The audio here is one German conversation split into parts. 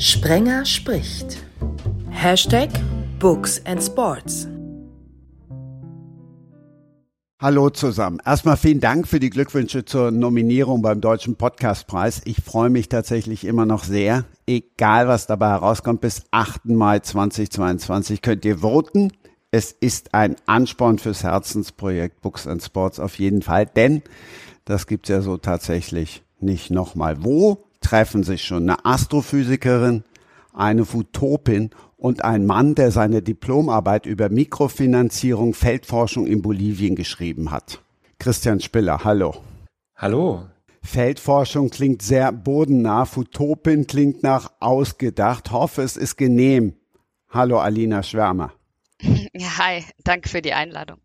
Sprenger spricht. Hashtag Books and Sports. Hallo zusammen. Erstmal vielen Dank für die Glückwünsche zur Nominierung beim Deutschen Podcastpreis. Ich freue mich tatsächlich immer noch sehr. Egal was dabei herauskommt, bis 8. Mai 2022 könnt ihr voten. Es ist ein Ansporn fürs Herzensprojekt Books and Sports auf jeden Fall, denn das gibt's ja so tatsächlich nicht nochmal. Wo treffen sich schon eine Astrophysikerin, eine Futopin und ein Mann, der seine Diplomarbeit über Mikrofinanzierung Feldforschung in Bolivien geschrieben hat. Christian Spiller, hallo. Hallo. Feldforschung klingt sehr bodennah, Futopin klingt nach ausgedacht. Hoffe, es ist genehm. Hallo, Alina Schwärmer. Ja, hi, danke für die Einladung.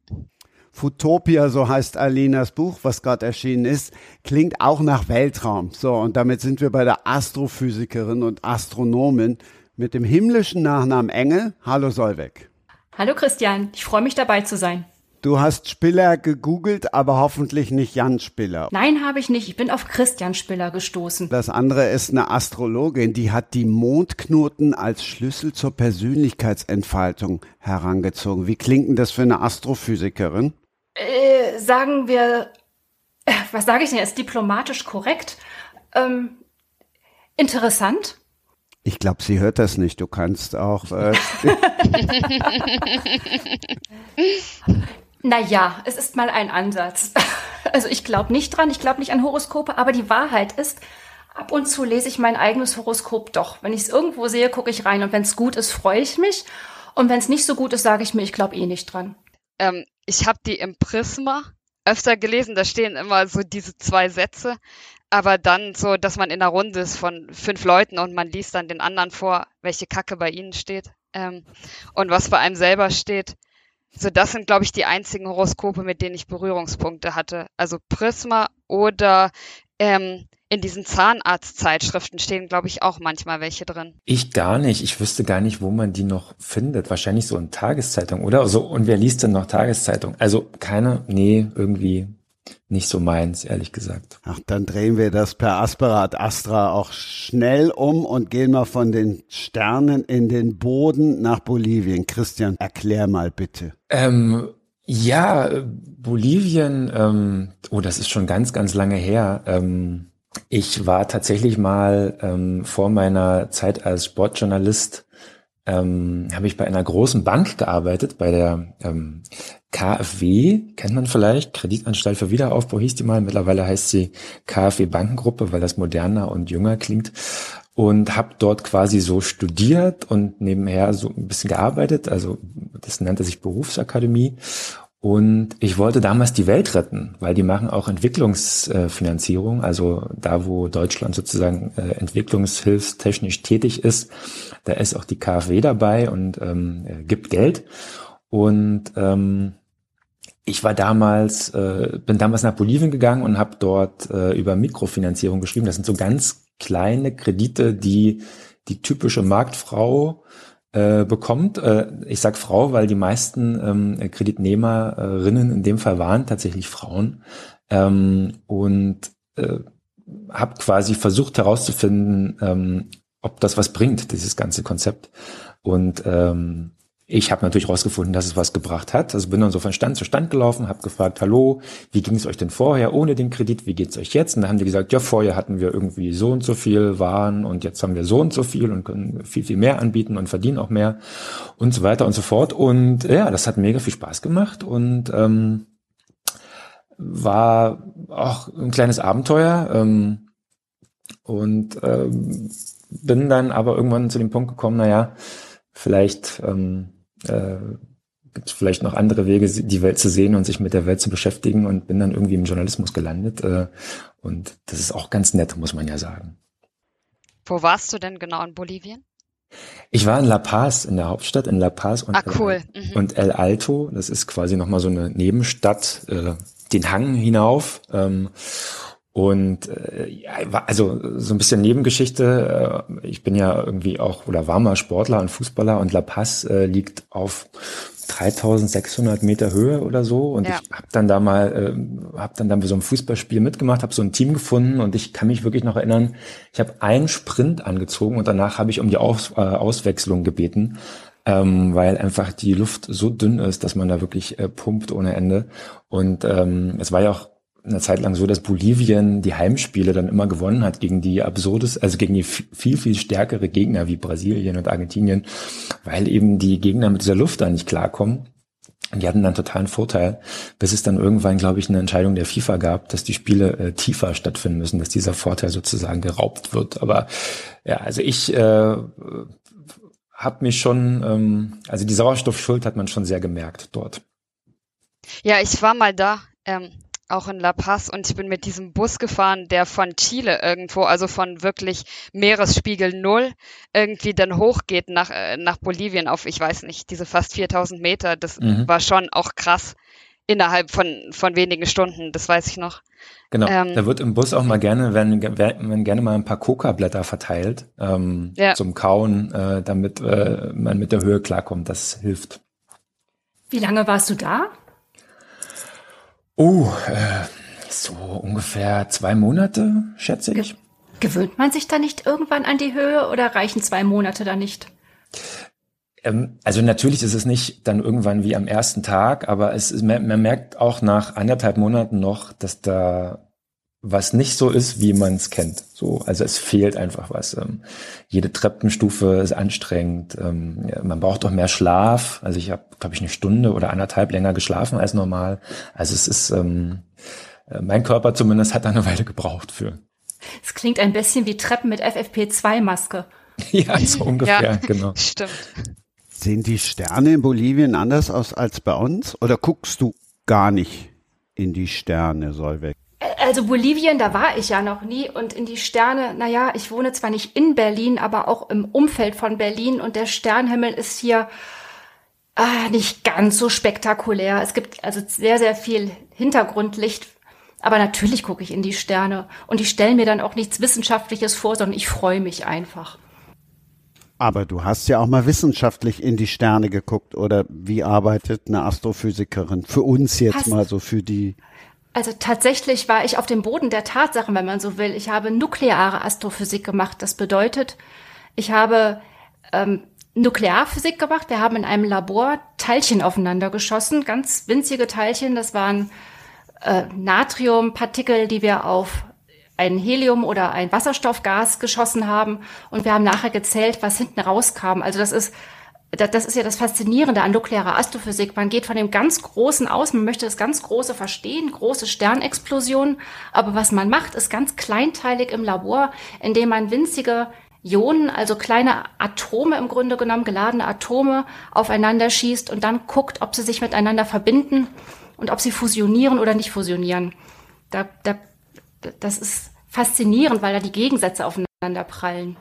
Futopia, so heißt Alinas Buch, was gerade erschienen ist, klingt auch nach Weltraum. So, und damit sind wir bei der Astrophysikerin und Astronomin mit dem himmlischen Nachnamen Engel. Hallo Solveig. Hallo Christian, ich freue mich dabei zu sein. Du hast Spiller gegoogelt, aber hoffentlich nicht Jan Spiller. Nein, habe ich nicht. Ich bin auf Christian Spiller gestoßen. Das andere ist eine Astrologin, die hat die Mondknoten als Schlüssel zur Persönlichkeitsentfaltung herangezogen. Wie klingt denn das für eine Astrophysikerin? Äh, sagen wir, äh, was sage ich denn jetzt diplomatisch korrekt? Ähm, interessant. Ich glaube, sie hört das nicht. Du kannst auch. Äh naja, es ist mal ein Ansatz. Also ich glaube nicht dran, ich glaube nicht an Horoskope, aber die Wahrheit ist, ab und zu lese ich mein eigenes Horoskop doch. Wenn ich es irgendwo sehe, gucke ich rein und wenn es gut ist, freue ich mich. Und wenn es nicht so gut ist, sage ich mir, ich glaube eh nicht dran. Ähm, ich habe die im Prisma öfter gelesen, da stehen immer so diese zwei Sätze, aber dann so, dass man in einer Runde ist von fünf Leuten und man liest dann den anderen vor, welche Kacke bei ihnen steht ähm, und was bei einem selber steht. So, das sind, glaube ich, die einzigen Horoskope, mit denen ich Berührungspunkte hatte. Also Prisma oder ähm, in diesen Zahnarztzeitschriften stehen, glaube ich, auch manchmal welche drin. Ich gar nicht. Ich wüsste gar nicht, wo man die noch findet. Wahrscheinlich so in Tageszeitung, oder? So, und wer liest denn noch Tageszeitung? Also keine, nee, irgendwie nicht so meins, ehrlich gesagt. Ach, dann drehen wir das per Asperat Astra auch schnell um und gehen mal von den Sternen in den Boden nach Bolivien. Christian, erklär mal bitte. Ähm, ja, Bolivien, ähm, oh, das ist schon ganz, ganz lange her. Ähm, ich war tatsächlich mal ähm, vor meiner Zeit als Sportjournalist, ähm, habe ich bei einer großen Bank gearbeitet, bei der ähm, KfW, kennt man vielleicht, Kreditanstalt für Wiederaufbau hieß die mal, mittlerweile heißt sie KfW Bankengruppe, weil das moderner und jünger klingt. Und habe dort quasi so studiert und nebenher so ein bisschen gearbeitet, also das nannte sich Berufsakademie und ich wollte damals die Welt retten, weil die machen auch Entwicklungsfinanzierung, also da, wo Deutschland sozusagen äh, entwicklungshilfstechnisch tätig ist, da ist auch die KfW dabei und ähm, gibt Geld. Und ähm, ich war damals, äh, bin damals nach Bolivien gegangen und habe dort äh, über Mikrofinanzierung geschrieben. Das sind so ganz kleine Kredite, die die typische Marktfrau äh, bekommt. Äh, ich sag Frau, weil die meisten ähm, Kreditnehmerinnen in dem Fall waren tatsächlich Frauen. Ähm, und äh, habe quasi versucht herauszufinden, ähm, ob das was bringt, dieses ganze Konzept. Und ähm, ich habe natürlich rausgefunden, dass es was gebracht hat. Also bin dann so von Stand zu Stand gelaufen, habe gefragt, hallo, wie ging es euch denn vorher ohne den Kredit? Wie geht's euch jetzt? Und dann haben die gesagt, ja, vorher hatten wir irgendwie so und so viel Waren und jetzt haben wir so und so viel und können viel, viel mehr anbieten und verdienen auch mehr und so weiter und so fort. Und ja, das hat mega viel Spaß gemacht und ähm, war auch ein kleines Abenteuer. Ähm, und ähm, bin dann aber irgendwann zu dem Punkt gekommen, naja, vielleicht ähm, äh, gibt es vielleicht noch andere Wege, die Welt zu sehen und sich mit der Welt zu beschäftigen und bin dann irgendwie im Journalismus gelandet. Äh, und das ist auch ganz nett, muss man ja sagen. Wo warst du denn genau in Bolivien? Ich war in La Paz, in der Hauptstadt, in La Paz und, ah, cool. El, mhm. und El Alto. Das ist quasi nochmal so eine Nebenstadt, äh, den Hang hinauf. Ähm, und äh, ja, also so ein bisschen Nebengeschichte. Äh, ich bin ja irgendwie auch oder war mal Sportler und Fußballer und La Paz äh, liegt auf 3600 Meter Höhe oder so und ja. ich habe dann da mal äh, habe dann da so einem Fußballspiel mitgemacht, habe so ein Team gefunden und ich kann mich wirklich noch erinnern, ich habe einen Sprint angezogen und danach habe ich um die Aus, äh, Auswechslung gebeten, ähm, weil einfach die Luft so dünn ist, dass man da wirklich äh, pumpt ohne Ende und ähm, es war ja auch eine Zeit lang so, dass Bolivien die Heimspiele dann immer gewonnen hat gegen die absurdes, also gegen die viel, viel stärkere Gegner wie Brasilien und Argentinien, weil eben die Gegner mit dieser Luft da nicht klarkommen. Und die hatten dann totalen Vorteil, bis es dann irgendwann, glaube ich, eine Entscheidung der FIFA gab, dass die Spiele äh, tiefer stattfinden müssen, dass dieser Vorteil sozusagen geraubt wird. Aber ja, also ich äh, habe mich schon, ähm, also die Sauerstoffschuld hat man schon sehr gemerkt dort. Ja, ich war mal da. Ähm, auch in La Paz und ich bin mit diesem Bus gefahren, der von Chile irgendwo, also von wirklich Meeresspiegel Null, irgendwie dann hochgeht nach, äh, nach Bolivien auf, ich weiß nicht, diese fast 4000 Meter. Das mhm. war schon auch krass innerhalb von, von wenigen Stunden, das weiß ich noch. Genau, ähm, da wird im Bus auch mal gerne, wenn, wenn gerne mal ein paar Coca-Blätter verteilt ähm, ja. zum Kauen, äh, damit äh, man mit der Höhe klarkommt. Das hilft. Wie lange warst du da? Oh, äh, so ungefähr zwei Monate, schätze ich. Gewöhnt man sich da nicht irgendwann an die Höhe oder reichen zwei Monate da nicht? Ähm, also natürlich ist es nicht dann irgendwann wie am ersten Tag, aber es ist, man, man merkt auch nach anderthalb Monaten noch, dass da was nicht so ist, wie man es kennt. So, also es fehlt einfach was. Ähm, jede Treppenstufe ist anstrengend. Ähm, ja, man braucht auch mehr Schlaf. Also ich habe, glaube ich, eine Stunde oder anderthalb länger geschlafen als normal. Also es ist, ähm, äh, mein Körper zumindest hat da eine Weile gebraucht für. Es klingt ein bisschen wie Treppen mit FFP2-Maske. ja, so ungefähr, ja, genau. Stimmt. Sehen die Sterne in Bolivien anders aus als bei uns? Oder guckst du gar nicht in die Sterne, Solveig? Also Bolivien, da war ich ja noch nie und in die Sterne, naja, ich wohne zwar nicht in Berlin, aber auch im Umfeld von Berlin und der Sternhimmel ist hier ah, nicht ganz so spektakulär. Es gibt also sehr, sehr viel Hintergrundlicht, aber natürlich gucke ich in die Sterne und die stellen mir dann auch nichts Wissenschaftliches vor, sondern ich freue mich einfach. Aber du hast ja auch mal wissenschaftlich in die Sterne geguckt oder wie arbeitet eine Astrophysikerin? Für uns jetzt hast, mal so für die also tatsächlich war ich auf dem Boden der Tatsachen, wenn man so will. Ich habe nukleare Astrophysik gemacht. Das bedeutet, ich habe ähm, Nuklearphysik gemacht. Wir haben in einem Labor Teilchen aufeinander geschossen, ganz winzige Teilchen. Das waren äh, Natriumpartikel, die wir auf ein Helium oder ein Wasserstoffgas geschossen haben. Und wir haben nachher gezählt, was hinten rauskam. Also das ist das ist ja das Faszinierende an nuklearer Astrophysik. Man geht von dem ganz Großen aus, man möchte das ganz Große verstehen, große Sternexplosionen. Aber was man macht, ist ganz kleinteilig im Labor, indem man winzige Ionen, also kleine Atome im Grunde genommen, geladene Atome aufeinander schießt und dann guckt, ob sie sich miteinander verbinden und ob sie fusionieren oder nicht fusionieren. Da, da, das ist faszinierend, weil da die Gegensätze aufeinander prallen.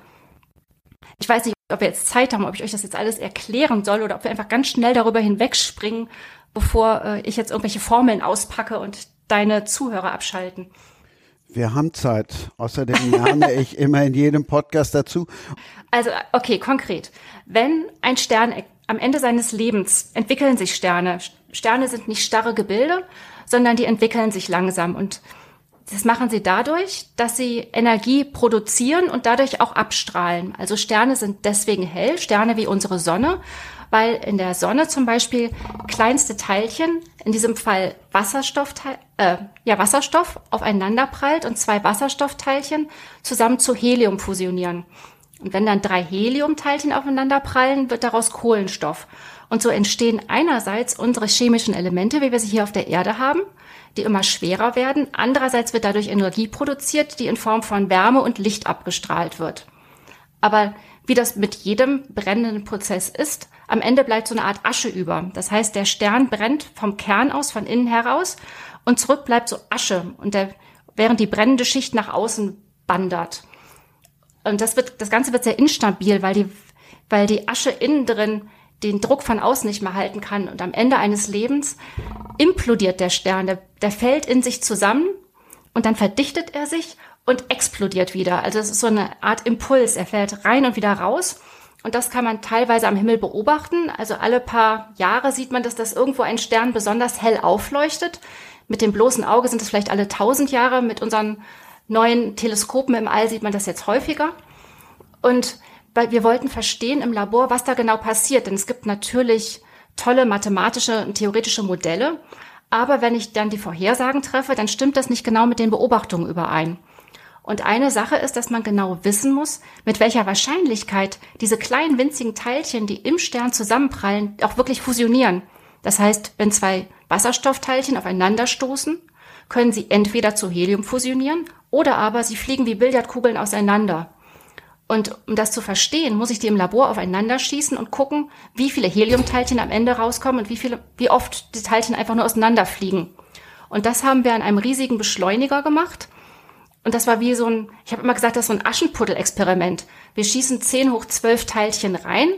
Ich weiß nicht, ob wir jetzt Zeit haben, ob ich euch das jetzt alles erklären soll oder ob wir einfach ganz schnell darüber hinwegspringen, bevor äh, ich jetzt irgendwelche Formeln auspacke und deine Zuhörer abschalten. Wir haben Zeit. Außerdem lerne ich immer in jedem Podcast dazu. Also, okay, konkret. Wenn ein Stern am Ende seines Lebens entwickeln sich Sterne. Sterne sind nicht starre Gebilde, sondern die entwickeln sich langsam und das machen sie dadurch, dass sie Energie produzieren und dadurch auch abstrahlen. Also Sterne sind deswegen hell, Sterne wie unsere Sonne, weil in der Sonne zum Beispiel kleinste Teilchen, in diesem Fall Wasserstoff, äh, ja, Wasserstoff aufeinander prallt und zwei Wasserstoffteilchen zusammen zu Helium fusionieren. Und wenn dann drei Heliumteilchen aufeinander prallen, wird daraus Kohlenstoff. Und so entstehen einerseits unsere chemischen Elemente, wie wir sie hier auf der Erde haben, die immer schwerer werden. Andererseits wird dadurch Energie produziert, die in Form von Wärme und Licht abgestrahlt wird. Aber wie das mit jedem brennenden Prozess ist, am Ende bleibt so eine Art Asche über. Das heißt, der Stern brennt vom Kern aus, von innen heraus und zurück bleibt so Asche und der, während die brennende Schicht nach außen wandert. Und das wird, das Ganze wird sehr instabil, weil die, weil die Asche innen drin den Druck von außen nicht mehr halten kann. Und am Ende eines Lebens implodiert der Stern, der, der fällt in sich zusammen und dann verdichtet er sich und explodiert wieder. Also es ist so eine Art Impuls. Er fällt rein und wieder raus. Und das kann man teilweise am Himmel beobachten. Also alle paar Jahre sieht man, dass das irgendwo ein Stern besonders hell aufleuchtet. Mit dem bloßen Auge sind es vielleicht alle tausend Jahre. Mit unseren neuen Teleskopen im All sieht man das jetzt häufiger. Und wir wollten verstehen im Labor, was da genau passiert. Denn es gibt natürlich tolle mathematische und theoretische Modelle. Aber wenn ich dann die Vorhersagen treffe, dann stimmt das nicht genau mit den Beobachtungen überein. Und eine Sache ist, dass man genau wissen muss, mit welcher Wahrscheinlichkeit diese kleinen winzigen Teilchen, die im Stern zusammenprallen, auch wirklich fusionieren. Das heißt, wenn zwei Wasserstoffteilchen aufeinanderstoßen, können sie entweder zu Helium fusionieren oder aber sie fliegen wie Billardkugeln auseinander. Und um das zu verstehen, muss ich die im Labor aufeinander schießen und gucken, wie viele Heliumteilchen am Ende rauskommen und wie viele, wie oft die Teilchen einfach nur auseinanderfliegen. Und das haben wir an einem riesigen Beschleuniger gemacht. Und das war wie so ein, ich habe immer gesagt, das ist so ein Aschenputtel-Experiment. Wir schießen 10 hoch 12 Teilchen rein.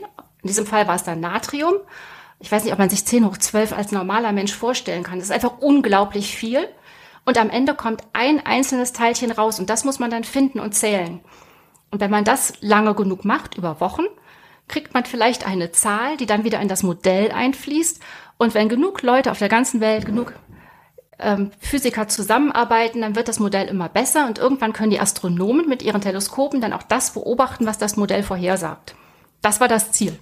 In diesem Fall war es dann Natrium. Ich weiß nicht, ob man sich 10 hoch 12 als normaler Mensch vorstellen kann. Das ist einfach unglaublich viel. Und am Ende kommt ein einzelnes Teilchen raus und das muss man dann finden und zählen. Und wenn man das lange genug macht, über Wochen, kriegt man vielleicht eine Zahl, die dann wieder in das Modell einfließt. Und wenn genug Leute auf der ganzen Welt, genug ähm, Physiker zusammenarbeiten, dann wird das Modell immer besser und irgendwann können die Astronomen mit ihren Teleskopen dann auch das beobachten, was das Modell vorhersagt. Das war das Ziel.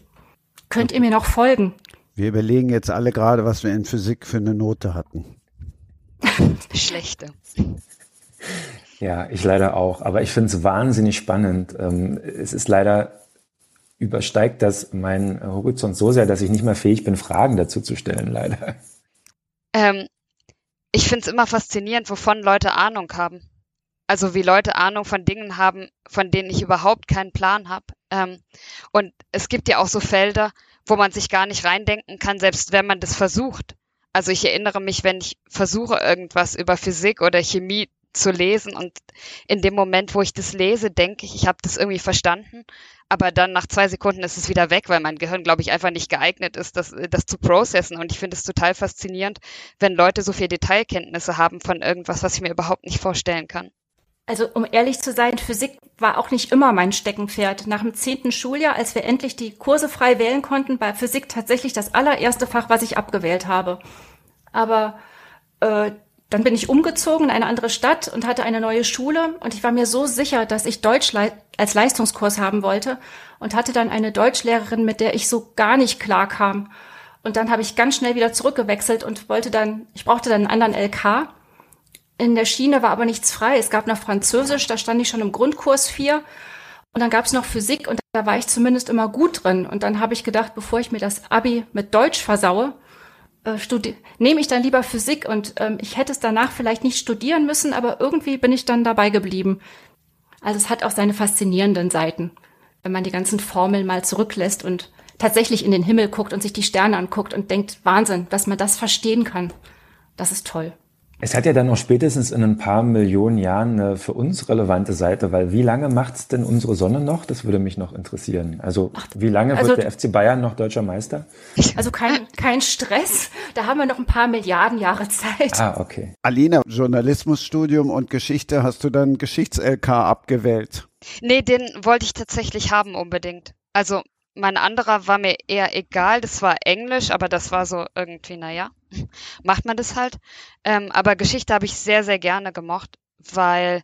Könnt ihr mir noch folgen? Wir überlegen jetzt alle gerade, was wir in Physik für eine Note hatten. Schlechte. Ja, ich leider auch. Aber ich finde es wahnsinnig spannend. Ähm, es ist leider übersteigt das mein Horizont so sehr, dass ich nicht mehr fähig bin, Fragen dazu zu stellen, leider. Ähm, ich finde es immer faszinierend, wovon Leute Ahnung haben. Also wie Leute Ahnung von Dingen haben, von denen ich überhaupt keinen Plan habe. Ähm, und es gibt ja auch so Felder, wo man sich gar nicht reindenken kann, selbst wenn man das versucht. Also ich erinnere mich, wenn ich versuche, irgendwas über Physik oder Chemie zu lesen. Und in dem Moment, wo ich das lese, denke ich, ich habe das irgendwie verstanden. Aber dann nach zwei Sekunden ist es wieder weg, weil mein Gehirn, glaube ich, einfach nicht geeignet ist, das, das zu processen. Und ich finde es total faszinierend, wenn Leute so viel Detailkenntnisse haben von irgendwas, was ich mir überhaupt nicht vorstellen kann. Also um ehrlich zu sein, Physik war auch nicht immer mein Steckenpferd. Nach dem zehnten Schuljahr, als wir endlich die Kurse frei wählen konnten, war Physik tatsächlich das allererste Fach, was ich abgewählt habe. Aber äh, dann bin ich umgezogen in eine andere Stadt und hatte eine neue Schule und ich war mir so sicher, dass ich Deutsch als Leistungskurs haben wollte und hatte dann eine Deutschlehrerin, mit der ich so gar nicht klar kam. Und dann habe ich ganz schnell wieder zurückgewechselt und wollte dann, ich brauchte dann einen anderen LK. In der Schiene war aber nichts frei. Es gab noch Französisch, da stand ich schon im Grundkurs 4. Und dann gab es noch Physik und da war ich zumindest immer gut drin. Und dann habe ich gedacht, bevor ich mir das Abi mit Deutsch versaue, äh, nehme ich dann lieber Physik und ähm, ich hätte es danach vielleicht nicht studieren müssen, aber irgendwie bin ich dann dabei geblieben. Also es hat auch seine faszinierenden Seiten, wenn man die ganzen Formeln mal zurücklässt und tatsächlich in den Himmel guckt und sich die Sterne anguckt und denkt, Wahnsinn, dass man das verstehen kann. Das ist toll. Es hat ja dann noch spätestens in ein paar Millionen Jahren eine für uns relevante Seite, weil wie lange macht es denn unsere Sonne noch? Das würde mich noch interessieren. Also wie lange also, wird der FC Bayern noch deutscher Meister? Also kein, kein Stress. Da haben wir noch ein paar Milliarden Jahre Zeit. Ah, okay. Alina, Journalismusstudium und Geschichte, hast du dann Geschichts-LK abgewählt? Nee, den wollte ich tatsächlich haben unbedingt. Also mein anderer war mir eher egal. Das war Englisch, aber das war so irgendwie, naja, macht man das halt. Ähm, aber Geschichte habe ich sehr, sehr gerne gemocht, weil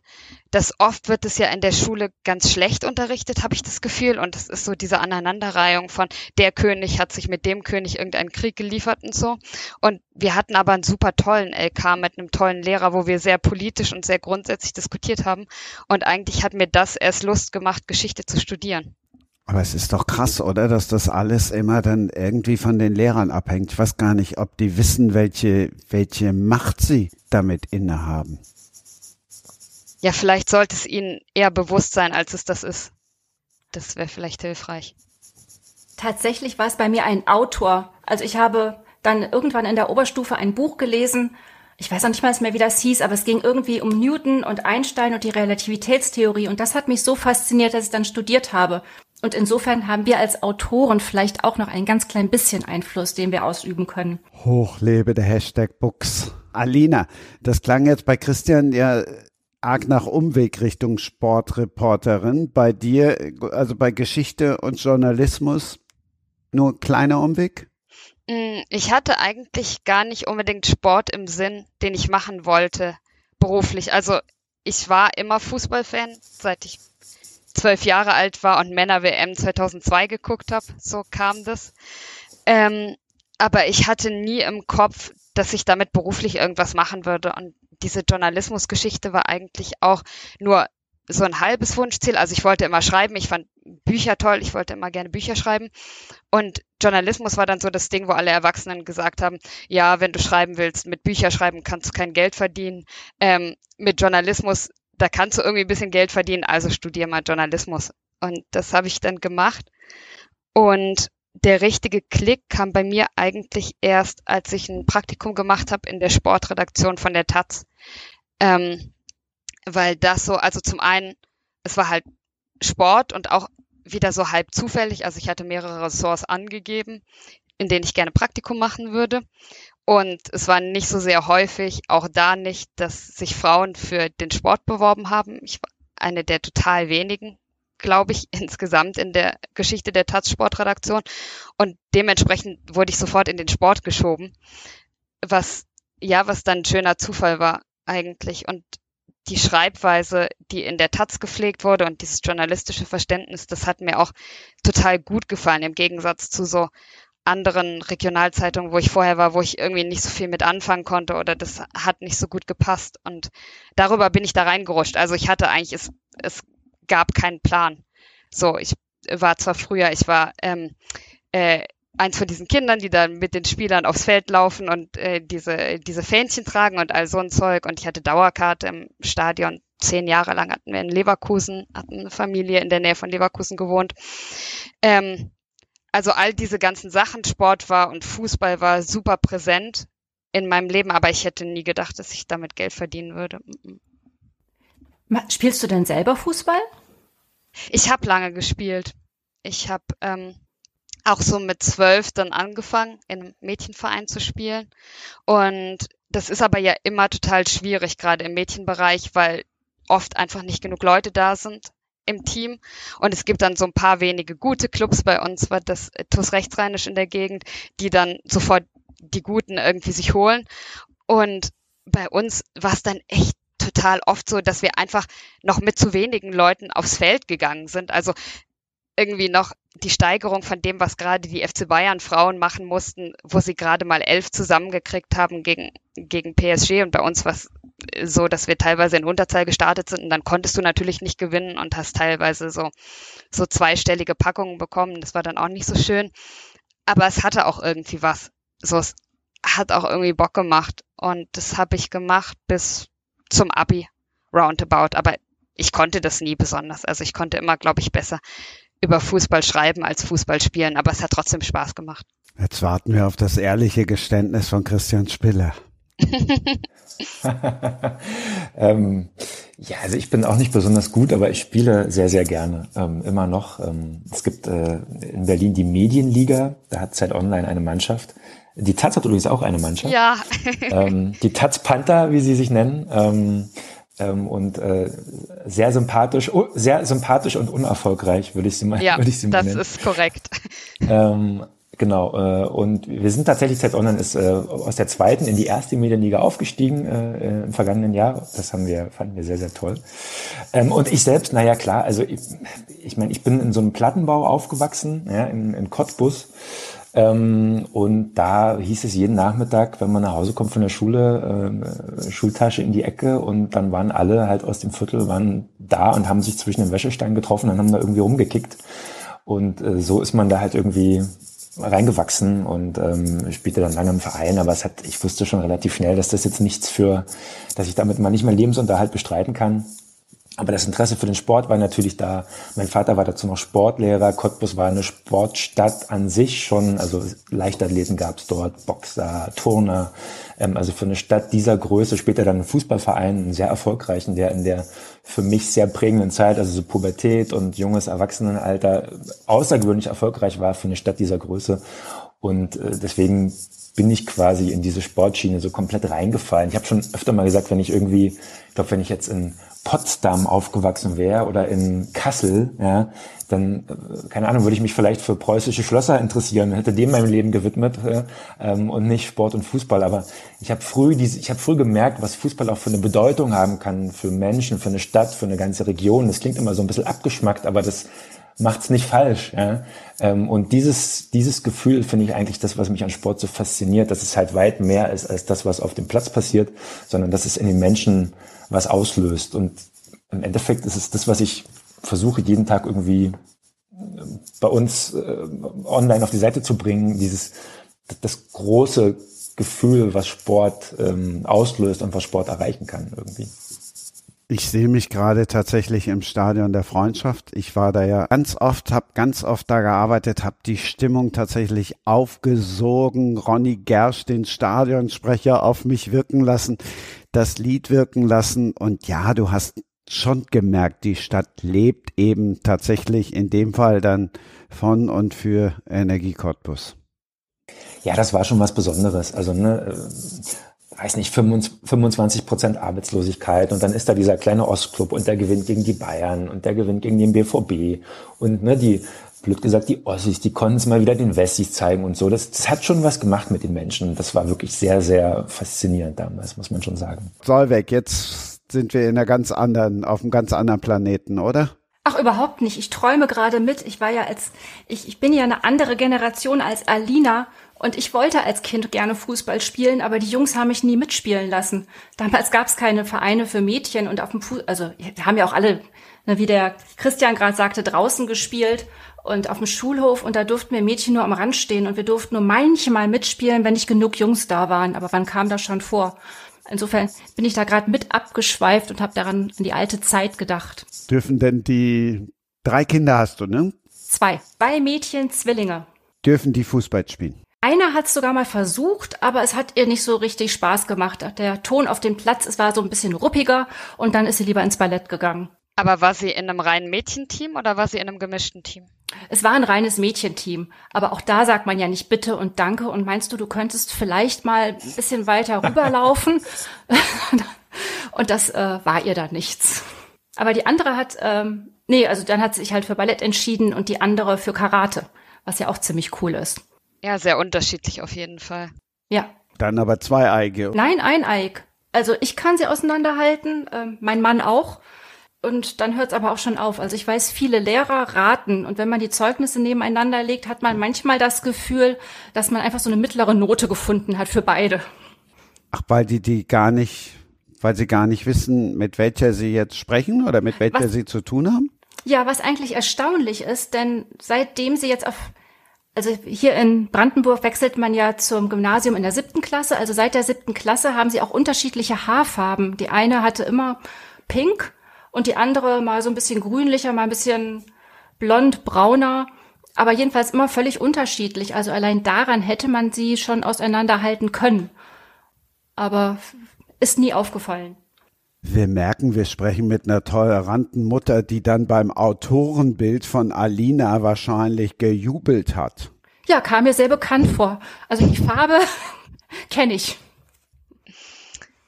das oft wird es ja in der Schule ganz schlecht unterrichtet, habe ich das Gefühl. Und es ist so diese Aneinanderreihung von der König hat sich mit dem König irgendeinen Krieg geliefert und so. Und wir hatten aber einen super tollen LK mit einem tollen Lehrer, wo wir sehr politisch und sehr grundsätzlich diskutiert haben. Und eigentlich hat mir das erst Lust gemacht, Geschichte zu studieren. Aber es ist doch krass, oder? Dass das alles immer dann irgendwie von den Lehrern abhängt. Ich weiß gar nicht, ob die wissen, welche, welche Macht sie damit innehaben. Ja, vielleicht sollte es ihnen eher bewusst sein, als es das ist. Das wäre vielleicht hilfreich. Tatsächlich war es bei mir ein Autor. Also ich habe dann irgendwann in der Oberstufe ein Buch gelesen. Ich weiß auch nicht mal mehr, wie das hieß, aber es ging irgendwie um Newton und Einstein und die Relativitätstheorie. Und das hat mich so fasziniert, dass ich dann studiert habe. Und insofern haben wir als Autoren vielleicht auch noch ein ganz klein bisschen Einfluss, den wir ausüben können. Hochlebe der Hashtag Books. Alina, das klang jetzt bei Christian ja arg nach Umweg Richtung Sportreporterin. Bei dir, also bei Geschichte und Journalismus, nur kleiner Umweg? Mm, ich hatte eigentlich gar nicht unbedingt Sport im Sinn, den ich machen wollte, beruflich. Also ich war immer Fußballfan, seit ich zwölf Jahre alt war und Männer-WM 2002 geguckt habe. So kam das. Ähm, aber ich hatte nie im Kopf, dass ich damit beruflich irgendwas machen würde. Und diese Journalismusgeschichte war eigentlich auch nur so ein halbes Wunschziel. Also ich wollte immer schreiben, ich fand Bücher toll, ich wollte immer gerne Bücher schreiben. Und Journalismus war dann so das Ding, wo alle Erwachsenen gesagt haben, ja, wenn du schreiben willst, mit Bücher schreiben kannst du kein Geld verdienen. Ähm, mit Journalismus, da kannst du irgendwie ein bisschen Geld verdienen, also studier mal Journalismus. Und das habe ich dann gemacht. Und der richtige Klick kam bei mir eigentlich erst, als ich ein Praktikum gemacht habe in der Sportredaktion von der Taz. Ähm, weil das so, also zum einen, es war halt Sport und auch wieder so halb zufällig. Also ich hatte mehrere Ressorts angegeben, in denen ich gerne Praktikum machen würde. Und es war nicht so sehr häufig, auch da nicht, dass sich Frauen für den Sport beworben haben. Ich war eine der total wenigen, glaube ich, insgesamt in der Geschichte der Taz-Sportredaktion. Und dementsprechend wurde ich sofort in den Sport geschoben, was, ja, was dann ein schöner Zufall war eigentlich. Und die Schreibweise, die in der Taz gepflegt wurde und dieses journalistische Verständnis, das hat mir auch total gut gefallen, im Gegensatz zu so anderen Regionalzeitungen, wo ich vorher war, wo ich irgendwie nicht so viel mit anfangen konnte oder das hat nicht so gut gepasst. Und darüber bin ich da reingerutscht. Also ich hatte eigentlich, es, es gab keinen Plan. So, ich war zwar früher, ich war ähm, äh, eins von diesen Kindern, die dann mit den Spielern aufs Feld laufen und äh, diese, diese Fähnchen tragen und all so ein Zeug. Und ich hatte Dauerkarte im Stadion. Zehn Jahre lang hatten wir in Leverkusen, hatten eine Familie in der Nähe von Leverkusen gewohnt. Ähm, also all diese ganzen Sachen, Sport war und Fußball war super präsent in meinem Leben, aber ich hätte nie gedacht, dass ich damit Geld verdienen würde. Spielst du denn selber Fußball? Ich habe lange gespielt. Ich habe ähm, auch so mit zwölf dann angefangen, in einem Mädchenverein zu spielen. Und das ist aber ja immer total schwierig, gerade im Mädchenbereich, weil oft einfach nicht genug Leute da sind im Team. Und es gibt dann so ein paar wenige gute Clubs. Bei uns war das TuS Rechtsrheinisch in der Gegend, die dann sofort die Guten irgendwie sich holen. Und bei uns war es dann echt total oft so, dass wir einfach noch mit zu wenigen Leuten aufs Feld gegangen sind. Also irgendwie noch die Steigerung von dem, was gerade die FC Bayern Frauen machen mussten, wo sie gerade mal elf zusammengekriegt haben gegen, gegen PSG und bei uns war es so, dass wir teilweise in Unterzahl gestartet sind und dann konntest du natürlich nicht gewinnen und hast teilweise so, so zweistellige Packungen bekommen. Das war dann auch nicht so schön. Aber es hatte auch irgendwie was. So, es hat auch irgendwie Bock gemacht und das habe ich gemacht bis zum Abi roundabout. Aber ich konnte das nie besonders. Also ich konnte immer, glaube ich, besser über Fußball schreiben als Fußball spielen, aber es hat trotzdem Spaß gemacht. Jetzt warten wir auf das ehrliche Geständnis von Christian Spiller. ähm, ja, also ich bin auch nicht besonders gut, aber ich spiele sehr, sehr gerne. Ähm, immer noch. Ähm, es gibt äh, in Berlin die Medienliga, da hat Zeit Online eine Mannschaft. Die Taz hat übrigens auch eine Mannschaft. Ja. ähm, die Taz Panther, wie sie sich nennen. Ähm, und äh, sehr sympathisch, oh, sehr sympathisch und unerfolgreich, würde ich sie mal, ja, würde ich sie mal nennen. das ist korrekt. Ähm, genau. Äh, und wir sind tatsächlich Zeit Online ist äh, aus der zweiten in die erste Medienliga aufgestiegen äh, im vergangenen Jahr. Das haben wir fanden wir sehr sehr toll. Ähm, und ich selbst, naja klar, also ich, ich meine, ich bin in so einem Plattenbau aufgewachsen, ja, in, in Cottbus. Ähm, und da hieß es jeden Nachmittag, wenn man nach Hause kommt von der Schule, äh, Schultasche in die Ecke und dann waren alle halt aus dem Viertel waren da und haben sich zwischen den Wäschesteinen getroffen und haben da irgendwie rumgekickt. Und äh, so ist man da halt irgendwie reingewachsen und ähm, spielte dann lange im Verein, aber es hat, ich wusste schon relativ schnell, dass das jetzt nichts für, dass ich damit mal nicht mehr Lebensunterhalt bestreiten kann. Aber das Interesse für den Sport war natürlich da. Mein Vater war dazu noch Sportlehrer. Cottbus war eine Sportstadt an sich schon. Also Leichtathleten gab es dort, Boxer, Turner. Ähm, also für eine Stadt dieser Größe, später dann ein Fußballverein, einen sehr erfolgreichen, der in der für mich sehr prägenden Zeit, also so Pubertät und junges Erwachsenenalter, außergewöhnlich erfolgreich war für eine Stadt dieser Größe. Und äh, deswegen bin ich quasi in diese Sportschiene so komplett reingefallen. Ich habe schon öfter mal gesagt, wenn ich irgendwie, ich glaube, wenn ich jetzt in Potsdam aufgewachsen wäre oder in Kassel, ja, dann, äh, keine Ahnung, würde ich mich vielleicht für preußische Schlösser interessieren, hätte dem mein Leben gewidmet äh, ähm, und nicht Sport und Fußball. Aber ich habe früh diese, früh gemerkt, was Fußball auch für eine Bedeutung haben kann für Menschen, für eine Stadt, für eine ganze Region. Das klingt immer so ein bisschen abgeschmackt, aber das macht's nicht falsch. Ja? Ähm, und dieses, dieses Gefühl finde ich eigentlich das, was mich an Sport so fasziniert, dass es halt weit mehr ist als das, was auf dem Platz passiert, sondern dass es in den Menschen was auslöst. Und im Endeffekt ist es das, was ich versuche, jeden Tag irgendwie ähm, bei uns äh, online auf die Seite zu bringen, dieses das große Gefühl, was Sport ähm, auslöst und was Sport erreichen kann irgendwie. Ich sehe mich gerade tatsächlich im Stadion der Freundschaft. Ich war da ja ganz oft, habe ganz oft da gearbeitet, habe die Stimmung tatsächlich aufgesogen. Ronny Gersch, den Stadionsprecher, auf mich wirken lassen, das Lied wirken lassen. Und ja, du hast schon gemerkt, die Stadt lebt eben tatsächlich in dem Fall dann von und für Energie Cottbus. Ja, das war schon was Besonderes. Also ne, weiß nicht, 25 Prozent Arbeitslosigkeit und dann ist da dieser kleine Ostclub und der gewinnt gegen die Bayern und der gewinnt gegen den BVB und ne, die, blöd gesagt, die Ossis, die konnten es mal wieder den Wessis zeigen und so. Das, das hat schon was gemacht mit den Menschen. Das war wirklich sehr, sehr faszinierend damals, muss man schon sagen. Solveig, jetzt sind wir in einer ganz anderen, auf einem ganz anderen Planeten, oder? Ach, überhaupt nicht. Ich träume gerade mit. Ich war ja als, ich, ich bin ja eine andere Generation als Alina und ich wollte als Kind gerne Fußball spielen, aber die Jungs haben mich nie mitspielen lassen. Damals gab es keine Vereine für Mädchen und auf dem Fußball, also wir haben ja auch alle, wie der Christian gerade sagte, draußen gespielt und auf dem Schulhof und da durften wir Mädchen nur am Rand stehen und wir durften nur manchmal mitspielen, wenn nicht genug Jungs da waren. Aber wann kam das schon vor? Insofern bin ich da gerade mit abgeschweift und habe daran an die alte Zeit gedacht. Dürfen denn die drei Kinder hast du, ne? Zwei. Zwei Mädchen, Zwillinge. Dürfen die Fußball spielen? Einer hat es sogar mal versucht, aber es hat ihr nicht so richtig Spaß gemacht. Der Ton auf dem Platz, es war so ein bisschen ruppiger und dann ist sie lieber ins Ballett gegangen. Aber war sie in einem reinen Mädchenteam oder war sie in einem gemischten Team? Es war ein reines Mädchenteam, aber auch da sagt man ja nicht Bitte und Danke und meinst du, du könntest vielleicht mal ein bisschen weiter rüberlaufen? und das äh, war ihr dann nichts. Aber die andere hat, ähm, nee, also dann hat sie sich halt für Ballett entschieden und die andere für Karate, was ja auch ziemlich cool ist. Ja, sehr unterschiedlich auf jeden Fall. Ja. Dann aber zwei Eige. Nein, ein Eig. Also ich kann sie auseinanderhalten, äh, mein Mann auch. Und dann hört es aber auch schon auf. Also ich weiß, viele Lehrer raten. Und wenn man die Zeugnisse nebeneinander legt, hat man manchmal das Gefühl, dass man einfach so eine mittlere Note gefunden hat für beide. Ach, weil die die gar nicht, weil sie gar nicht wissen, mit welcher sie jetzt sprechen oder mit welcher was, sie zu tun haben? Ja, was eigentlich erstaunlich ist, denn seitdem sie jetzt auf also hier in Brandenburg wechselt man ja zum Gymnasium in der siebten Klasse. Also seit der siebten Klasse haben sie auch unterschiedliche Haarfarben. Die eine hatte immer pink und die andere mal so ein bisschen grünlicher, mal ein bisschen blond, brauner. Aber jedenfalls immer völlig unterschiedlich. Also allein daran hätte man sie schon auseinanderhalten können. Aber ist nie aufgefallen. Wir merken, wir sprechen mit einer toleranten Mutter, die dann beim Autorenbild von Alina wahrscheinlich gejubelt hat. Ja, kam mir sehr bekannt vor. Also die Farbe kenne ich.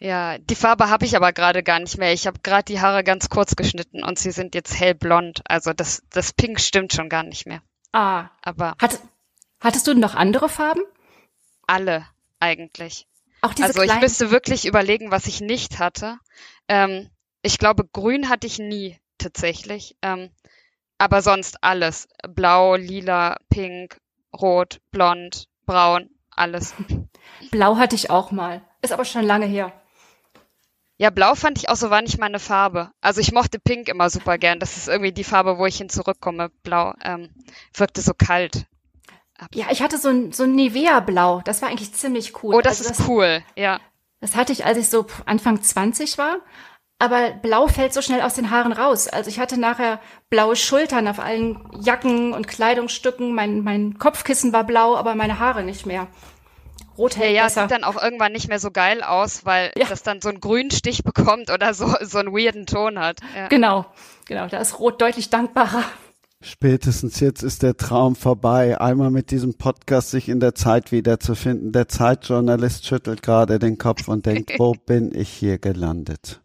Ja, die Farbe habe ich aber gerade gar nicht mehr. Ich habe gerade die Haare ganz kurz geschnitten und sie sind jetzt hellblond. Also das, das Pink stimmt schon gar nicht mehr. Ah. Aber. Hat, hattest du noch andere Farben? Alle, eigentlich. Auch diese also ich müsste wirklich überlegen, was ich nicht hatte. Ähm, ich glaube, grün hatte ich nie tatsächlich. Ähm, aber sonst alles. Blau, lila, pink, rot, blond, braun, alles. Blau hatte ich auch mal. Ist aber schon lange her. Ja, blau fand ich auch so war nicht meine Farbe. Also ich mochte pink immer super gern. Das ist irgendwie die Farbe, wo ich hin zurückkomme. Blau ähm, wirkte so kalt. Ja, ich hatte so ein, so ein Nivea-Blau. Das war eigentlich ziemlich cool. Oh, das also ist das, cool, ja. Das hatte ich, als ich so Anfang 20 war. Aber blau fällt so schnell aus den Haaren raus. Also ich hatte nachher blaue Schultern auf allen Jacken und Kleidungsstücken. Mein, mein Kopfkissen war blau, aber meine Haare nicht mehr. Rot hält ja, besser. sieht dann auch irgendwann nicht mehr so geil aus, weil ja. das dann so einen grünen Stich bekommt oder so, so einen weirden Ton hat. Ja. Genau, genau. Da ist Rot deutlich dankbarer. Spätestens jetzt ist der Traum vorbei, einmal mit diesem Podcast sich in der Zeit wiederzufinden. Der Zeitjournalist schüttelt gerade den Kopf und denkt, wo bin ich hier gelandet?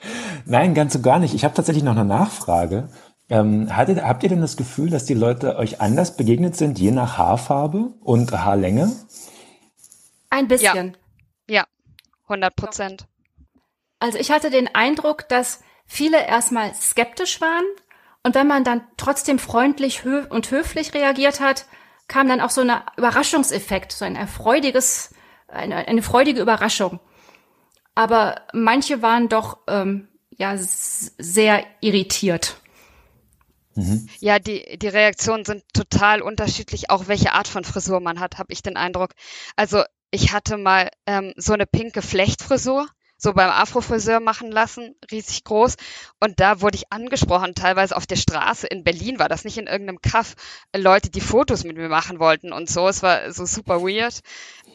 Nein, ganz und gar nicht. Ich habe tatsächlich noch eine Nachfrage. Ähm, hattet, habt ihr denn das Gefühl, dass die Leute euch anders begegnet sind, je nach Haarfarbe und Haarlänge? Ein bisschen. Ja, 100 Prozent. Also ich hatte den Eindruck, dass viele erstmal skeptisch waren, und wenn man dann trotzdem freundlich und höflich reagiert hat, kam dann auch so ein Überraschungseffekt, so ein erfreudiges, eine, eine freudige Überraschung. Aber manche waren doch ähm, ja sehr irritiert. Mhm. Ja, die, die Reaktionen sind total unterschiedlich, auch welche Art von Frisur man hat, habe ich den Eindruck. Also ich hatte mal ähm, so eine pinke Flechtfrisur so beim Afrofriseur machen lassen, riesig groß. Und da wurde ich angesprochen, teilweise auf der Straße in Berlin war das nicht in irgendeinem Kaff, Leute, die Fotos mit mir machen wollten und so. Es war so super weird.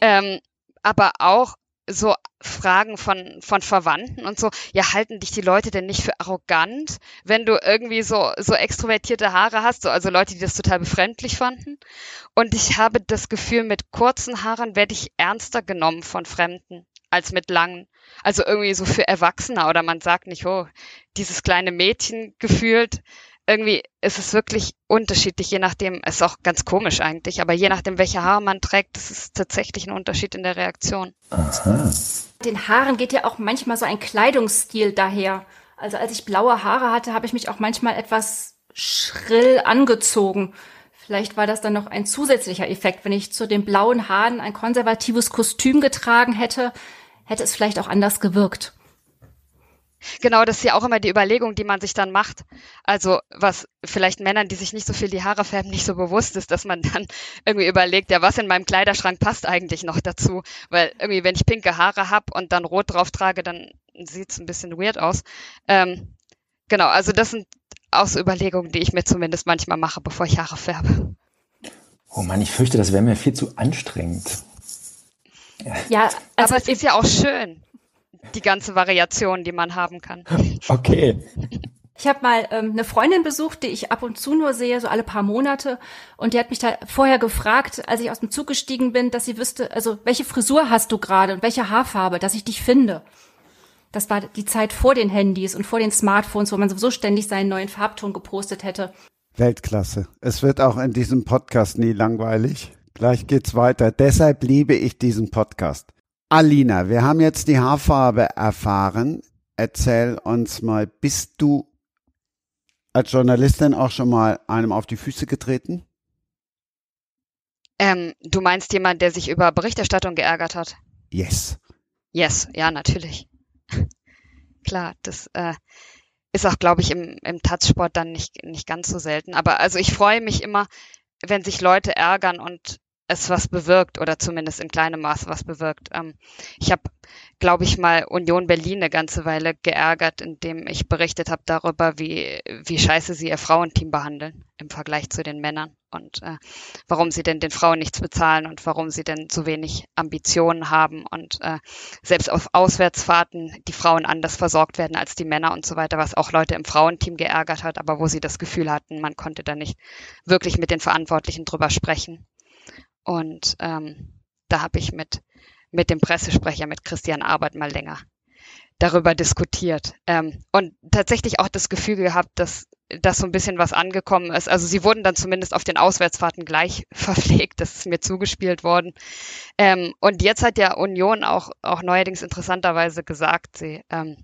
Ähm, aber auch so Fragen von, von Verwandten und so, ja, halten dich die Leute denn nicht für arrogant, wenn du irgendwie so, so extrovertierte Haare hast, so, also Leute, die das total befremdlich fanden. Und ich habe das Gefühl, mit kurzen Haaren werde ich ernster genommen von Fremden als mit langen. Also irgendwie so für Erwachsene oder man sagt nicht, oh, dieses kleine Mädchen gefühlt. Irgendwie ist es wirklich unterschiedlich, je nachdem, es ist auch ganz komisch eigentlich, aber je nachdem, welche Haare man trägt, das ist tatsächlich ein Unterschied in der Reaktion. Aha. Den Haaren geht ja auch manchmal so ein Kleidungsstil daher. Also als ich blaue Haare hatte, habe ich mich auch manchmal etwas schrill angezogen. Vielleicht war das dann noch ein zusätzlicher Effekt, wenn ich zu den blauen Haaren ein konservatives Kostüm getragen hätte, hätte es vielleicht auch anders gewirkt. Genau, das ist ja auch immer die Überlegung, die man sich dann macht. Also was vielleicht Männern, die sich nicht so viel die Haare färben, nicht so bewusst ist, dass man dann irgendwie überlegt, ja, was in meinem Kleiderschrank passt eigentlich noch dazu? Weil irgendwie, wenn ich pinke Haare habe und dann rot drauf trage, dann sieht es ein bisschen weird aus. Ähm, genau, also das sind auch so Überlegungen, die ich mir zumindest manchmal mache, bevor ich Haare färbe. Oh Mann, ich fürchte, das wäre mir viel zu anstrengend. Ja, also aber es ist ja auch schön, die ganze Variation, die man haben kann. Okay. Ich habe mal ähm, eine Freundin besucht, die ich ab und zu nur sehe, so alle paar Monate. Und die hat mich da vorher gefragt, als ich aus dem Zug gestiegen bin, dass sie wüsste, also welche Frisur hast du gerade und welche Haarfarbe, dass ich dich finde. Das war die Zeit vor den Handys und vor den Smartphones, wo man sowieso ständig seinen neuen Farbton gepostet hätte. Weltklasse. Es wird auch in diesem Podcast nie langweilig. Gleich geht's weiter. Deshalb liebe ich diesen Podcast. Alina, wir haben jetzt die Haarfarbe erfahren. Erzähl uns mal, bist du als Journalistin auch schon mal einem auf die Füße getreten? Ähm, du meinst jemand, der sich über Berichterstattung geärgert hat? Yes. Yes, ja, natürlich. Klar, das äh, ist auch, glaube ich, im, im Touchsport dann nicht, nicht ganz so selten. Aber also ich freue mich immer, wenn sich Leute ärgern und es was bewirkt oder zumindest in kleinem Maße was bewirkt. Ähm, ich habe, glaube ich, mal Union Berlin eine ganze Weile geärgert, indem ich berichtet habe darüber, wie, wie scheiße sie ihr Frauenteam behandeln im Vergleich zu den Männern und äh, warum sie denn den Frauen nichts bezahlen und warum sie denn so wenig Ambitionen haben und äh, selbst auf Auswärtsfahrten die Frauen anders versorgt werden als die Männer und so weiter, was auch Leute im Frauenteam geärgert hat, aber wo sie das Gefühl hatten, man konnte da nicht wirklich mit den Verantwortlichen drüber sprechen. Und ähm, da habe ich mit, mit dem Pressesprecher, mit Christian Arbeit mal länger darüber diskutiert. Ähm, und tatsächlich auch das Gefühl gehabt, dass dass so ein bisschen was angekommen ist. Also sie wurden dann zumindest auf den Auswärtsfahrten gleich verpflegt, das ist mir zugespielt worden. Ähm, und jetzt hat ja Union auch, auch neuerdings interessanterweise gesagt, sie ähm,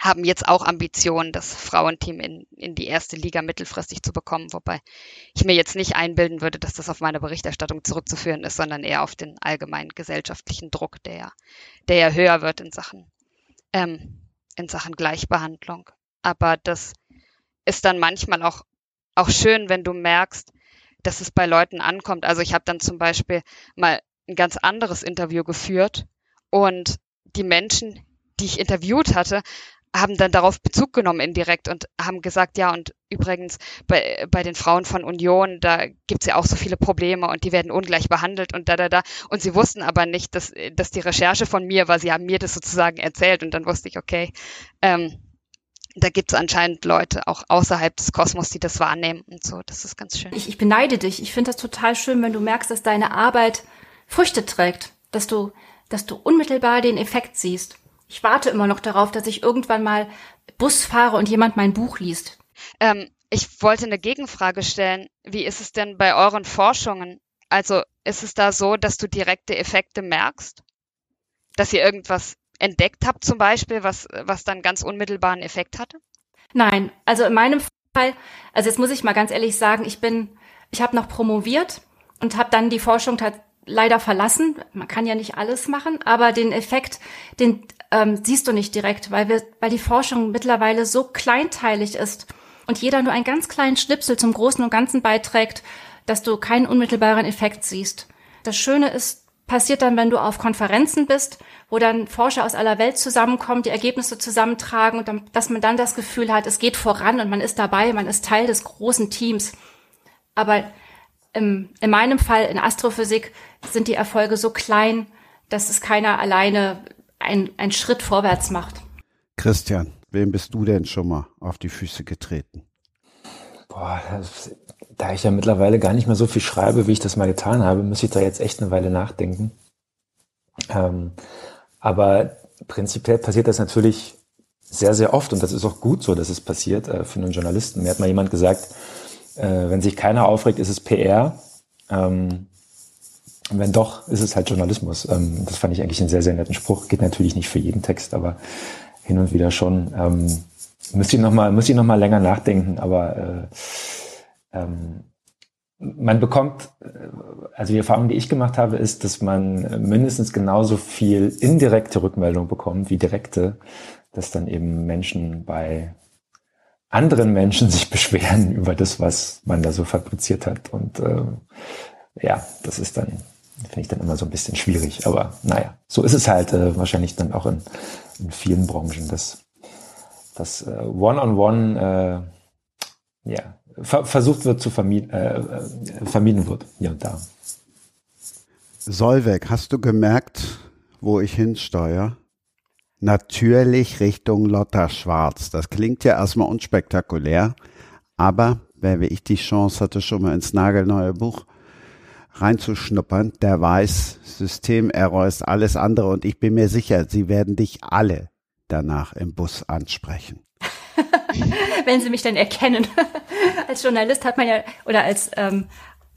haben jetzt auch Ambitionen, das Frauenteam in, in die erste Liga mittelfristig zu bekommen, wobei ich mir jetzt nicht einbilden würde, dass das auf meine Berichterstattung zurückzuführen ist, sondern eher auf den allgemeinen gesellschaftlichen Druck, der, der ja höher wird in Sachen, ähm, in Sachen Gleichbehandlung. Aber das ist dann manchmal auch, auch schön, wenn du merkst, dass es bei Leuten ankommt. Also ich habe dann zum Beispiel mal ein ganz anderes Interview geführt und die Menschen, die ich interviewt hatte, haben dann darauf Bezug genommen indirekt und haben gesagt, ja, und übrigens bei, bei den Frauen von Union, da gibt's ja auch so viele Probleme und die werden ungleich behandelt und da, da, da. Und sie wussten aber nicht, dass, dass die Recherche von mir war, sie haben mir das sozusagen erzählt und dann wusste ich, okay, ähm, da gibt es anscheinend Leute auch außerhalb des Kosmos, die das wahrnehmen und so. Das ist ganz schön. Ich, ich beneide dich. Ich finde das total schön, wenn du merkst, dass deine Arbeit Früchte trägt, dass du, dass du unmittelbar den Effekt siehst. Ich warte immer noch darauf, dass ich irgendwann mal Bus fahre und jemand mein Buch liest. Ähm, ich wollte eine Gegenfrage stellen. Wie ist es denn bei euren Forschungen? Also ist es da so, dass du direkte Effekte merkst? Dass ihr irgendwas entdeckt habt zum Beispiel, was, was dann ganz unmittelbaren Effekt hatte? Nein, also in meinem Fall, also jetzt muss ich mal ganz ehrlich sagen, ich bin, ich habe noch promoviert und habe dann die Forschung leider verlassen. Man kann ja nicht alles machen, aber den Effekt, den ähm, siehst du nicht direkt, weil wir, weil die Forschung mittlerweile so kleinteilig ist und jeder nur einen ganz kleinen Schnipsel zum Großen und Ganzen beiträgt, dass du keinen unmittelbaren Effekt siehst. Das Schöne ist, passiert dann, wenn du auf Konferenzen bist, wo dann Forscher aus aller Welt zusammenkommen, die Ergebnisse zusammentragen und dann, dass man dann das Gefühl hat, es geht voran und man ist dabei, man ist Teil des großen Teams. Aber im, in meinem Fall in Astrophysik sind die Erfolge so klein, dass es keiner alleine einen Schritt vorwärts macht. Christian, wem bist du denn schon mal auf die Füße getreten? Boah, das, da ich ja mittlerweile gar nicht mehr so viel schreibe, wie ich das mal getan habe, muss ich da jetzt echt eine Weile nachdenken. Ähm, aber prinzipiell passiert das natürlich sehr, sehr oft und das ist auch gut so, dass es passiert äh, für einen Journalisten. Mir hat mal jemand gesagt, äh, wenn sich keiner aufregt, ist es PR. Ähm, wenn doch, ist es halt Journalismus. Ähm, das fand ich eigentlich einen sehr, sehr netten Spruch. Geht natürlich nicht für jeden Text, aber hin und wieder schon. Ähm, müsste ich nochmal, noch mal länger nachdenken, aber äh, ähm, man bekommt, äh, also die Erfahrung, die ich gemacht habe, ist, dass man mindestens genauso viel indirekte Rückmeldung bekommt wie direkte, dass dann eben Menschen bei anderen Menschen sich beschweren über das, was man da so fabriziert hat. Und äh, ja, das ist dann, finde ich dann immer so ein bisschen schwierig. Aber naja, so ist es halt äh, wahrscheinlich dann auch in, in vielen Branchen, dass das äh, One-on-One -on -one, äh, ja, ver versucht wird zu vermieden, äh, äh, vermieden wird, hier und da. Solveig, hast du gemerkt, wo ich hinsteuere? Natürlich Richtung Lotta Schwarz. Das klingt ja erstmal unspektakulär, aber wer wie ich die Chance hatte, schon mal ins nagelneue Buch reinzuschnuppern, der weiß, Systemerror ist alles andere und ich bin mir sicher, sie werden dich alle danach im Bus ansprechen. Wenn sie mich dann erkennen. als Journalist hat man ja, oder als, ähm,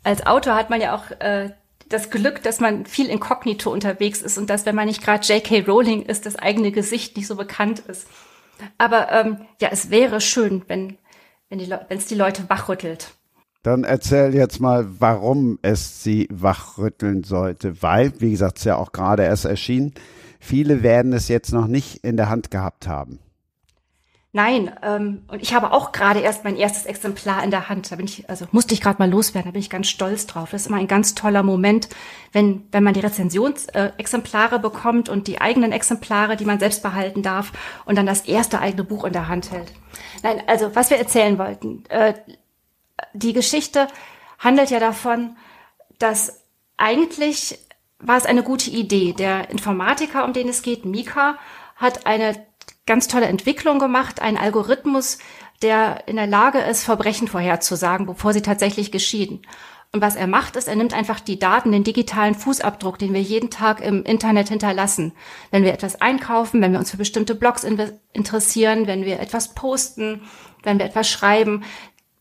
als Autor hat man ja auch äh, das Glück, dass man viel inkognito unterwegs ist und dass, wenn man nicht gerade J.K. Rowling ist, das eigene Gesicht nicht so bekannt ist. Aber ähm, ja, es wäre schön, wenn wenn die es die Leute wachrüttelt. Dann erzähl jetzt mal, warum es sie wachrütteln sollte, weil, wie gesagt, es ist ja auch gerade erst erschienen. Viele werden es jetzt noch nicht in der Hand gehabt haben. Nein, ähm, und ich habe auch gerade erst mein erstes Exemplar in der Hand. Da bin ich, also musste ich gerade mal loswerden, da bin ich ganz stolz drauf. Das ist immer ein ganz toller Moment, wenn, wenn man die Rezensionsexemplare äh, bekommt und die eigenen Exemplare, die man selbst behalten darf und dann das erste eigene Buch in der Hand hält. Nein, also was wir erzählen wollten. Äh, die Geschichte handelt ja davon, dass eigentlich war es eine gute Idee. Der Informatiker, um den es geht, Mika, hat eine ganz tolle Entwicklung gemacht, ein Algorithmus, der in der Lage ist, Verbrechen vorherzusagen, bevor sie tatsächlich geschehen. Und was er macht, ist, er nimmt einfach die Daten, den digitalen Fußabdruck, den wir jeden Tag im Internet hinterlassen. Wenn wir etwas einkaufen, wenn wir uns für bestimmte Blogs interessieren, wenn wir etwas posten, wenn wir etwas schreiben,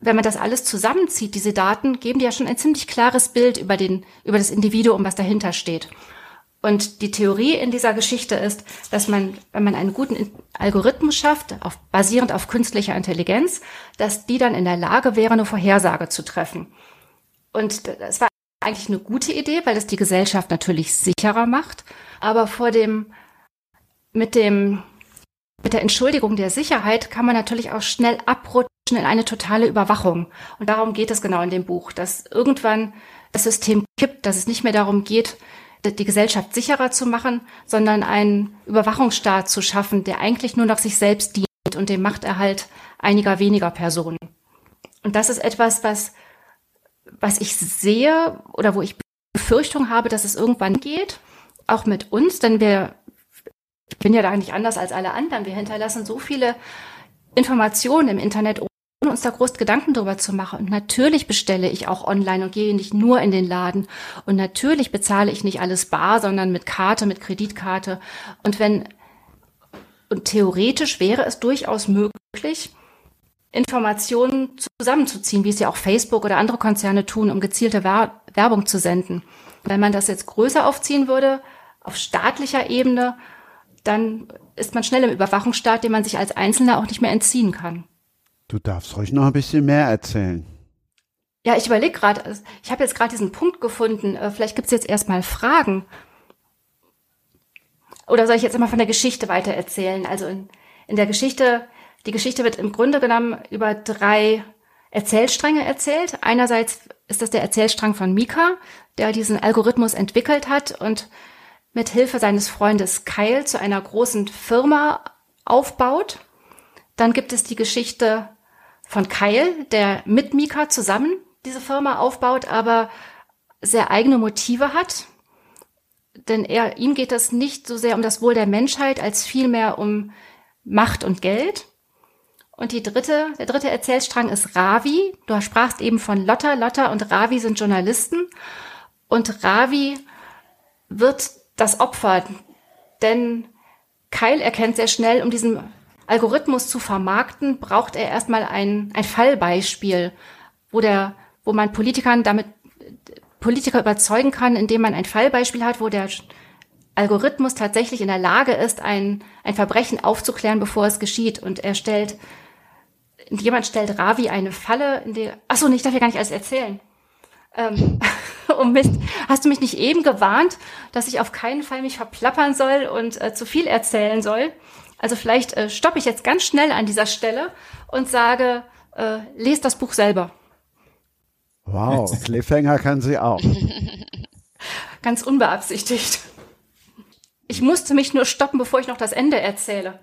wenn man das alles zusammenzieht, diese Daten, geben die ja schon ein ziemlich klares Bild über den, über das Individuum, was dahinter steht. Und die Theorie in dieser Geschichte ist, dass man, wenn man einen guten Algorithmus schafft, auf, basierend auf künstlicher Intelligenz, dass die dann in der Lage wäre, eine Vorhersage zu treffen. Und das war eigentlich eine gute Idee, weil das die Gesellschaft natürlich sicherer macht. Aber vor dem, mit dem, mit der Entschuldigung der Sicherheit kann man natürlich auch schnell abrutschen in eine totale Überwachung. Und darum geht es genau in dem Buch, dass irgendwann das System kippt, dass es nicht mehr darum geht, die Gesellschaft sicherer zu machen, sondern einen Überwachungsstaat zu schaffen, der eigentlich nur noch sich selbst dient und dem Machterhalt einiger weniger Personen. Und das ist etwas, was, was ich sehe oder wo ich Befürchtung habe, dass es irgendwann geht, auch mit uns, denn wir, ich bin ja da nicht anders als alle anderen. Wir hinterlassen so viele Informationen im Internet, uns da groß Gedanken drüber zu machen. Und natürlich bestelle ich auch online und gehe nicht nur in den Laden. Und natürlich bezahle ich nicht alles bar, sondern mit Karte, mit Kreditkarte. Und wenn, und theoretisch wäre es durchaus möglich, Informationen zusammenzuziehen, wie es ja auch Facebook oder andere Konzerne tun, um gezielte Werbung zu senden. Wenn man das jetzt größer aufziehen würde, auf staatlicher Ebene, dann ist man schnell im Überwachungsstaat, dem man sich als Einzelner auch nicht mehr entziehen kann. Du darfst ruhig noch ein bisschen mehr erzählen. Ja, ich überlege gerade, ich habe jetzt gerade diesen Punkt gefunden. Äh, vielleicht gibt es jetzt erstmal Fragen. Oder soll ich jetzt immer von der Geschichte weiter erzählen? Also in, in der Geschichte, die Geschichte wird im Grunde genommen über drei Erzählstränge erzählt. Einerseits ist das der Erzählstrang von Mika, der diesen Algorithmus entwickelt hat und mit Hilfe seines Freundes Kyle zu einer großen Firma aufbaut. Dann gibt es die Geschichte von Kyle, der mit Mika zusammen diese Firma aufbaut, aber sehr eigene Motive hat. Denn er, ihm geht es nicht so sehr um das Wohl der Menschheit, als vielmehr um Macht und Geld. Und die dritte, der dritte Erzählstrang ist Ravi. Du sprachst eben von Lotta. Lotta und Ravi sind Journalisten. Und Ravi wird das Opfer, denn Kyle erkennt sehr schnell, um diesen Algorithmus zu vermarkten, braucht er erstmal ein, ein Fallbeispiel, wo der, wo man Politikern damit Politiker überzeugen kann, indem man ein Fallbeispiel hat, wo der Algorithmus tatsächlich in der Lage ist, ein, ein Verbrechen aufzuklären, bevor es geschieht. Und er stellt, jemand stellt Ravi eine Falle, in der, ach so, ich darf ja gar nicht alles erzählen. Ähm, oh Mist, hast du mich nicht eben gewarnt, dass ich auf keinen Fall mich verplappern soll und äh, zu viel erzählen soll? Also vielleicht äh, stoppe ich jetzt ganz schnell an dieser Stelle und sage, äh, lest das Buch selber. Wow, Cliffhanger kann sie auch. Ganz unbeabsichtigt. Ich musste mich nur stoppen, bevor ich noch das Ende erzähle.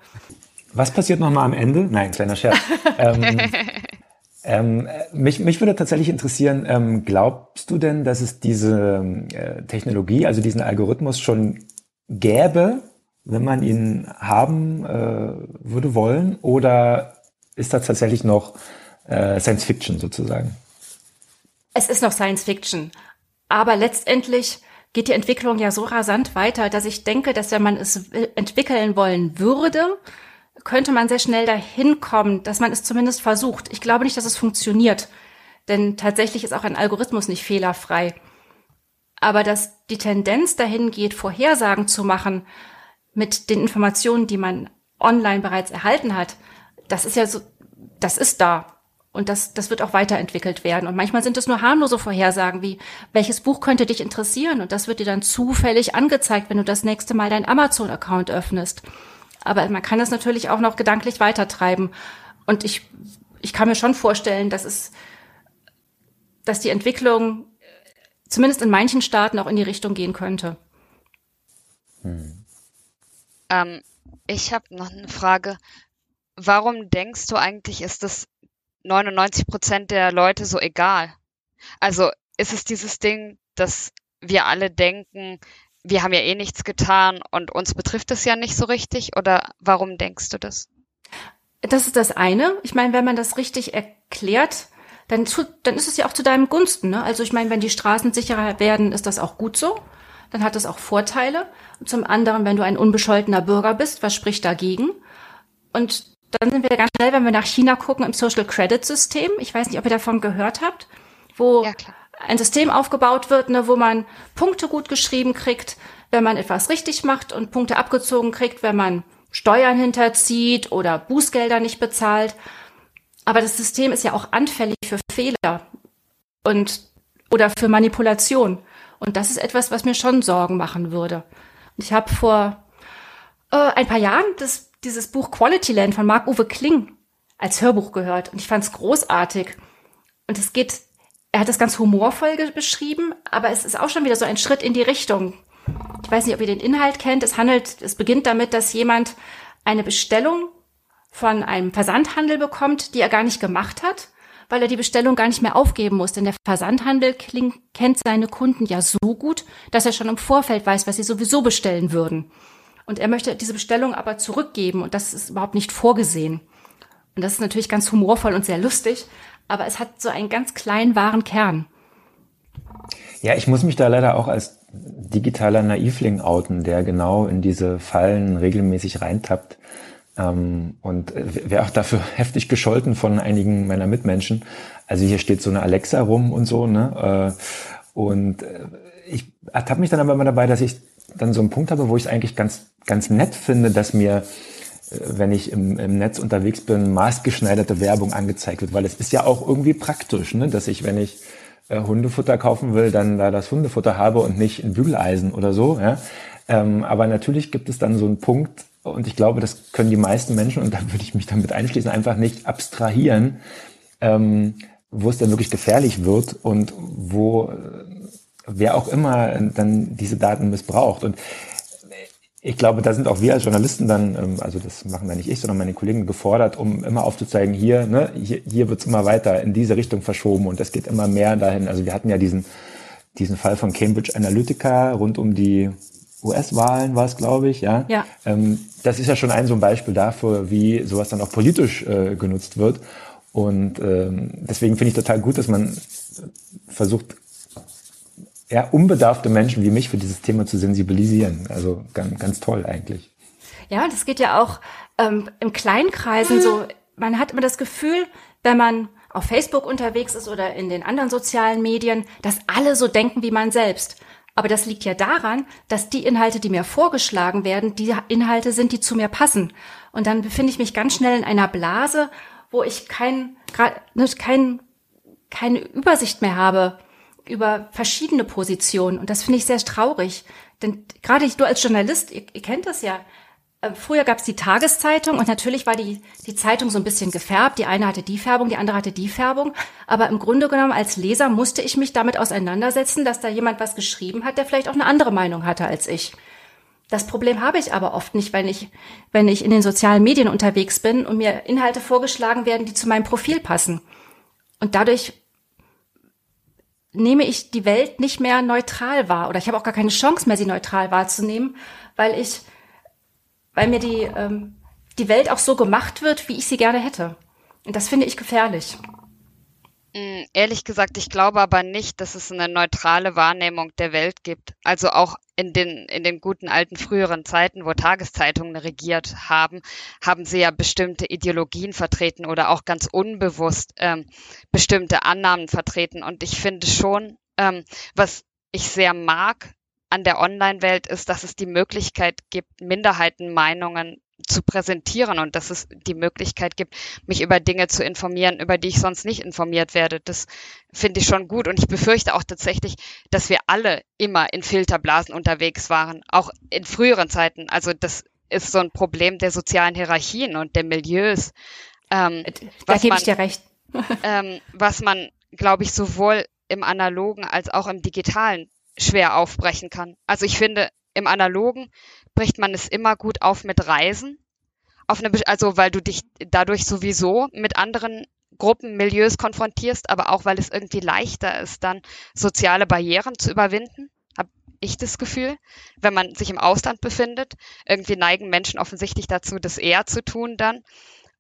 Was passiert nochmal am Ende? Nein, kleiner Scherz. ähm, ähm, mich, mich würde tatsächlich interessieren, ähm, glaubst du denn, dass es diese äh, Technologie, also diesen Algorithmus schon gäbe, wenn man ihn haben äh, würde wollen? Oder ist das tatsächlich noch äh, Science Fiction sozusagen? Es ist noch Science Fiction. Aber letztendlich geht die Entwicklung ja so rasant weiter, dass ich denke, dass wenn man es entwickeln wollen würde, könnte man sehr schnell dahin kommen, dass man es zumindest versucht. Ich glaube nicht, dass es funktioniert, denn tatsächlich ist auch ein Algorithmus nicht fehlerfrei. Aber dass die Tendenz dahin geht, Vorhersagen zu machen mit den Informationen, die man online bereits erhalten hat, das ist ja so, das ist da. Und das, das wird auch weiterentwickelt werden. Und manchmal sind es nur harmlose Vorhersagen wie, welches Buch könnte dich interessieren? Und das wird dir dann zufällig angezeigt, wenn du das nächste Mal deinen Amazon-Account öffnest. Aber man kann das natürlich auch noch gedanklich weitertreiben. Und ich, ich kann mir schon vorstellen, dass es, dass die Entwicklung zumindest in manchen Staaten auch in die Richtung gehen könnte. Hm. Ähm, ich habe noch eine Frage. Warum denkst du eigentlich, ist das 99 Prozent der Leute so egal? Also ist es dieses Ding, dass wir alle denken, wir haben ja eh nichts getan und uns betrifft es ja nicht so richtig? Oder warum denkst du das? Das ist das eine. Ich meine, wenn man das richtig erklärt, dann, tut, dann ist es ja auch zu deinem Gunsten. Ne? Also ich meine, wenn die Straßen sicherer werden, ist das auch gut so. Dann hat es auch Vorteile. Und zum anderen, wenn du ein unbescholtener Bürger bist, was spricht dagegen? Und dann sind wir ganz schnell, wenn wir nach China gucken, im Social Credit System. Ich weiß nicht, ob ihr davon gehört habt, wo ja, ein System aufgebaut wird, ne, wo man Punkte gut geschrieben kriegt, wenn man etwas richtig macht und Punkte abgezogen kriegt, wenn man Steuern hinterzieht oder Bußgelder nicht bezahlt. Aber das System ist ja auch anfällig für Fehler und oder für Manipulation. Und das ist etwas, was mir schon Sorgen machen würde. Und ich habe vor äh, ein paar Jahren das, dieses Buch Quality Land von Marc-Uwe Kling als Hörbuch gehört und ich fand es großartig. Und es geht er hat das ganz humorvoll beschrieben, aber es ist auch schon wieder so ein Schritt in die Richtung. Ich weiß nicht, ob ihr den Inhalt kennt. Es handelt, es beginnt damit, dass jemand eine Bestellung von einem Versandhandel bekommt, die er gar nicht gemacht hat, weil er die Bestellung gar nicht mehr aufgeben muss. Denn der Versandhandel kennt seine Kunden ja so gut, dass er schon im Vorfeld weiß, was sie sowieso bestellen würden. Und er möchte diese Bestellung aber zurückgeben und das ist überhaupt nicht vorgesehen. Und das ist natürlich ganz humorvoll und sehr lustig, aber es hat so einen ganz kleinen wahren Kern. Ja, ich muss mich da leider auch als digitaler Naivling outen, der genau in diese Fallen regelmäßig reintappt. Ähm, und wäre auch dafür heftig gescholten von einigen meiner Mitmenschen. Also hier steht so eine Alexa rum und so, ne? Äh, und äh, ich ertappe mich dann aber immer dabei, dass ich dann so einen Punkt habe, wo ich es eigentlich ganz, ganz nett finde, dass mir äh, wenn ich im, im Netz unterwegs bin, maßgeschneiderte Werbung angezeigt wird, weil es ist ja auch irgendwie praktisch, ne? dass ich, wenn ich äh, Hundefutter kaufen will, dann da das Hundefutter habe und nicht ein Bügeleisen oder so. Ja? Ähm, aber natürlich gibt es dann so einen Punkt, und ich glaube, das können die meisten Menschen, und da würde ich mich damit einschließen, einfach nicht abstrahieren, ähm, wo es dann wirklich gefährlich wird und wo äh, wer auch immer dann diese Daten missbraucht. Und ich glaube, da sind auch wir als Journalisten dann, ähm, also das machen da nicht ich, sondern meine Kollegen gefordert, um immer aufzuzeigen, hier, ne, hier, hier wird es immer weiter in diese Richtung verschoben und es geht immer mehr dahin. Also wir hatten ja diesen, diesen Fall von Cambridge Analytica rund um die US-Wahlen war es, glaube ich, ja. ja. Ähm, das ist ja schon ein so ein Beispiel dafür, wie sowas dann auch politisch äh, genutzt wird. Und ähm, deswegen finde ich total gut, dass man versucht, ja, unbedarfte Menschen wie mich für dieses Thema zu sensibilisieren. Also ganz, ganz toll eigentlich. Ja, das geht ja auch ähm, im Kleinkreisen so. Man hat immer das Gefühl, wenn man auf Facebook unterwegs ist oder in den anderen sozialen Medien, dass alle so denken wie man selbst. Aber das liegt ja daran, dass die Inhalte, die mir vorgeschlagen werden, die Inhalte sind, die zu mir passen. Und dann befinde ich mich ganz schnell in einer Blase, wo ich kein, ne, kein, keine Übersicht mehr habe über verschiedene Positionen. Und das finde ich sehr traurig. Denn gerade du als Journalist, ihr, ihr kennt das ja, Früher gab es die Tageszeitung und natürlich war die, die Zeitung so ein bisschen gefärbt. Die eine hatte die Färbung, die andere hatte die Färbung. Aber im Grunde genommen als Leser musste ich mich damit auseinandersetzen, dass da jemand was geschrieben hat, der vielleicht auch eine andere Meinung hatte als ich. Das Problem habe ich aber oft nicht, wenn ich, wenn ich in den sozialen Medien unterwegs bin und mir Inhalte vorgeschlagen werden, die zu meinem Profil passen. Und dadurch nehme ich die Welt nicht mehr neutral wahr oder ich habe auch gar keine Chance mehr, sie neutral wahrzunehmen, weil ich, weil mir die, ähm, die Welt auch so gemacht wird, wie ich sie gerne hätte. Und das finde ich gefährlich. Mm, ehrlich gesagt, ich glaube aber nicht, dass es eine neutrale Wahrnehmung der Welt gibt. Also auch in den, in den guten alten früheren Zeiten, wo Tageszeitungen regiert haben, haben sie ja bestimmte Ideologien vertreten oder auch ganz unbewusst ähm, bestimmte Annahmen vertreten. Und ich finde schon, ähm, was ich sehr mag an der Online-Welt ist, dass es die Möglichkeit gibt, Minderheitenmeinungen zu präsentieren und dass es die Möglichkeit gibt, mich über Dinge zu informieren, über die ich sonst nicht informiert werde. Das finde ich schon gut und ich befürchte auch tatsächlich, dass wir alle immer in Filterblasen unterwegs waren, auch in früheren Zeiten. Also das ist so ein Problem der sozialen Hierarchien und der Milieus. Ähm, da gebe ich dir recht. ähm, was man, glaube ich, sowohl im analogen als auch im digitalen schwer aufbrechen kann. Also ich finde, im analogen bricht man es immer gut auf mit Reisen. Auf eine, also weil du dich dadurch sowieso mit anderen Gruppen, Milieus konfrontierst, aber auch weil es irgendwie leichter ist, dann soziale Barrieren zu überwinden, habe ich das Gefühl. Wenn man sich im Ausland befindet, irgendwie neigen Menschen offensichtlich dazu, das eher zu tun dann.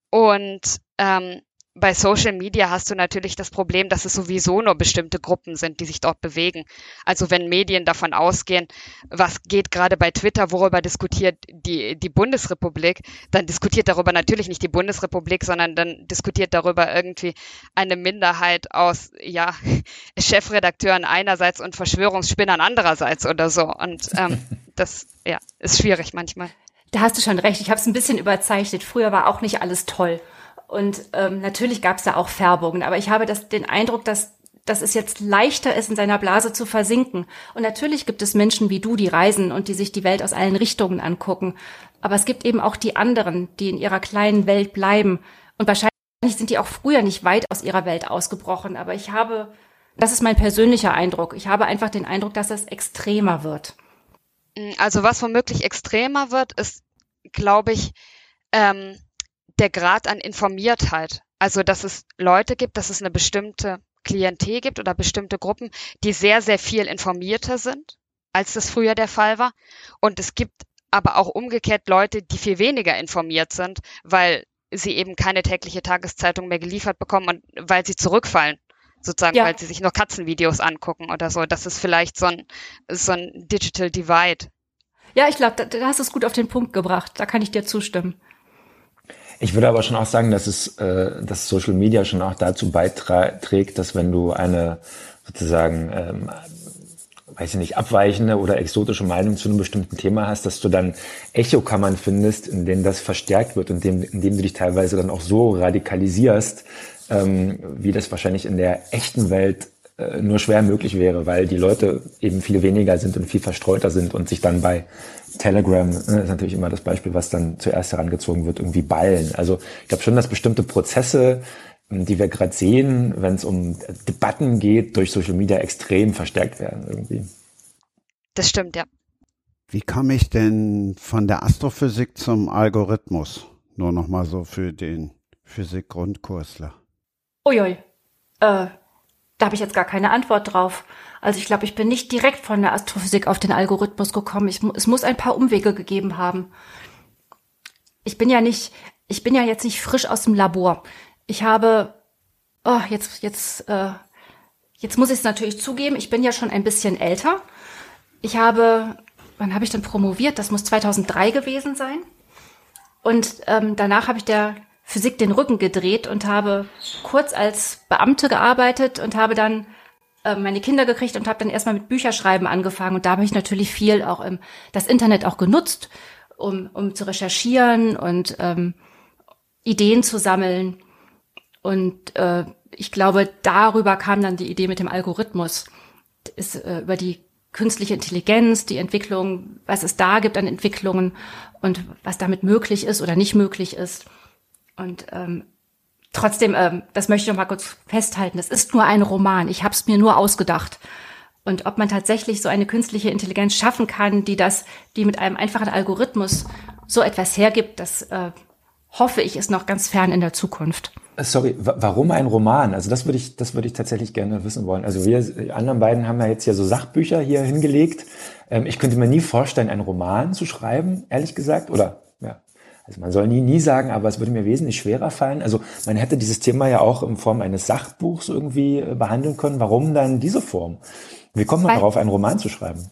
Und ähm, bei Social Media hast du natürlich das Problem, dass es sowieso nur bestimmte Gruppen sind, die sich dort bewegen. Also wenn Medien davon ausgehen, was geht gerade bei Twitter, worüber diskutiert die, die Bundesrepublik, dann diskutiert darüber natürlich nicht die Bundesrepublik, sondern dann diskutiert darüber irgendwie eine Minderheit aus, ja, Chefredakteuren einerseits und Verschwörungsspinnern andererseits oder so. Und ähm, das, ja, ist schwierig manchmal. Da hast du schon recht. Ich habe es ein bisschen überzeichnet. Früher war auch nicht alles toll. Und ähm, natürlich gab es da auch Färbungen, aber ich habe das, den Eindruck, dass, dass es jetzt leichter ist, in seiner Blase zu versinken. Und natürlich gibt es Menschen wie du, die reisen und die sich die Welt aus allen Richtungen angucken. Aber es gibt eben auch die anderen, die in ihrer kleinen Welt bleiben. Und wahrscheinlich sind die auch früher nicht weit aus ihrer Welt ausgebrochen. Aber ich habe, das ist mein persönlicher Eindruck. Ich habe einfach den Eindruck, dass es extremer wird. Also was womöglich extremer wird, ist, glaube ich, ähm, der Grad an Informiertheit. Also, dass es Leute gibt, dass es eine bestimmte Klientel gibt oder bestimmte Gruppen, die sehr, sehr viel informierter sind, als das früher der Fall war. Und es gibt aber auch umgekehrt Leute, die viel weniger informiert sind, weil sie eben keine tägliche Tageszeitung mehr geliefert bekommen und weil sie zurückfallen sozusagen, ja. weil sie sich noch Katzenvideos angucken oder so. Das ist vielleicht so ein, so ein Digital Divide. Ja, ich glaube, da, da hast du es gut auf den Punkt gebracht. Da kann ich dir zustimmen. Ich würde aber schon auch sagen, dass es, äh, dass Social Media schon auch dazu beiträgt, dass wenn du eine sozusagen, ähm, weiß ich nicht, abweichende oder exotische Meinung zu einem bestimmten Thema hast, dass du dann Echokammern findest, in denen das verstärkt wird und in, in dem du dich teilweise dann auch so radikalisierst, ähm, wie das wahrscheinlich in der echten Welt äh, nur schwer möglich wäre, weil die Leute eben viel weniger sind und viel verstreuter sind und sich dann bei Telegram, ne, ist natürlich immer das Beispiel, was dann zuerst herangezogen wird, irgendwie ballen. Also ich glaube schon, dass bestimmte Prozesse, die wir gerade sehen, wenn es um Debatten geht, durch Social Media extrem verstärkt werden irgendwie. Das stimmt, ja. Wie komme ich denn von der Astrophysik zum Algorithmus? Nur noch mal so für den Physik-Grundkursler. Uiui, äh, da habe ich jetzt gar keine Antwort drauf. Also ich glaube, ich bin nicht direkt von der Astrophysik auf den Algorithmus gekommen. Ich, es muss ein paar Umwege gegeben haben. Ich bin ja nicht, ich bin ja jetzt nicht frisch aus dem Labor. Ich habe, oh, jetzt, jetzt, äh, jetzt muss ich es natürlich zugeben, ich bin ja schon ein bisschen älter. Ich habe, wann habe ich denn promoviert? Das muss 2003 gewesen sein. Und ähm, danach habe ich der Physik den Rücken gedreht und habe kurz als Beamte gearbeitet und habe dann meine Kinder gekriegt und habe dann erstmal mit Bücherschreiben angefangen. Und da habe ich natürlich viel auch im, das Internet auch genutzt, um, um zu recherchieren und ähm, Ideen zu sammeln. Und äh, ich glaube, darüber kam dann die Idee mit dem Algorithmus. Ist, äh, über die künstliche Intelligenz, die Entwicklung, was es da gibt an Entwicklungen und was damit möglich ist oder nicht möglich ist. Und ähm, trotzdem, ähm, das möchte ich noch mal kurz festhalten, es ist nur ein Roman. Ich habe es mir nur ausgedacht. Und ob man tatsächlich so eine künstliche Intelligenz schaffen kann, die das, die mit einem einfachen Algorithmus so etwas hergibt, das äh, hoffe ich, ist noch ganz fern in der Zukunft. Äh, sorry, warum ein Roman? Also das würde ich, das würde ich tatsächlich gerne wissen wollen. Also wir, die anderen beiden haben ja jetzt hier so Sachbücher hier hingelegt. Ähm, ich könnte mir nie vorstellen, einen Roman zu schreiben, ehrlich gesagt. Oder also man soll nie, nie sagen, aber es würde mir wesentlich schwerer fallen. Also man hätte dieses Thema ja auch in Form eines Sachbuchs irgendwie äh, behandeln können. Warum dann diese Form? Wie kommt man Weil, darauf, einen Roman zu schreiben?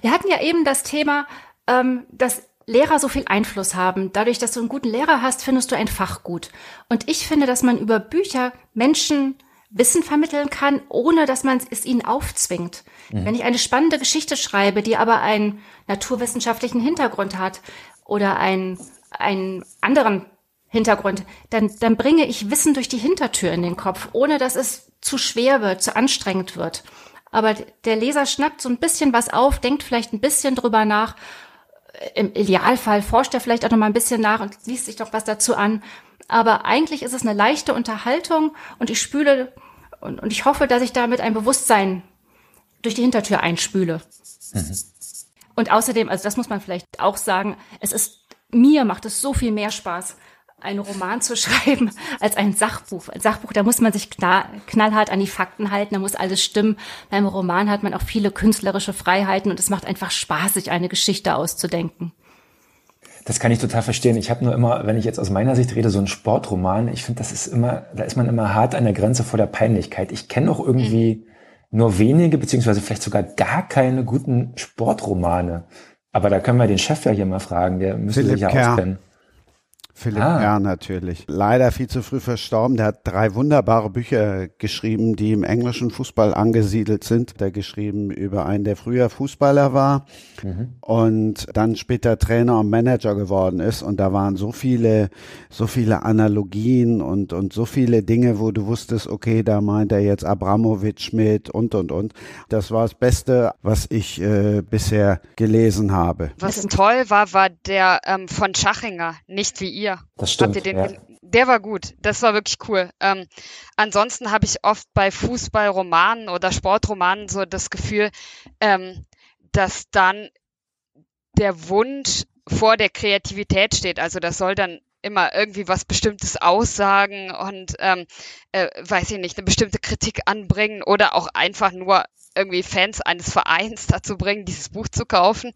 Wir hatten ja eben das Thema, ähm, dass Lehrer so viel Einfluss haben. Dadurch, dass du einen guten Lehrer hast, findest du ein Fach gut. Und ich finde, dass man über Bücher Menschen Wissen vermitteln kann, ohne dass man es ihnen aufzwingt. Mhm. Wenn ich eine spannende Geschichte schreibe, die aber einen naturwissenschaftlichen Hintergrund hat oder ein einen anderen Hintergrund, dann, dann bringe ich Wissen durch die Hintertür in den Kopf, ohne dass es zu schwer wird, zu anstrengend wird. Aber der Leser schnappt so ein bisschen was auf, denkt vielleicht ein bisschen drüber nach. Im Idealfall forscht er vielleicht auch noch mal ein bisschen nach und liest sich doch was dazu an. Aber eigentlich ist es eine leichte Unterhaltung und ich spüle und, und ich hoffe, dass ich damit ein Bewusstsein durch die Hintertür einspüle. Mhm. Und außerdem, also das muss man vielleicht auch sagen, es ist mir macht es so viel mehr Spaß, einen Roman zu schreiben als ein Sachbuch. Ein Sachbuch, da muss man sich knallhart an die Fakten halten, da muss alles stimmen. Beim Roman hat man auch viele künstlerische Freiheiten und es macht einfach Spaß, sich eine Geschichte auszudenken. Das kann ich total verstehen. Ich habe nur immer, wenn ich jetzt aus meiner Sicht rede, so ein Sportroman. Ich finde, das ist immer, da ist man immer hart an der Grenze vor der Peinlichkeit. Ich kenne auch irgendwie mhm. nur wenige, beziehungsweise vielleicht sogar gar keine guten Sportromane. Aber da können wir den Chef ja hier mal fragen, der müsste Philipp sich ja Kerr. auskennen. Philipp ah. Herr natürlich. Leider viel zu früh verstorben. Der hat drei wunderbare Bücher geschrieben, die im englischen Fußball angesiedelt sind. Der geschrieben über einen, der früher Fußballer war mhm. und dann später Trainer und Manager geworden ist. Und da waren so viele, so viele Analogien und, und so viele Dinge, wo du wusstest, okay, da meint er jetzt Abramowitsch mit und, und, und. Das war das Beste, was ich äh, bisher gelesen habe. Was toll war, war der ähm, von Schachinger, nicht wie ihr ihr. Das stimmt. Ja. Der war gut. Das war wirklich cool. Ähm, ansonsten habe ich oft bei Fußballromanen oder Sportromanen so das Gefühl, ähm, dass dann der Wunsch vor der Kreativität steht. Also das soll dann immer irgendwie was Bestimmtes aussagen und ähm, äh, weiß ich nicht, eine bestimmte Kritik anbringen oder auch einfach nur irgendwie Fans eines Vereins dazu bringen, dieses Buch zu kaufen.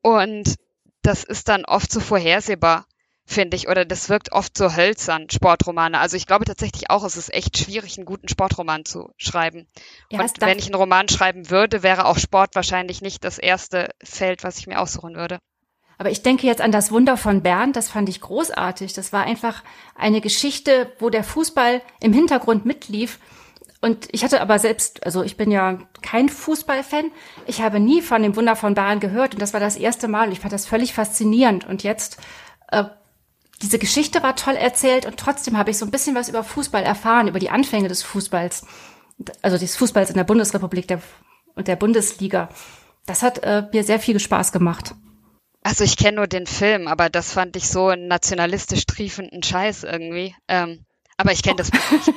Und das ist dann oft so vorhersehbar finde ich. Oder das wirkt oft so hölzern, Sportromane. Also ich glaube tatsächlich auch, es ist echt schwierig, einen guten Sportroman zu schreiben. Ja, Und wenn ich einen Roman schreiben würde, wäre auch Sport wahrscheinlich nicht das erste Feld, was ich mir aussuchen würde. Aber ich denke jetzt an das Wunder von Bern, das fand ich großartig. Das war einfach eine Geschichte, wo der Fußball im Hintergrund mitlief. Und ich hatte aber selbst, also ich bin ja kein Fußballfan. Ich habe nie von dem Wunder von Bern gehört und das war das erste Mal. Ich fand das völlig faszinierend. Und jetzt äh, diese Geschichte war toll erzählt und trotzdem habe ich so ein bisschen was über Fußball erfahren, über die Anfänge des Fußballs, also des Fußballs in der Bundesrepublik der, und der Bundesliga. Das hat äh, mir sehr viel Spaß gemacht. Also ich kenne nur den Film, aber das fand ich so einen nationalistisch triefenden Scheiß irgendwie. Ähm, aber ich kenne das Buch nicht.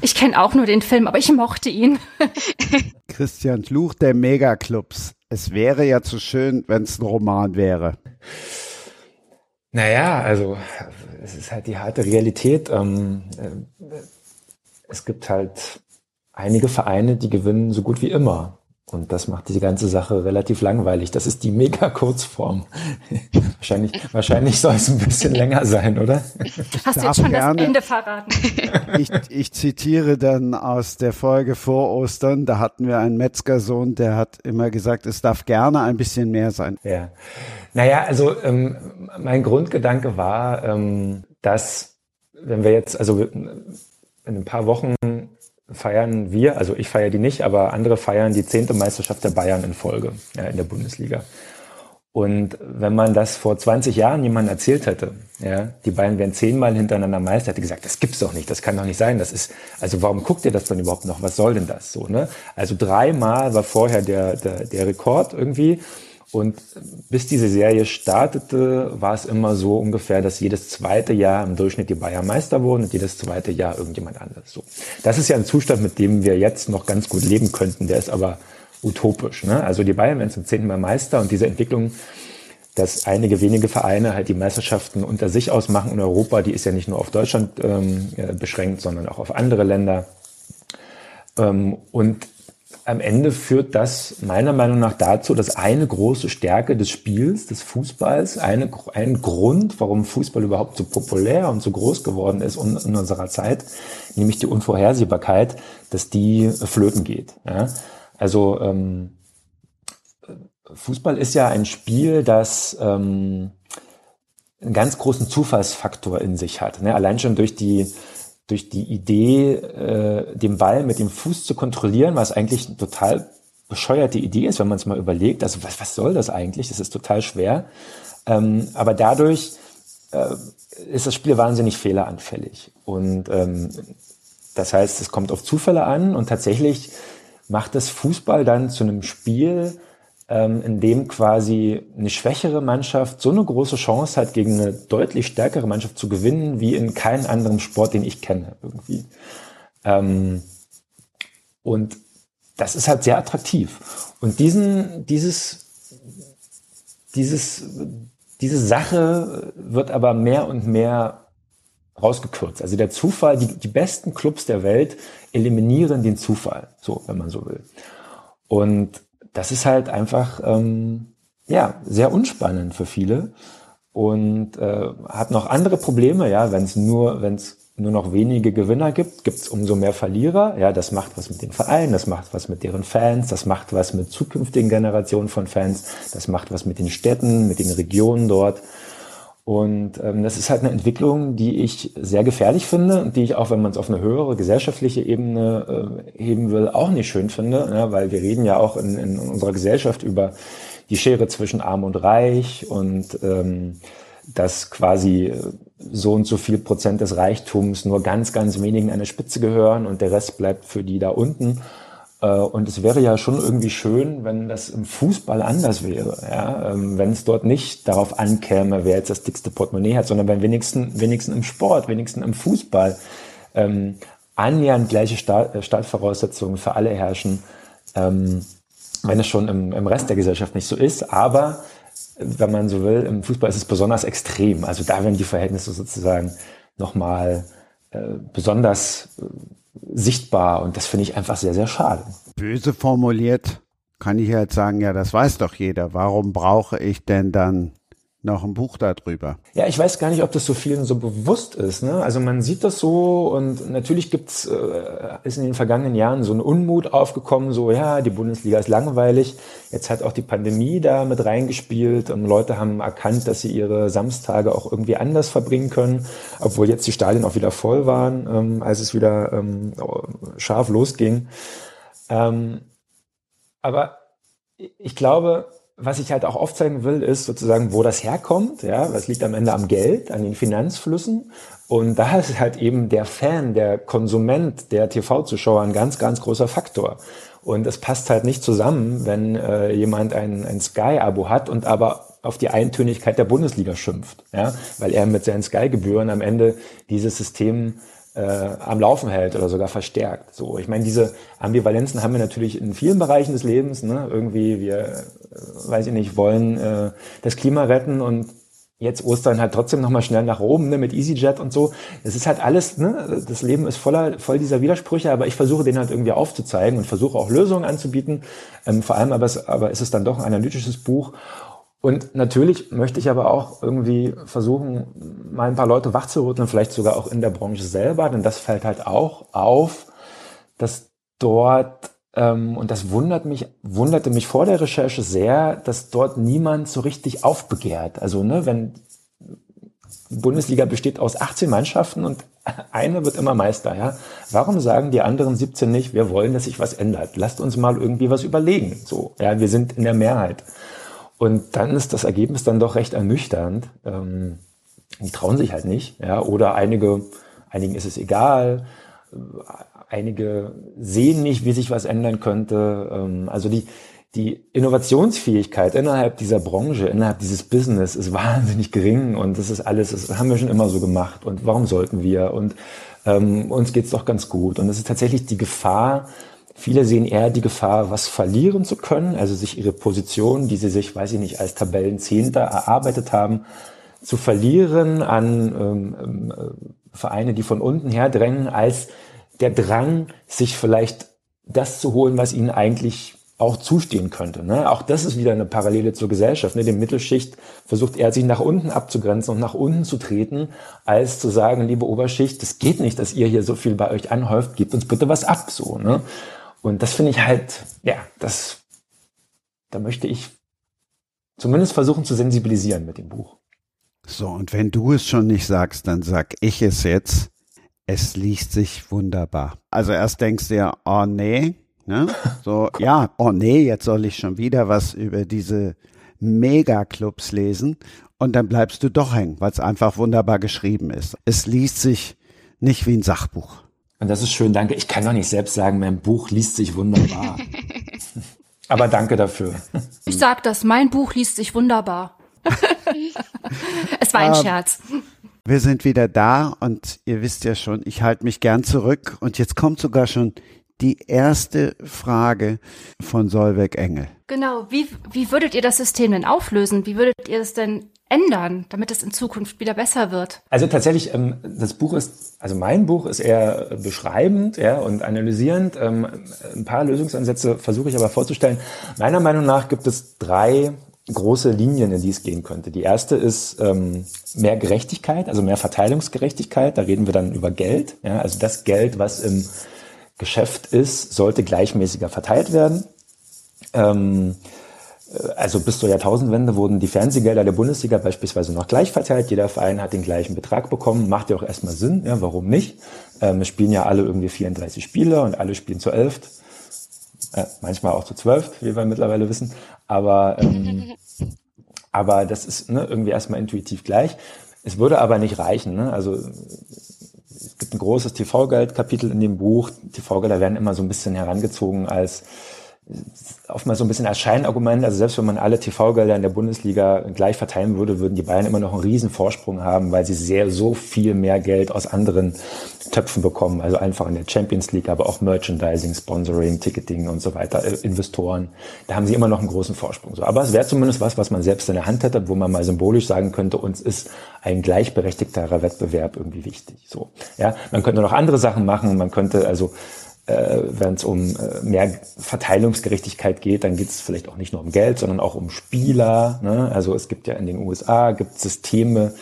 ich kenne auch nur den Film, aber ich mochte ihn. Christian Fluch der Megaclubs. Es wäre ja zu schön, wenn es ein Roman wäre. Naja, also es ist halt die harte Realität. Ähm, äh, es gibt halt einige Vereine, die gewinnen so gut wie immer. Und das macht die ganze Sache relativ langweilig. Das ist die mega-Kurzform. wahrscheinlich, wahrscheinlich soll es ein bisschen länger sein, oder? Hast du jetzt schon gerne, das Ende verraten? ich, ich zitiere dann aus der Folge vor Ostern. Da hatten wir einen Metzgersohn, der hat immer gesagt, es darf gerne ein bisschen mehr sein. Ja. Naja, also ähm, mein Grundgedanke war, ähm, dass wenn wir jetzt, also in ein paar Wochen feiern wir, also ich feiere die nicht, aber andere feiern die zehnte Meisterschaft der Bayern in Folge ja, in der Bundesliga. Und wenn man das vor 20 Jahren jemandem erzählt hätte, ja, die Bayern wären zehnmal hintereinander Meister, hätte gesagt, das gibt's doch nicht, das kann doch nicht sein, das ist, also warum guckt ihr das dann überhaupt noch, was soll denn das so, ne? Also dreimal war vorher der, der, der Rekord irgendwie und bis diese Serie startete, war es immer so ungefähr, dass jedes zweite Jahr im Durchschnitt die Bayern Meister wurden und jedes zweite Jahr irgendjemand anderes. So. Das ist ja ein Zustand, mit dem wir jetzt noch ganz gut leben könnten. Der ist aber utopisch. Ne? Also die Bayern werden zum zehnten Mal Meister und diese Entwicklung, dass einige wenige Vereine halt die Meisterschaften unter sich ausmachen in Europa, die ist ja nicht nur auf Deutschland ähm, beschränkt, sondern auch auf andere Länder. Ähm, und am Ende führt das meiner Meinung nach dazu, dass eine große Stärke des Spiels, des Fußballs, eine, ein Grund, warum Fußball überhaupt so populär und so groß geworden ist in, in unserer Zeit, nämlich die Unvorhersehbarkeit, dass die flöten geht. Ja? Also ähm, Fußball ist ja ein Spiel, das ähm, einen ganz großen Zufallsfaktor in sich hat. Ne? Allein schon durch die durch die Idee, äh, den Ball mit dem Fuß zu kontrollieren, was eigentlich eine total bescheuerte Idee ist, wenn man es mal überlegt. Also was, was soll das eigentlich? Das ist total schwer. Ähm, aber dadurch äh, ist das Spiel wahnsinnig fehleranfällig. Und ähm, das heißt, es kommt auf Zufälle an und tatsächlich macht das Fußball dann zu einem Spiel, ähm, in dem quasi eine schwächere Mannschaft so eine große Chance hat, gegen eine deutlich stärkere Mannschaft zu gewinnen, wie in keinem anderen Sport, den ich kenne, irgendwie. Ähm, und das ist halt sehr attraktiv. Und diesen, dieses, dieses, diese Sache wird aber mehr und mehr rausgekürzt. Also der Zufall, die, die besten Clubs der Welt eliminieren den Zufall, so, wenn man so will. Und das ist halt einfach ähm, ja sehr unspannend für viele und äh, hat noch andere Probleme. Ja, wenn es nur wenn es nur noch wenige Gewinner gibt, gibt es umso mehr Verlierer. Ja, das macht was mit den Vereinen, das macht was mit deren Fans, das macht was mit zukünftigen Generationen von Fans, das macht was mit den Städten, mit den Regionen dort. Und ähm, das ist halt eine Entwicklung, die ich sehr gefährlich finde und die ich auch, wenn man es auf eine höhere gesellschaftliche Ebene äh, heben will, auch nicht schön finde, ja, weil wir reden ja auch in, in unserer Gesellschaft über die Schere zwischen Arm und Reich und ähm, dass quasi so und so viel Prozent des Reichtums nur ganz, ganz wenigen an der Spitze gehören und der Rest bleibt für die da unten. Äh, und es wäre ja schon irgendwie schön, wenn das im Fußball anders wäre. Ja? Ähm, wenn es dort nicht darauf ankäme, wer jetzt das dickste Portemonnaie hat, sondern wenn wenigstens, wenigstens im Sport, wenigstens im Fußball ähm, annähernd gleiche äh, Startvoraussetzungen für alle herrschen, ähm, wenn es schon im, im Rest der Gesellschaft nicht so ist. Aber wenn man so will, im Fußball ist es besonders extrem. Also da werden die Verhältnisse sozusagen nochmal äh, besonders äh, sichtbar und das finde ich einfach sehr, sehr schade. Böse formuliert kann ich jetzt sagen, ja, das weiß doch jeder. Warum brauche ich denn dann noch ein Buch darüber. Ja, ich weiß gar nicht, ob das so vielen so bewusst ist. Ne? Also man sieht das so und natürlich gibt's, äh, ist in den vergangenen Jahren so ein Unmut aufgekommen, so ja, die Bundesliga ist langweilig. Jetzt hat auch die Pandemie da mit reingespielt und Leute haben erkannt, dass sie ihre Samstage auch irgendwie anders verbringen können, obwohl jetzt die Stadien auch wieder voll waren, ähm, als es wieder ähm, scharf losging. Ähm, aber ich glaube, was ich halt auch aufzeigen will, ist sozusagen, wo das herkommt. Ja, was liegt am Ende am Geld, an den Finanzflüssen. Und da ist halt eben der Fan, der Konsument, der TV-Zuschauer ein ganz, ganz großer Faktor. Und es passt halt nicht zusammen, wenn äh, jemand ein, ein Sky-Abo hat und aber auf die Eintönigkeit der Bundesliga schimpft, ja, weil er mit seinen Sky-Gebühren am Ende dieses System äh, am Laufen hält oder sogar verstärkt. So, ich meine, diese Ambivalenzen haben wir natürlich in vielen Bereichen des Lebens. Ne? Irgendwie, wir, äh, weiß ich nicht, wollen äh, das Klima retten und jetzt Ostern halt trotzdem nochmal schnell nach Rom ne, mit EasyJet und so. Das ist halt alles, ne, das Leben ist voller, voll dieser Widersprüche, aber ich versuche den halt irgendwie aufzuzeigen und versuche auch Lösungen anzubieten. Ähm, vor allem aber, es, aber ist es dann doch ein analytisches Buch und natürlich möchte ich aber auch irgendwie versuchen, mal ein paar Leute wachzurütteln, vielleicht sogar auch in der Branche selber, denn das fällt halt auch auf, dass dort, ähm, und das wundert mich, wunderte mich vor der Recherche sehr, dass dort niemand so richtig aufbegehrt. Also, ne, wenn Bundesliga besteht aus 18 Mannschaften und eine wird immer Meister, ja. Warum sagen die anderen 17 nicht, wir wollen, dass sich was ändert? Lasst uns mal irgendwie was überlegen. So, ja, wir sind in der Mehrheit. Und dann ist das Ergebnis dann doch recht ernüchternd. Ähm, die trauen sich halt nicht, ja, oder einige, einigen ist es egal, einige sehen nicht, wie sich was ändern könnte. Ähm, also die, die Innovationsfähigkeit innerhalb dieser Branche, innerhalb dieses Business ist wahnsinnig gering. Und das ist alles, das haben wir schon immer so gemacht. Und warum sollten wir? Und ähm, uns geht's doch ganz gut. Und es ist tatsächlich die Gefahr, Viele sehen eher die Gefahr, was verlieren zu können, also sich ihre Position, die sie sich, weiß ich nicht, als Tabellenzehnter erarbeitet haben, zu verlieren an ähm, ähm, Vereine, die von unten her drängen, als der Drang, sich vielleicht das zu holen, was ihnen eigentlich auch zustehen könnte. Ne? Auch das ist wieder eine Parallele zur Gesellschaft. Ne? Die Mittelschicht versucht eher, sich nach unten abzugrenzen und nach unten zu treten, als zu sagen, liebe Oberschicht, das geht nicht, dass ihr hier so viel bei euch anhäuft, gebt uns bitte was ab. So, ne? Und das finde ich halt, ja, das, da möchte ich zumindest versuchen zu sensibilisieren mit dem Buch. So, und wenn du es schon nicht sagst, dann sag ich es jetzt. Es liest sich wunderbar. Also erst denkst du ja, oh nee, ne? So, ja, oh nee, jetzt soll ich schon wieder was über diese Megaclubs lesen. Und dann bleibst du doch hängen, weil es einfach wunderbar geschrieben ist. Es liest sich nicht wie ein Sachbuch. Und das ist schön, danke. Ich kann doch nicht selbst sagen, mein Buch liest sich wunderbar. Aber danke dafür. Ich sag das, mein Buch liest sich wunderbar. es war ein ähm, Scherz. Wir sind wieder da und ihr wisst ja schon, ich halte mich gern zurück und jetzt kommt sogar schon die erste Frage von Solveig Engel. Genau, wie, wie würdet ihr das System denn auflösen? Wie würdet ihr es denn ändern, damit es in Zukunft wieder besser wird? Also tatsächlich, ähm, das Buch ist, also mein Buch ist eher beschreibend ja, und analysierend. Ähm, ein paar Lösungsansätze versuche ich aber vorzustellen. Meiner Meinung nach gibt es drei große Linien, in die es gehen könnte. Die erste ist ähm, mehr Gerechtigkeit, also mehr Verteilungsgerechtigkeit. Da reden wir dann über Geld. Ja, also das Geld, was im Geschäft ist, sollte gleichmäßiger verteilt werden. Ähm, äh, also bis zur Jahrtausendwende wurden die Fernsehgelder der Bundesliga beispielsweise noch gleich verteilt. Jeder Verein hat den gleichen Betrag bekommen. Macht ja auch erstmal Sinn. Ja, warum nicht? Ähm, es spielen ja alle irgendwie 34 Spiele und alle spielen zu elf. Äh, manchmal auch zu zwölf, wie wir mittlerweile wissen. Aber, ähm, aber das ist ne, irgendwie erstmal intuitiv gleich. Es würde aber nicht reichen. Ne? Also es gibt ein großes TV-Geld-Kapitel in dem Buch. TV-Gelder werden immer so ein bisschen herangezogen als oftmals so ein bisschen als Scheinargument, also selbst wenn man alle TV-Gelder in der Bundesliga gleich verteilen würde, würden die Bayern immer noch einen riesen Vorsprung haben, weil sie sehr, so viel mehr Geld aus anderen Töpfen bekommen, also einfach in der Champions League, aber auch Merchandising, Sponsoring, Ticketing und so weiter, äh, Investoren, da haben sie immer noch einen großen Vorsprung. So, aber es wäre zumindest was, was man selbst in der Hand hätte, wo man mal symbolisch sagen könnte, uns ist ein gleichberechtigterer Wettbewerb irgendwie wichtig. So, ja, man könnte noch andere Sachen machen, man könnte also äh, wenn es um äh, mehr Verteilungsgerechtigkeit geht, dann geht es vielleicht auch nicht nur um Geld, sondern auch um Spieler. Ne? Also es gibt ja in den USA gibt Systeme,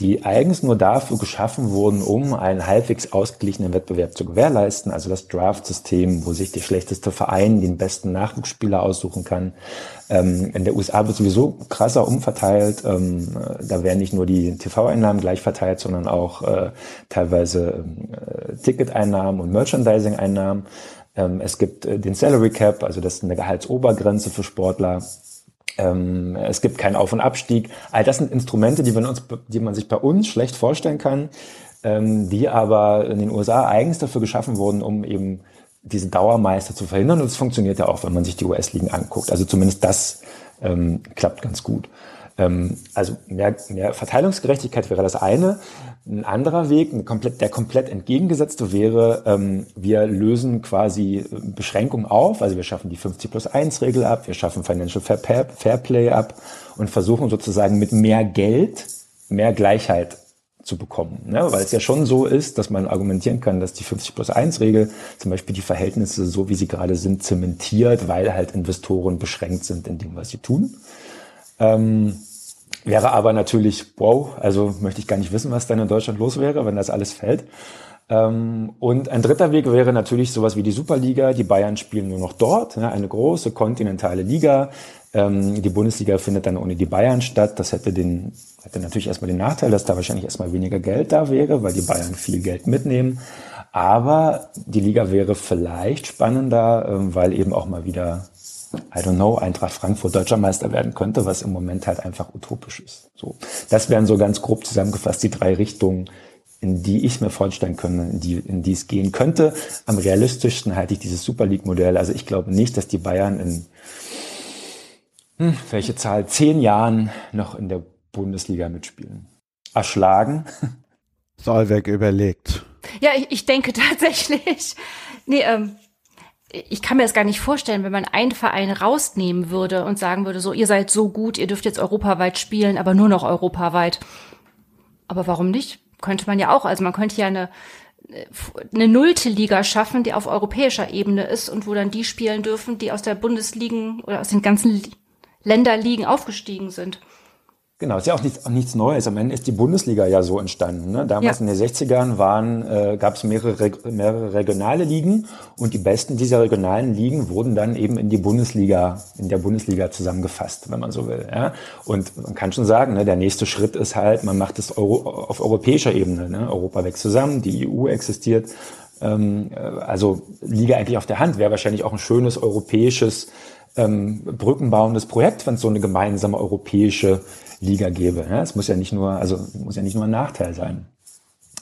die eigens nur dafür geschaffen wurden, um einen halbwegs ausgeglichenen Wettbewerb zu gewährleisten. Also das Draft-System, wo sich der schlechteste Verein den besten Nachwuchsspieler aussuchen kann. Ähm, in der USA wird sowieso krasser umverteilt. Ähm, da werden nicht nur die TV-Einnahmen gleich verteilt, sondern auch äh, teilweise äh, Ticketeinnahmen und Merchandising-Einnahmen. Ähm, es gibt äh, den Salary Cap, also das ist eine Gehaltsobergrenze für Sportler. Ähm, es gibt keinen Auf- und Abstieg. All das sind Instrumente, die man, uns, die man sich bei uns schlecht vorstellen kann, ähm, die aber in den USA eigens dafür geschaffen wurden, um eben diese Dauermeister zu verhindern. Und es funktioniert ja auch, wenn man sich die US-Ligen anguckt. Also zumindest das ähm, klappt ganz gut. Ähm, also mehr, mehr Verteilungsgerechtigkeit wäre das eine. Ein anderer Weg, komplett, der komplett entgegengesetzte wäre, ähm, wir lösen quasi äh, Beschränkungen auf, also wir schaffen die 50 plus 1 Regel ab, wir schaffen Financial Fair Play ab und versuchen sozusagen mit mehr Geld mehr Gleichheit zu bekommen. Ne? Weil es ja schon so ist, dass man argumentieren kann, dass die 50 plus 1 Regel zum Beispiel die Verhältnisse so, wie sie gerade sind, zementiert, weil halt Investoren beschränkt sind in dem, was sie tun. Ähm, wäre aber natürlich, wow, also möchte ich gar nicht wissen, was dann in Deutschland los wäre, wenn das alles fällt. Ähm, und ein dritter Weg wäre natürlich sowas wie die Superliga. Die Bayern spielen nur noch dort, ne, eine große kontinentale Liga. Ähm, die Bundesliga findet dann ohne die Bayern statt. Das hätte den, hätte natürlich erstmal den Nachteil, dass da wahrscheinlich erstmal weniger Geld da wäre, weil die Bayern viel Geld mitnehmen. Aber die Liga wäre vielleicht spannender, ähm, weil eben auch mal wieder I don't know, Eintracht Frankfurt deutscher Meister werden könnte, was im Moment halt einfach utopisch ist. So. Das wären so ganz grob zusammengefasst die drei Richtungen, in die ich mir vorstellen könnte, in die, in die es gehen könnte. Am realistischsten halte ich dieses Super League-Modell. Also ich glaube nicht, dass die Bayern in, hm, welche Zahl, zehn Jahren noch in der Bundesliga mitspielen. Erschlagen. Solveig überlegt. Ja, ich, ich denke tatsächlich. Nee, ähm, ich kann mir das gar nicht vorstellen, wenn man einen Verein rausnehmen würde und sagen würde, so, ihr seid so gut, ihr dürft jetzt europaweit spielen, aber nur noch europaweit. Aber warum nicht? Könnte man ja auch. Also man könnte ja eine, eine nullte Liga schaffen, die auf europäischer Ebene ist und wo dann die spielen dürfen, die aus der Bundesligen oder aus den ganzen Länderligen aufgestiegen sind. Genau, ist ja auch nichts, auch nichts Neues. Am Ende ist die Bundesliga ja so entstanden. Ne? Damals ja. in den 60ern waren, äh, gab es mehrere, mehrere regionale Ligen und die besten dieser regionalen Ligen wurden dann eben in die Bundesliga, in der Bundesliga zusammengefasst, wenn man so will. Ja? Und man kann schon sagen, ne, der nächste Schritt ist halt, man macht es Euro, auf europäischer Ebene. Ne? Europa wächst zusammen, die EU existiert. Ähm, äh, also Liga eigentlich auf der Hand, wäre wahrscheinlich auch ein schönes europäisches ähm, brückenbauendes Projekt, wenn es so eine gemeinsame europäische Liga gäbe. Ja, es muss ja nicht nur, also muss ja nicht nur ein Nachteil sein.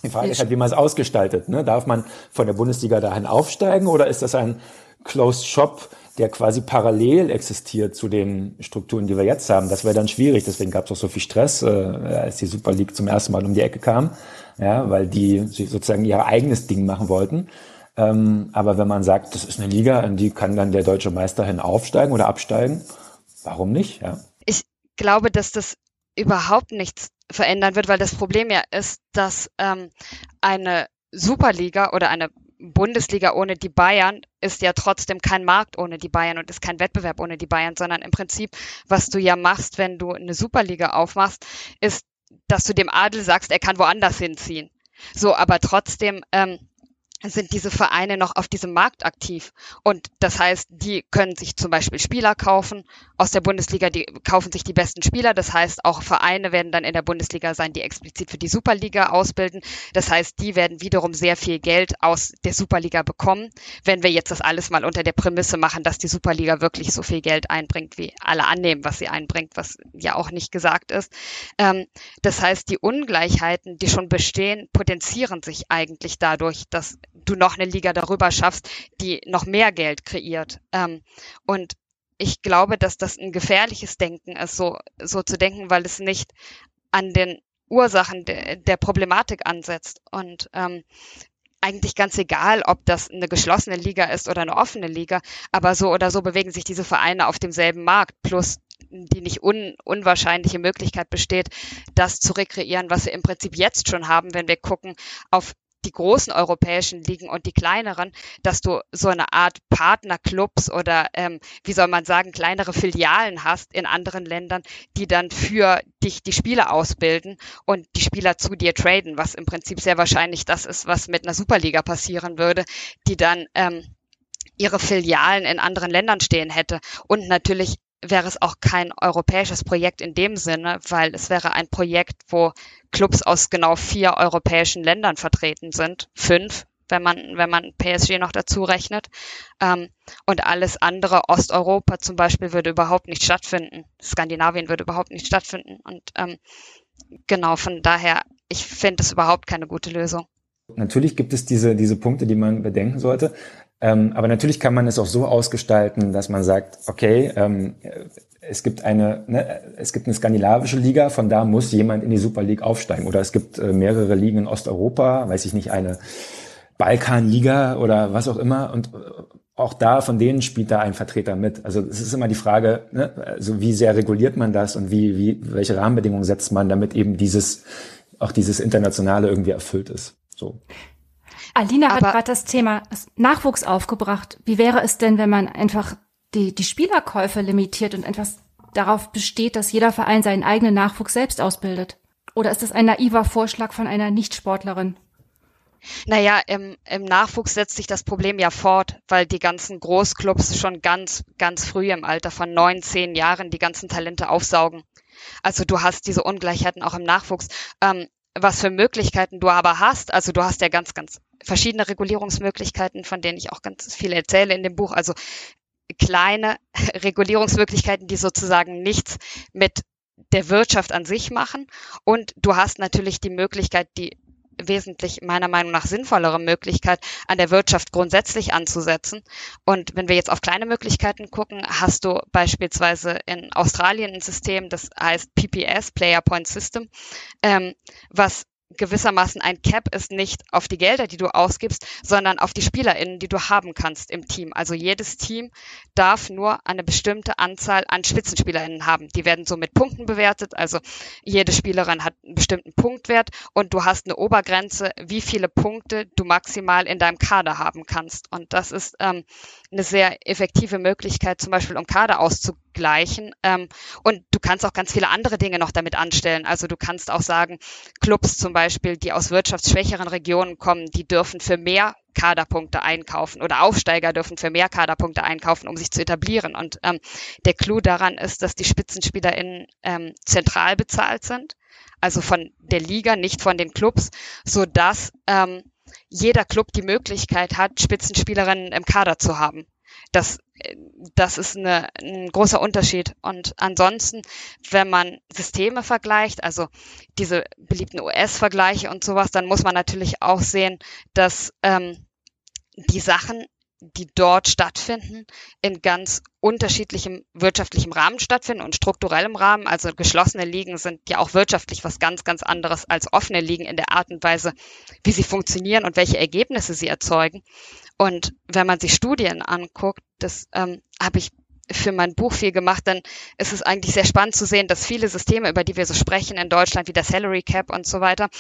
Die Frage ist halt, wie man es ausgestaltet. Ne? Darf man von der Bundesliga dahin aufsteigen oder ist das ein Closed Shop, der quasi parallel existiert zu den Strukturen, die wir jetzt haben? Das wäre dann schwierig. Deswegen gab es auch so viel Stress, äh, als die Super League zum ersten Mal um die Ecke kam, ja, weil die sozusagen ihr eigenes Ding machen wollten. Ähm, aber wenn man sagt, das ist eine Liga, in die kann dann der deutsche Meister hin aufsteigen oder absteigen, warum nicht? Ja? Ich glaube, dass das überhaupt nichts verändern wird, weil das Problem ja ist, dass ähm, eine Superliga oder eine Bundesliga ohne die Bayern ist ja trotzdem kein Markt ohne die Bayern und ist kein Wettbewerb ohne die Bayern, sondern im Prinzip, was du ja machst, wenn du eine Superliga aufmachst, ist, dass du dem Adel sagst, er kann woanders hinziehen. So, aber trotzdem ähm, sind diese Vereine noch auf diesem Markt aktiv. Und das heißt, die können sich zum Beispiel Spieler kaufen aus der Bundesliga, die kaufen sich die besten Spieler. Das heißt, auch Vereine werden dann in der Bundesliga sein, die explizit für die Superliga ausbilden. Das heißt, die werden wiederum sehr viel Geld aus der Superliga bekommen, wenn wir jetzt das alles mal unter der Prämisse machen, dass die Superliga wirklich so viel Geld einbringt, wie alle annehmen, was sie einbringt, was ja auch nicht gesagt ist. Ähm, das heißt, die Ungleichheiten, die schon bestehen, potenzieren sich eigentlich dadurch, dass du noch eine Liga darüber schaffst, die noch mehr Geld kreiert. Ähm, und ich glaube, dass das ein gefährliches Denken ist, so, so zu denken, weil es nicht an den Ursachen de, der Problematik ansetzt. Und ähm, eigentlich ganz egal, ob das eine geschlossene Liga ist oder eine offene Liga, aber so oder so bewegen sich diese Vereine auf demselben Markt, plus die nicht un unwahrscheinliche Möglichkeit besteht, das zu rekreieren, was wir im Prinzip jetzt schon haben, wenn wir gucken auf die großen europäischen Ligen und die kleineren, dass du so eine Art Partnerclubs oder ähm, wie soll man sagen, kleinere Filialen hast in anderen Ländern, die dann für dich die Spieler ausbilden und die Spieler zu dir traden, was im Prinzip sehr wahrscheinlich das ist, was mit einer Superliga passieren würde, die dann ähm, ihre Filialen in anderen Ländern stehen hätte und natürlich wäre es auch kein europäisches Projekt in dem Sinne, weil es wäre ein Projekt, wo Clubs aus genau vier europäischen Ländern vertreten sind. Fünf, wenn man, wenn man PSG noch dazu rechnet. Ähm, und alles andere, Osteuropa zum Beispiel, würde überhaupt nicht stattfinden. Skandinavien würde überhaupt nicht stattfinden. Und ähm, genau, von daher, ich finde es überhaupt keine gute Lösung. Natürlich gibt es diese, diese Punkte, die man bedenken sollte. Ähm, aber natürlich kann man es auch so ausgestalten, dass man sagt, okay, ähm, es gibt eine, ne, es gibt eine skandinavische Liga, von da muss jemand in die Super League aufsteigen. Oder es gibt äh, mehrere Ligen in Osteuropa, weiß ich nicht, eine Balkanliga oder was auch immer. Und äh, auch da, von denen spielt da ein Vertreter mit. Also es ist immer die Frage, ne, also wie sehr reguliert man das und wie, wie, welche Rahmenbedingungen setzt man, damit eben dieses, auch dieses Internationale irgendwie erfüllt ist. So. Alina hat gerade das Thema Nachwuchs aufgebracht. Wie wäre es denn, wenn man einfach die, die Spielerkäufe limitiert und etwas darauf besteht, dass jeder Verein seinen eigenen Nachwuchs selbst ausbildet? Oder ist das ein naiver Vorschlag von einer Nichtsportlerin? Naja, im, im Nachwuchs setzt sich das Problem ja fort, weil die ganzen Großclubs schon ganz, ganz früh im Alter von neun, zehn Jahren die ganzen Talente aufsaugen. Also du hast diese Ungleichheiten auch im Nachwuchs. Ähm, was für Möglichkeiten du aber hast, also du hast ja ganz, ganz verschiedene Regulierungsmöglichkeiten, von denen ich auch ganz viel erzähle in dem Buch. Also kleine Regulierungsmöglichkeiten, die sozusagen nichts mit der Wirtschaft an sich machen. Und du hast natürlich die Möglichkeit, die wesentlich meiner Meinung nach sinnvollere Möglichkeit, an der Wirtschaft grundsätzlich anzusetzen. Und wenn wir jetzt auf kleine Möglichkeiten gucken, hast du beispielsweise in Australien ein System, das heißt PPS, Player Point System, ähm, was gewissermaßen ein Cap ist nicht auf die Gelder, die du ausgibst, sondern auf die SpielerInnen, die du haben kannst im Team. Also jedes Team darf nur eine bestimmte Anzahl an SpitzenspielerInnen haben. Die werden so mit Punkten bewertet. Also jede Spielerin hat einen bestimmten Punktwert und du hast eine Obergrenze, wie viele Punkte du maximal in deinem Kader haben kannst. Und das ist ähm, eine sehr effektive Möglichkeit, zum Beispiel um Kader auszugleichen. Ähm, und du kannst auch ganz viele andere Dinge noch damit anstellen. Also du kannst auch sagen, Clubs zum Beispiel, die aus wirtschaftsschwächeren Regionen kommen, die dürfen für mehr Kaderpunkte einkaufen oder Aufsteiger dürfen für mehr Kaderpunkte einkaufen, um sich zu etablieren. Und ähm, der Clou daran ist, dass die SpitzenspielerInnen ähm, zentral bezahlt sind, also von der Liga, nicht von den Clubs, so dass ähm, jeder Club die Möglichkeit hat, Spitzenspielerinnen im Kader zu haben. Das, das ist eine, ein großer Unterschied. Und ansonsten, wenn man Systeme vergleicht, also diese beliebten US-Vergleiche und sowas, dann muss man natürlich auch sehen, dass ähm, die Sachen die dort stattfinden, in ganz unterschiedlichem wirtschaftlichem Rahmen stattfinden und strukturellem Rahmen. Also geschlossene Ligen sind ja auch wirtschaftlich was ganz, ganz anderes als offene Ligen in der Art und Weise, wie sie funktionieren und welche Ergebnisse sie erzeugen. Und wenn man sich Studien anguckt, das ähm, habe ich für mein Buch viel gemacht, dann ist es eigentlich sehr spannend zu sehen, dass viele Systeme, über die wir so sprechen in Deutschland, wie der Salary Cap und so weiter,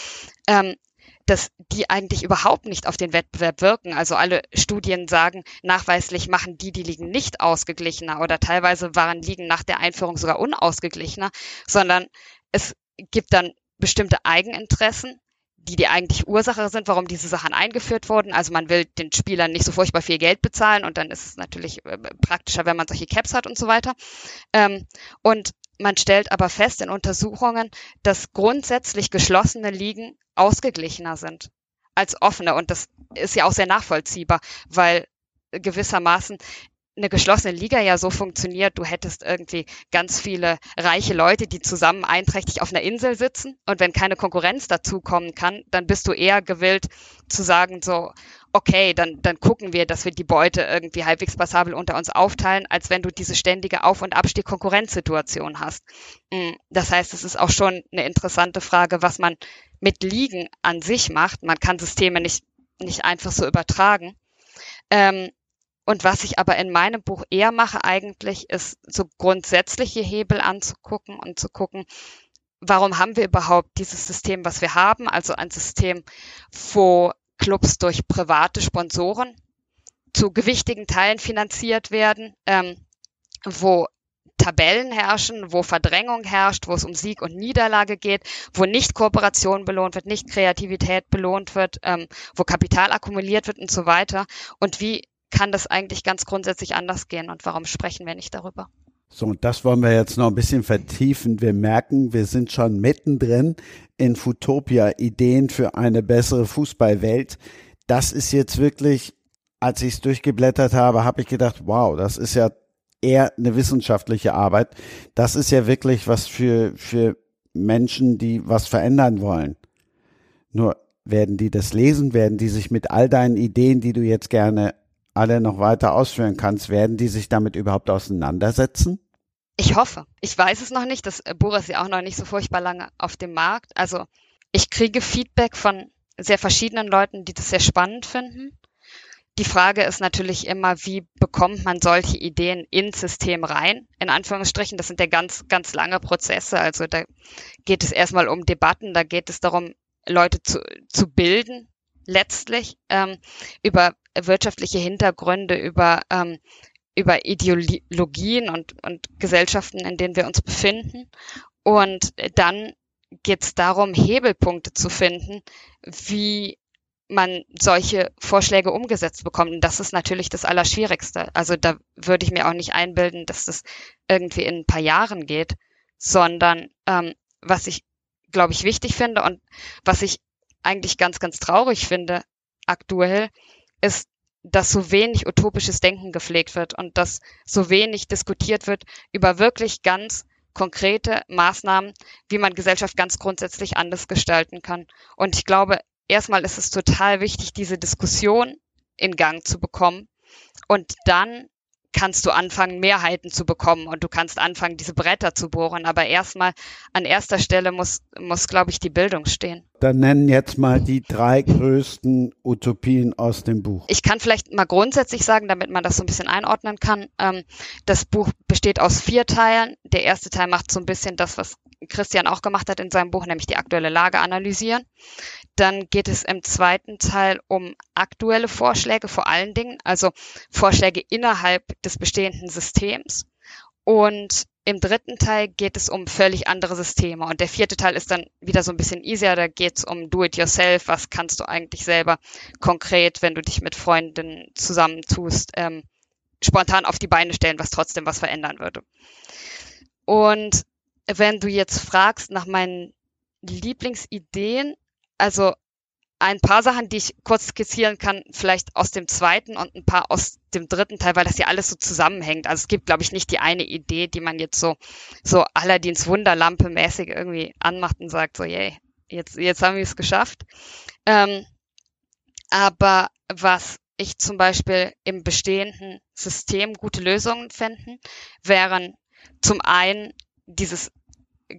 ähm, dass die eigentlich überhaupt nicht auf den Wettbewerb wirken. Also alle Studien sagen, nachweislich machen die die Ligen nicht ausgeglichener oder teilweise waren Ligen nach der Einführung sogar unausgeglichener, sondern es gibt dann bestimmte Eigeninteressen, die die eigentliche Ursache sind, warum diese Sachen eingeführt wurden. Also man will den Spielern nicht so furchtbar viel Geld bezahlen und dann ist es natürlich äh, praktischer, wenn man solche Caps hat und so weiter. Ähm, und man stellt aber fest in Untersuchungen, dass grundsätzlich geschlossene Ligen ausgeglichener sind als offene. Und das ist ja auch sehr nachvollziehbar, weil gewissermaßen eine geschlossene Liga ja so funktioniert, du hättest irgendwie ganz viele reiche Leute, die zusammen einträchtig auf einer Insel sitzen und wenn keine Konkurrenz dazukommen kann, dann bist du eher gewillt zu sagen so, okay, dann, dann gucken wir, dass wir die Beute irgendwie halbwegs passabel unter uns aufteilen, als wenn du diese ständige Auf- und Abstieg-Konkurrenzsituation hast. Mm, das heißt, es ist auch schon eine interessante Frage, was man mit Ligen an sich macht. Man kann Systeme nicht, nicht einfach so übertragen. Ähm, und was ich aber in meinem Buch eher mache eigentlich, ist so grundsätzliche Hebel anzugucken und zu gucken, warum haben wir überhaupt dieses System, was wir haben? Also ein System, wo Clubs durch private Sponsoren zu gewichtigen Teilen finanziert werden, ähm, wo Tabellen herrschen, wo Verdrängung herrscht, wo es um Sieg und Niederlage geht, wo nicht Kooperation belohnt wird, nicht Kreativität belohnt wird, ähm, wo Kapital akkumuliert wird und so weiter. Und wie kann das eigentlich ganz grundsätzlich anders gehen und warum sprechen wir nicht darüber? So, und das wollen wir jetzt noch ein bisschen vertiefen. Wir merken, wir sind schon mittendrin in Futopia, Ideen für eine bessere Fußballwelt. Das ist jetzt wirklich, als ich es durchgeblättert habe, habe ich gedacht, wow, das ist ja eher eine wissenschaftliche Arbeit. Das ist ja wirklich was für, für Menschen, die was verändern wollen. Nur werden die das lesen, werden die sich mit all deinen Ideen, die du jetzt gerne alle noch weiter ausführen kannst, werden die sich damit überhaupt auseinandersetzen? Ich hoffe. Ich weiß es noch nicht. Das Buch ist ja auch noch nicht so furchtbar lange auf dem Markt. Also ich kriege Feedback von sehr verschiedenen Leuten, die das sehr spannend finden. Die Frage ist natürlich immer, wie bekommt man solche Ideen ins System rein? In Anführungsstrichen, das sind ja ganz, ganz lange Prozesse. Also da geht es erstmal um Debatten, da geht es darum, Leute zu, zu bilden, letztlich, ähm, über wirtschaftliche Hintergründe, über, ähm, über Ideologien und, und Gesellschaften, in denen wir uns befinden. Und dann geht es darum, Hebelpunkte zu finden, wie man solche Vorschläge umgesetzt bekommt. Und das ist natürlich das Allerschwierigste. Also da würde ich mir auch nicht einbilden, dass das irgendwie in ein paar Jahren geht, sondern ähm, was ich, glaube ich, wichtig finde und was ich eigentlich ganz, ganz traurig finde aktuell, ist, dass so wenig utopisches Denken gepflegt wird und dass so wenig diskutiert wird über wirklich ganz konkrete Maßnahmen, wie man Gesellschaft ganz grundsätzlich anders gestalten kann. Und ich glaube, erstmal ist es total wichtig, diese Diskussion in Gang zu bekommen und dann kannst du anfangen, Mehrheiten zu bekommen und du kannst anfangen, diese Bretter zu bohren. Aber erstmal an erster Stelle muss, muss, glaube ich, die Bildung stehen. Dann nennen jetzt mal die drei größten Utopien aus dem Buch. Ich kann vielleicht mal grundsätzlich sagen, damit man das so ein bisschen einordnen kann. Ähm, das Buch besteht aus vier Teilen. Der erste Teil macht so ein bisschen das, was Christian auch gemacht hat in seinem Buch, nämlich die aktuelle Lage analysieren. Dann geht es im zweiten Teil um aktuelle Vorschläge vor allen Dingen, also Vorschläge innerhalb des bestehenden Systems. Und im dritten Teil geht es um völlig andere Systeme. Und der vierte Teil ist dann wieder so ein bisschen easier. Da geht es um Do-it-yourself. Was kannst du eigentlich selber konkret, wenn du dich mit Freunden zusammentust, ähm, spontan auf die Beine stellen, was trotzdem was verändern würde. Und wenn du jetzt fragst nach meinen Lieblingsideen, also ein paar Sachen, die ich kurz skizzieren kann, vielleicht aus dem zweiten und ein paar aus dem dritten Teil, weil das ja alles so zusammenhängt. Also es gibt, glaube ich, nicht die eine Idee, die man jetzt so, so Aladdins Wunderlampe mäßig irgendwie anmacht und sagt so, yay, jetzt, jetzt haben wir es geschafft. Ähm, aber was ich zum Beispiel im bestehenden System gute Lösungen fänden, wären zum einen dieses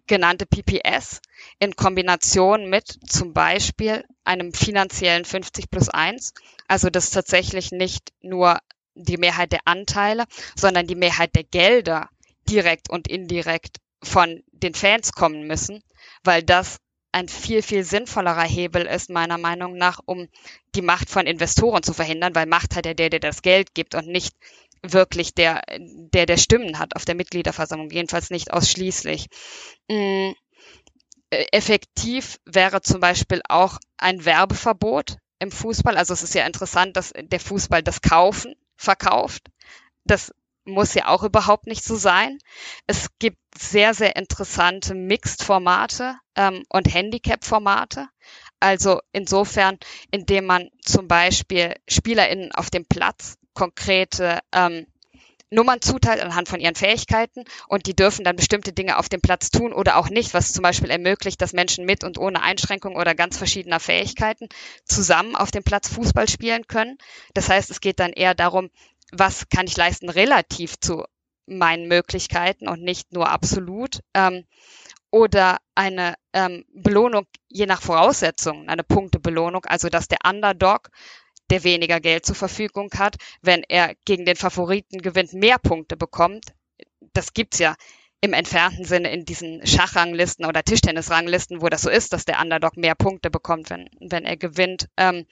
genannte PPS in Kombination mit zum Beispiel einem finanziellen 50 plus 1. Also dass tatsächlich nicht nur die Mehrheit der Anteile, sondern die Mehrheit der Gelder direkt und indirekt von den Fans kommen müssen, weil das ein viel, viel sinnvollerer Hebel ist, meiner Meinung nach, um die Macht von Investoren zu verhindern, weil Macht hat ja der, der das Geld gibt und nicht wirklich der, der, der Stimmen hat auf der Mitgliederversammlung, jedenfalls nicht ausschließlich. Mm, äh, effektiv wäre zum Beispiel auch ein Werbeverbot im Fußball. Also es ist ja interessant, dass der Fußball das Kaufen verkauft. Das muss ja auch überhaupt nicht so sein. Es gibt sehr, sehr interessante Mixed-Formate ähm, und Handicap-Formate. Also insofern, indem man zum Beispiel SpielerInnen auf dem Platz konkrete ähm, Nummern zuteilt anhand von ihren Fähigkeiten und die dürfen dann bestimmte Dinge auf dem Platz tun oder auch nicht, was zum Beispiel ermöglicht, dass Menschen mit und ohne Einschränkung oder ganz verschiedener Fähigkeiten zusammen auf dem Platz Fußball spielen können. Das heißt, es geht dann eher darum, was kann ich leisten relativ zu meinen Möglichkeiten und nicht nur absolut. Ähm, oder eine ähm, Belohnung je nach Voraussetzungen, eine Punktebelohnung, also dass der Underdog der weniger Geld zur Verfügung hat, wenn er gegen den Favoriten gewinnt, mehr Punkte bekommt. Das gibt's ja im entfernten Sinne in diesen Schachranglisten oder Tischtennisranglisten, wo das so ist, dass der Underdog mehr Punkte bekommt, wenn, wenn er gewinnt. Ähm,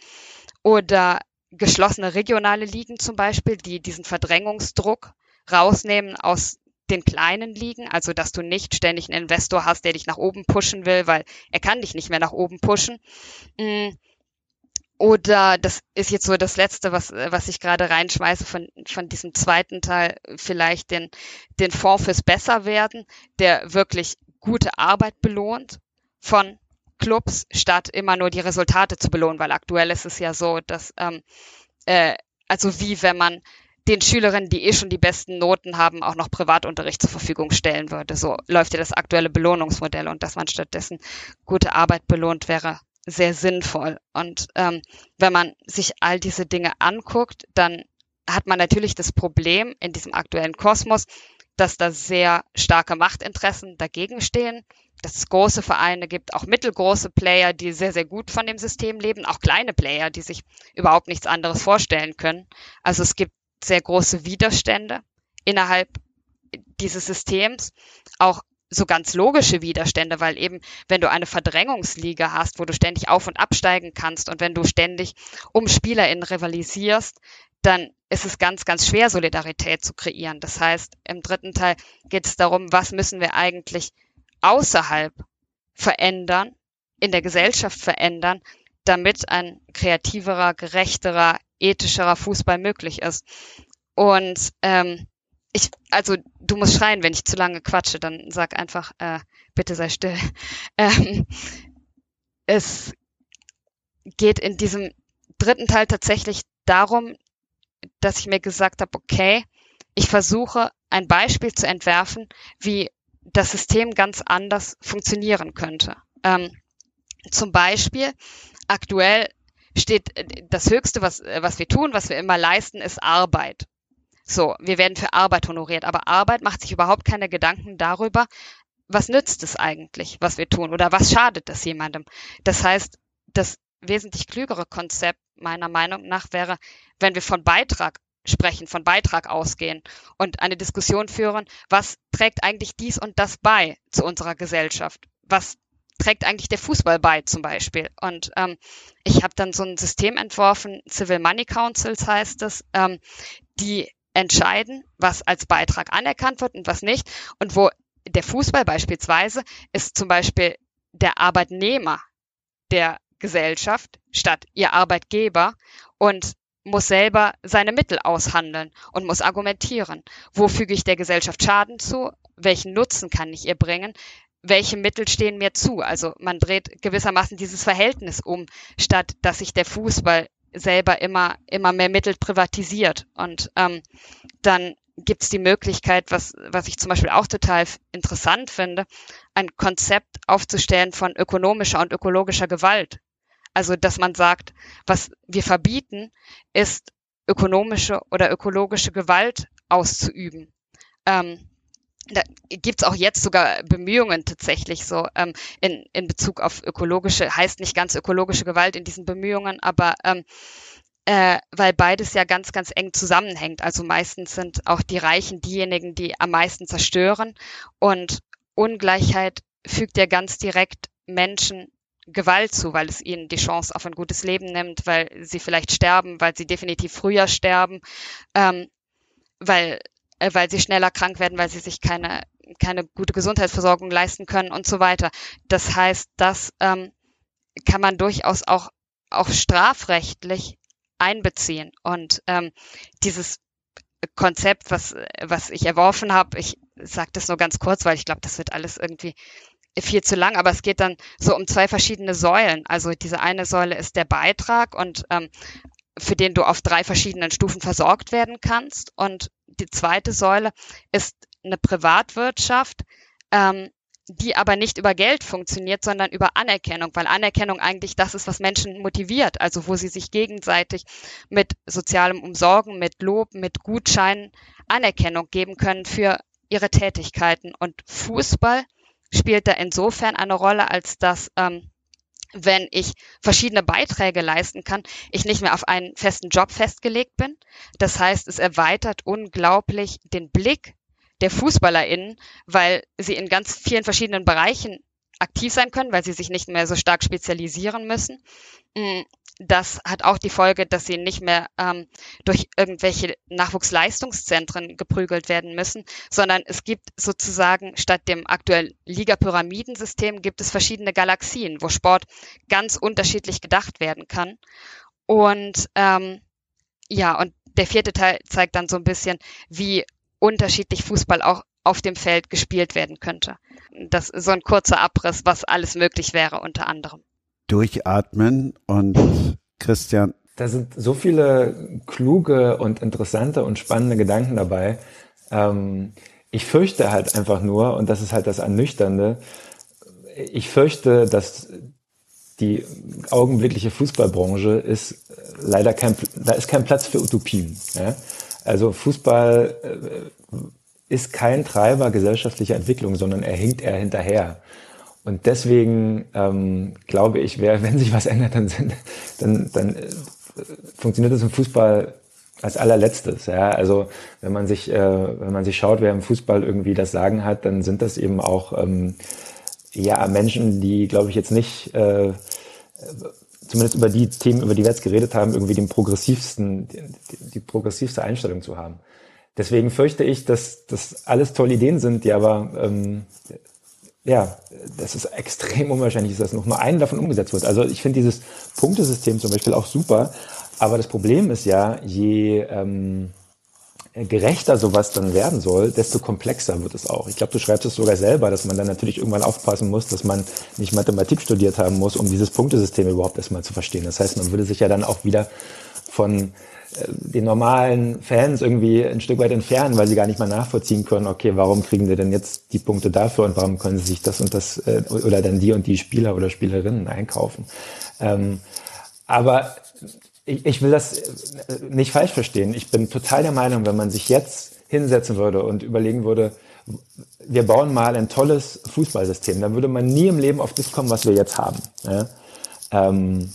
oder geschlossene regionale Ligen zum Beispiel, die diesen Verdrängungsdruck rausnehmen aus den kleinen Ligen, also dass du nicht ständig einen Investor hast, der dich nach oben pushen will, weil er kann dich nicht mehr nach oben pushen. Mm. Oder das ist jetzt so das Letzte, was, was ich gerade reinschmeiße von, von diesem zweiten Teil, vielleicht den, den Fonds fürs Besserwerden, der wirklich gute Arbeit belohnt von Clubs, statt immer nur die Resultate zu belohnen, weil aktuell ist es ja so, dass, ähm, äh, also wie wenn man den Schülerinnen, die eh schon die besten Noten haben, auch noch Privatunterricht zur Verfügung stellen würde. So läuft ja das aktuelle Belohnungsmodell und dass man stattdessen gute Arbeit belohnt wäre sehr sinnvoll. Und ähm, wenn man sich all diese Dinge anguckt, dann hat man natürlich das Problem in diesem aktuellen Kosmos, dass da sehr starke Machtinteressen dagegen stehen, dass es große Vereine gibt, auch mittelgroße Player, die sehr, sehr gut von dem System leben, auch kleine Player, die sich überhaupt nichts anderes vorstellen können. Also es gibt sehr große Widerstände innerhalb dieses Systems, auch so ganz logische Widerstände, weil eben, wenn du eine Verdrängungsliga hast, wo du ständig auf und absteigen kannst und wenn du ständig um SpielerInnen rivalisierst, dann ist es ganz, ganz schwer, Solidarität zu kreieren. Das heißt, im dritten Teil geht es darum, was müssen wir eigentlich außerhalb verändern, in der Gesellschaft verändern, damit ein kreativerer, gerechterer, ethischerer Fußball möglich ist. Und ähm, ich, also du musst schreien, wenn ich zu lange quatsche, dann sag einfach, äh, bitte sei still. Ähm, es geht in diesem dritten Teil tatsächlich darum, dass ich mir gesagt habe, okay, ich versuche ein Beispiel zu entwerfen, wie das System ganz anders funktionieren könnte. Ähm, zum Beispiel, aktuell steht äh, das Höchste, was, äh, was wir tun, was wir immer leisten, ist Arbeit. So, wir werden für Arbeit honoriert, aber Arbeit macht sich überhaupt keine Gedanken darüber, was nützt es eigentlich, was wir tun oder was schadet es jemandem. Das heißt, das wesentlich klügere Konzept meiner Meinung nach wäre, wenn wir von Beitrag sprechen, von Beitrag ausgehen und eine Diskussion führen, was trägt eigentlich dies und das bei zu unserer Gesellschaft? Was trägt eigentlich der Fußball bei zum Beispiel? Und ähm, ich habe dann so ein System entworfen, Civil Money Councils heißt es, ähm, die entscheiden, was als Beitrag anerkannt wird und was nicht. Und wo der Fußball beispielsweise ist zum Beispiel der Arbeitnehmer der Gesellschaft statt ihr Arbeitgeber und muss selber seine Mittel aushandeln und muss argumentieren. Wo füge ich der Gesellschaft Schaden zu? Welchen Nutzen kann ich ihr bringen? Welche Mittel stehen mir zu? Also man dreht gewissermaßen dieses Verhältnis um, statt dass sich der Fußball selber immer, immer mehr Mittel privatisiert. Und ähm, dann gibt es die Möglichkeit, was, was ich zum Beispiel auch total interessant finde, ein Konzept aufzustellen von ökonomischer und ökologischer Gewalt. Also, dass man sagt, was wir verbieten, ist ökonomische oder ökologische Gewalt auszuüben. Ähm, da gibt's auch jetzt sogar Bemühungen tatsächlich so ähm, in, in Bezug auf ökologische, heißt nicht ganz ökologische Gewalt in diesen Bemühungen, aber ähm, äh, weil beides ja ganz, ganz eng zusammenhängt. Also meistens sind auch die Reichen diejenigen, die am meisten zerstören und Ungleichheit fügt ja ganz direkt Menschen Gewalt zu, weil es ihnen die Chance auf ein gutes Leben nimmt, weil sie vielleicht sterben, weil sie definitiv früher sterben, ähm, weil weil sie schneller krank werden, weil sie sich keine, keine gute Gesundheitsversorgung leisten können und so weiter. Das heißt, das ähm, kann man durchaus auch, auch strafrechtlich einbeziehen. Und ähm, dieses Konzept, was, was ich erworfen habe, ich sage das nur ganz kurz, weil ich glaube, das wird alles irgendwie viel zu lang, aber es geht dann so um zwei verschiedene Säulen. Also diese eine Säule ist der Beitrag und ähm, für den du auf drei verschiedenen Stufen versorgt werden kannst. Und die zweite Säule ist eine Privatwirtschaft, ähm, die aber nicht über Geld funktioniert, sondern über Anerkennung, weil Anerkennung eigentlich das ist, was Menschen motiviert, also wo sie sich gegenseitig mit sozialem Umsorgen, mit Lob, mit Gutscheinen Anerkennung geben können für ihre Tätigkeiten. Und Fußball spielt da insofern eine Rolle, als dass ähm, wenn ich verschiedene Beiträge leisten kann, ich nicht mehr auf einen festen Job festgelegt bin. Das heißt, es erweitert unglaublich den Blick, der FußballerInnen, weil sie in ganz vielen verschiedenen Bereichen aktiv sein können, weil sie sich nicht mehr so stark spezialisieren müssen. Das hat auch die Folge, dass sie nicht mehr ähm, durch irgendwelche Nachwuchsleistungszentren geprügelt werden müssen, sondern es gibt sozusagen statt dem aktuellen Liga-Pyramidensystem gibt es verschiedene Galaxien, wo Sport ganz unterschiedlich gedacht werden kann. Und ähm, ja, und der vierte Teil zeigt dann so ein bisschen, wie unterschiedlich Fußball auch auf dem Feld gespielt werden könnte. Das ist so ein kurzer Abriss, was alles möglich wäre unter anderem durchatmen und Christian. Da sind so viele kluge und interessante und spannende Gedanken dabei. Ähm, ich fürchte halt einfach nur, und das ist halt das Ernüchternde, ich fürchte, dass die augenblickliche Fußballbranche ist leider kein, da ist kein Platz für Utopien. Ja? Also Fußball äh, ist kein Treiber gesellschaftlicher Entwicklung, sondern er hinkt eher hinterher. Und deswegen ähm, glaube ich, wer, wenn sich was ändert, dann, sind, dann, dann äh, funktioniert das im Fußball als allerletztes. Ja? Also wenn man sich, äh, wenn man sich schaut, wer im Fußball irgendwie das Sagen hat, dann sind das eben auch ähm, ja Menschen, die, glaube ich, jetzt nicht äh, zumindest über die Themen, über die wir jetzt geredet haben, irgendwie den progressivsten, die, die progressivste Einstellung zu haben. Deswegen fürchte ich, dass das alles tolle Ideen sind, die aber ähm, ja, das ist extrem unwahrscheinlich, dass noch nur eine davon umgesetzt wird. Also ich finde dieses Punktesystem zum Beispiel auch super, aber das Problem ist ja, je ähm, gerechter sowas dann werden soll, desto komplexer wird es auch. Ich glaube, du schreibst es sogar selber, dass man dann natürlich irgendwann aufpassen muss, dass man nicht Mathematik studiert haben muss, um dieses Punktesystem überhaupt erstmal zu verstehen. Das heißt, man würde sich ja dann auch wieder von den normalen Fans irgendwie ein Stück weit entfernen, weil sie gar nicht mal nachvollziehen können, okay, warum kriegen wir denn jetzt die Punkte dafür und warum können sie sich das und das äh, oder dann die und die Spieler oder Spielerinnen einkaufen. Ähm, aber ich, ich will das äh, nicht falsch verstehen. Ich bin total der Meinung, wenn man sich jetzt hinsetzen würde und überlegen würde, wir bauen mal ein tolles Fußballsystem, dann würde man nie im Leben auf das kommen, was wir jetzt haben. Ja? Ähm,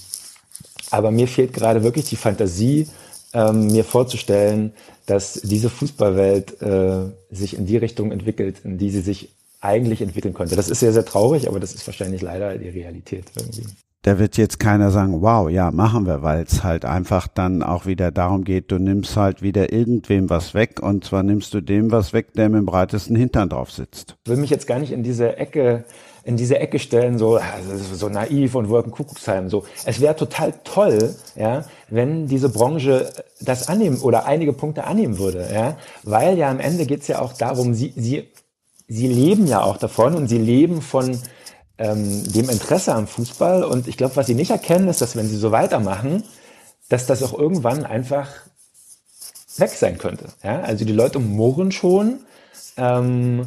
aber mir fehlt gerade wirklich die Fantasie, ähm, mir vorzustellen, dass diese Fußballwelt äh, sich in die Richtung entwickelt, in die sie sich eigentlich entwickeln könnte. Das ist sehr, sehr traurig, aber das ist wahrscheinlich leider die Realität irgendwie. Da wird jetzt keiner sagen, wow, ja, machen wir, weil es halt einfach dann auch wieder darum geht, du nimmst halt wieder irgendwem was weg und zwar nimmst du dem was weg, der mit dem breitesten Hintern drauf sitzt. Ich will mich jetzt gar nicht in diese Ecke in diese Ecke stellen, so, so naiv und Wolkenkuckucksheim, so. Es wäre total toll, ja, wenn diese Branche das annehmen oder einige Punkte annehmen würde, ja, weil ja am Ende geht's ja auch darum, sie, sie, sie leben ja auch davon und sie leben von ähm, dem Interesse am Fußball und ich glaube, was sie nicht erkennen, ist, dass wenn sie so weitermachen, dass das auch irgendwann einfach weg sein könnte. Ja? Also die Leute murren schon. Ähm,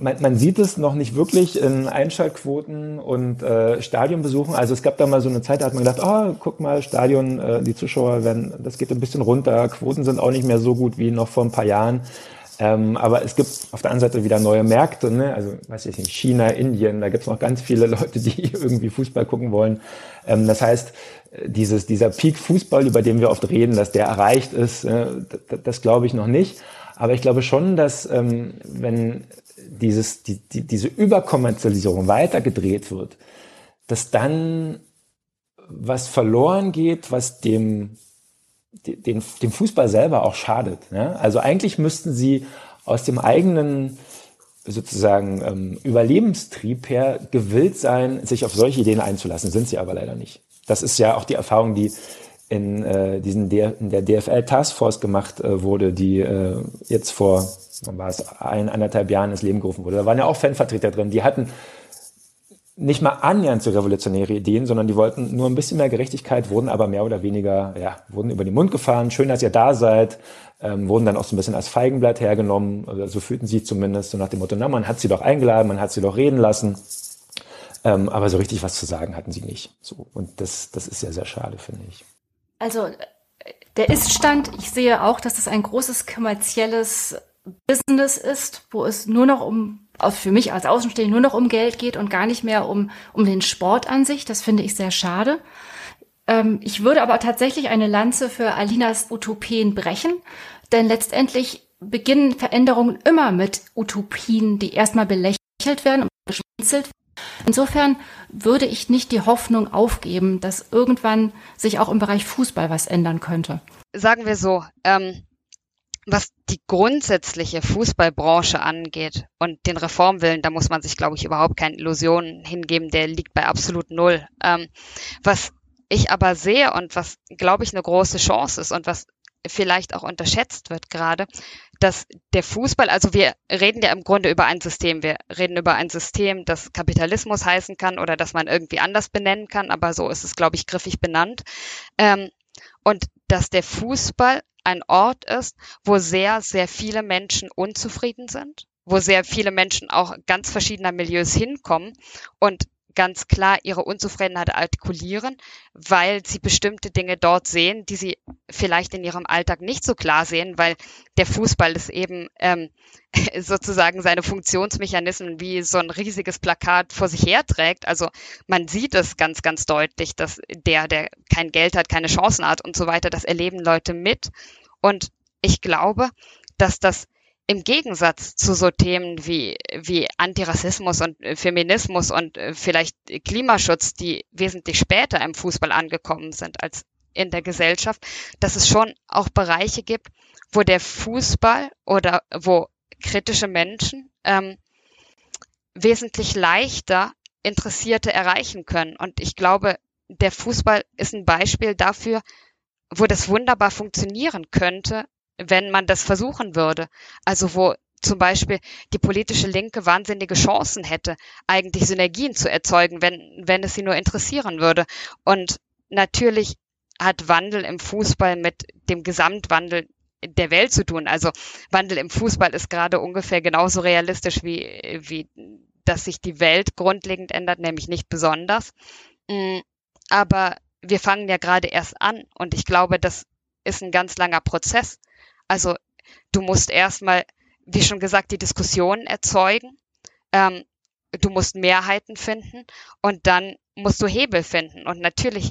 man, man sieht es noch nicht wirklich in Einschaltquoten und äh, Stadionbesuchen. Also es gab da mal so eine Zeit, da hat man gedacht, oh, guck mal, Stadion, äh, die Zuschauer werden, das geht ein bisschen runter, Quoten sind auch nicht mehr so gut wie noch vor ein paar Jahren. Ähm, aber es gibt auf der anderen Seite wieder neue Märkte, ne? also weiß ich nicht, China, Indien, da gibt es noch ganz viele Leute, die irgendwie Fußball gucken wollen. Ähm, das heißt, dieses, dieser Peak Fußball, über den wir oft reden, dass der erreicht ist, äh, das, das glaube ich noch nicht. Aber ich glaube schon, dass ähm, wenn dieses, die, die, diese Überkommerzialisierung weitergedreht wird, dass dann was verloren geht, was dem, dem, dem Fußball selber auch schadet. Ne? Also eigentlich müssten sie aus dem eigenen sozusagen ähm, Überlebenstrieb her gewillt sein, sich auf solche Ideen einzulassen, sind sie aber leider nicht. Das ist ja auch die Erfahrung, die in, äh, diesen D in der DFL Taskforce gemacht äh, wurde, die äh, jetzt vor war es, ein, anderthalb Jahren ins Leben gerufen wurde. Da waren ja auch Fanvertreter drin, die hatten nicht mal annähernd so revolutionäre Ideen, sondern die wollten nur ein bisschen mehr Gerechtigkeit, wurden aber mehr oder weniger, ja, wurden über den Mund gefahren. Schön, dass ihr da seid, ähm, wurden dann auch so ein bisschen als Feigenblatt hergenommen. Also so fühlten sie zumindest, so nach dem Motto, na, man hat sie doch eingeladen, man hat sie doch reden lassen. Ähm, aber so richtig was zu sagen hatten sie nicht. So. Und das, das ist ja sehr schade, finde ich. Also, der Iststand, ich sehe auch, dass das ein großes kommerzielles Business ist, wo es nur noch um, für mich als Außenstehende nur noch um Geld geht und gar nicht mehr um, um den Sport an sich. Das finde ich sehr schade. Ähm, ich würde aber tatsächlich eine Lanze für Alinas Utopien brechen, denn letztendlich beginnen Veränderungen immer mit Utopien, die erstmal belächelt werden und beschmunzelt. Insofern würde ich nicht die Hoffnung aufgeben, dass irgendwann sich auch im Bereich Fußball was ändern könnte. Sagen wir so, ähm, was die grundsätzliche Fußballbranche angeht und den Reformwillen, da muss man sich, glaube ich, überhaupt keine Illusionen hingeben, der liegt bei absolut null. Ähm, was ich aber sehe und was, glaube ich, eine große Chance ist und was vielleicht auch unterschätzt wird gerade, dass der Fußball, also wir reden ja im Grunde über ein System. Wir reden über ein System, das Kapitalismus heißen kann oder das man irgendwie anders benennen kann, aber so ist es, glaube ich, griffig benannt. Ähm, und dass der Fußball ein Ort ist, wo sehr, sehr viele Menschen unzufrieden sind, wo sehr viele Menschen auch ganz verschiedener Milieus hinkommen und ganz klar ihre Unzufriedenheit artikulieren, weil sie bestimmte Dinge dort sehen, die sie vielleicht in ihrem Alltag nicht so klar sehen, weil der Fußball ist eben ähm, sozusagen seine Funktionsmechanismen wie so ein riesiges Plakat vor sich herträgt. Also man sieht es ganz, ganz deutlich, dass der, der kein Geld hat, keine Chancen hat und so weiter, das erleben Leute mit. Und ich glaube, dass das im Gegensatz zu so Themen wie, wie Antirassismus und äh, Feminismus und äh, vielleicht Klimaschutz, die wesentlich später im Fußball angekommen sind als in der Gesellschaft, dass es schon auch Bereiche gibt, wo der Fußball oder wo kritische Menschen ähm, wesentlich leichter Interessierte erreichen können. Und ich glaube, der Fußball ist ein Beispiel dafür, wo das wunderbar funktionieren könnte, wenn man das versuchen würde. Also wo zum Beispiel die politische Linke wahnsinnige Chancen hätte, eigentlich Synergien zu erzeugen, wenn, wenn es sie nur interessieren würde. Und natürlich hat Wandel im Fußball mit dem Gesamtwandel der Welt zu tun. Also Wandel im Fußball ist gerade ungefähr genauso realistisch wie, wie dass sich die Welt grundlegend ändert, nämlich nicht besonders. Mm, aber wir fangen ja gerade erst an und ich glaube, das ist ein ganz langer Prozess. Also du musst erstmal, wie schon gesagt, die Diskussion erzeugen. Ähm, du musst Mehrheiten finden und dann musst du Hebel finden. Und natürlich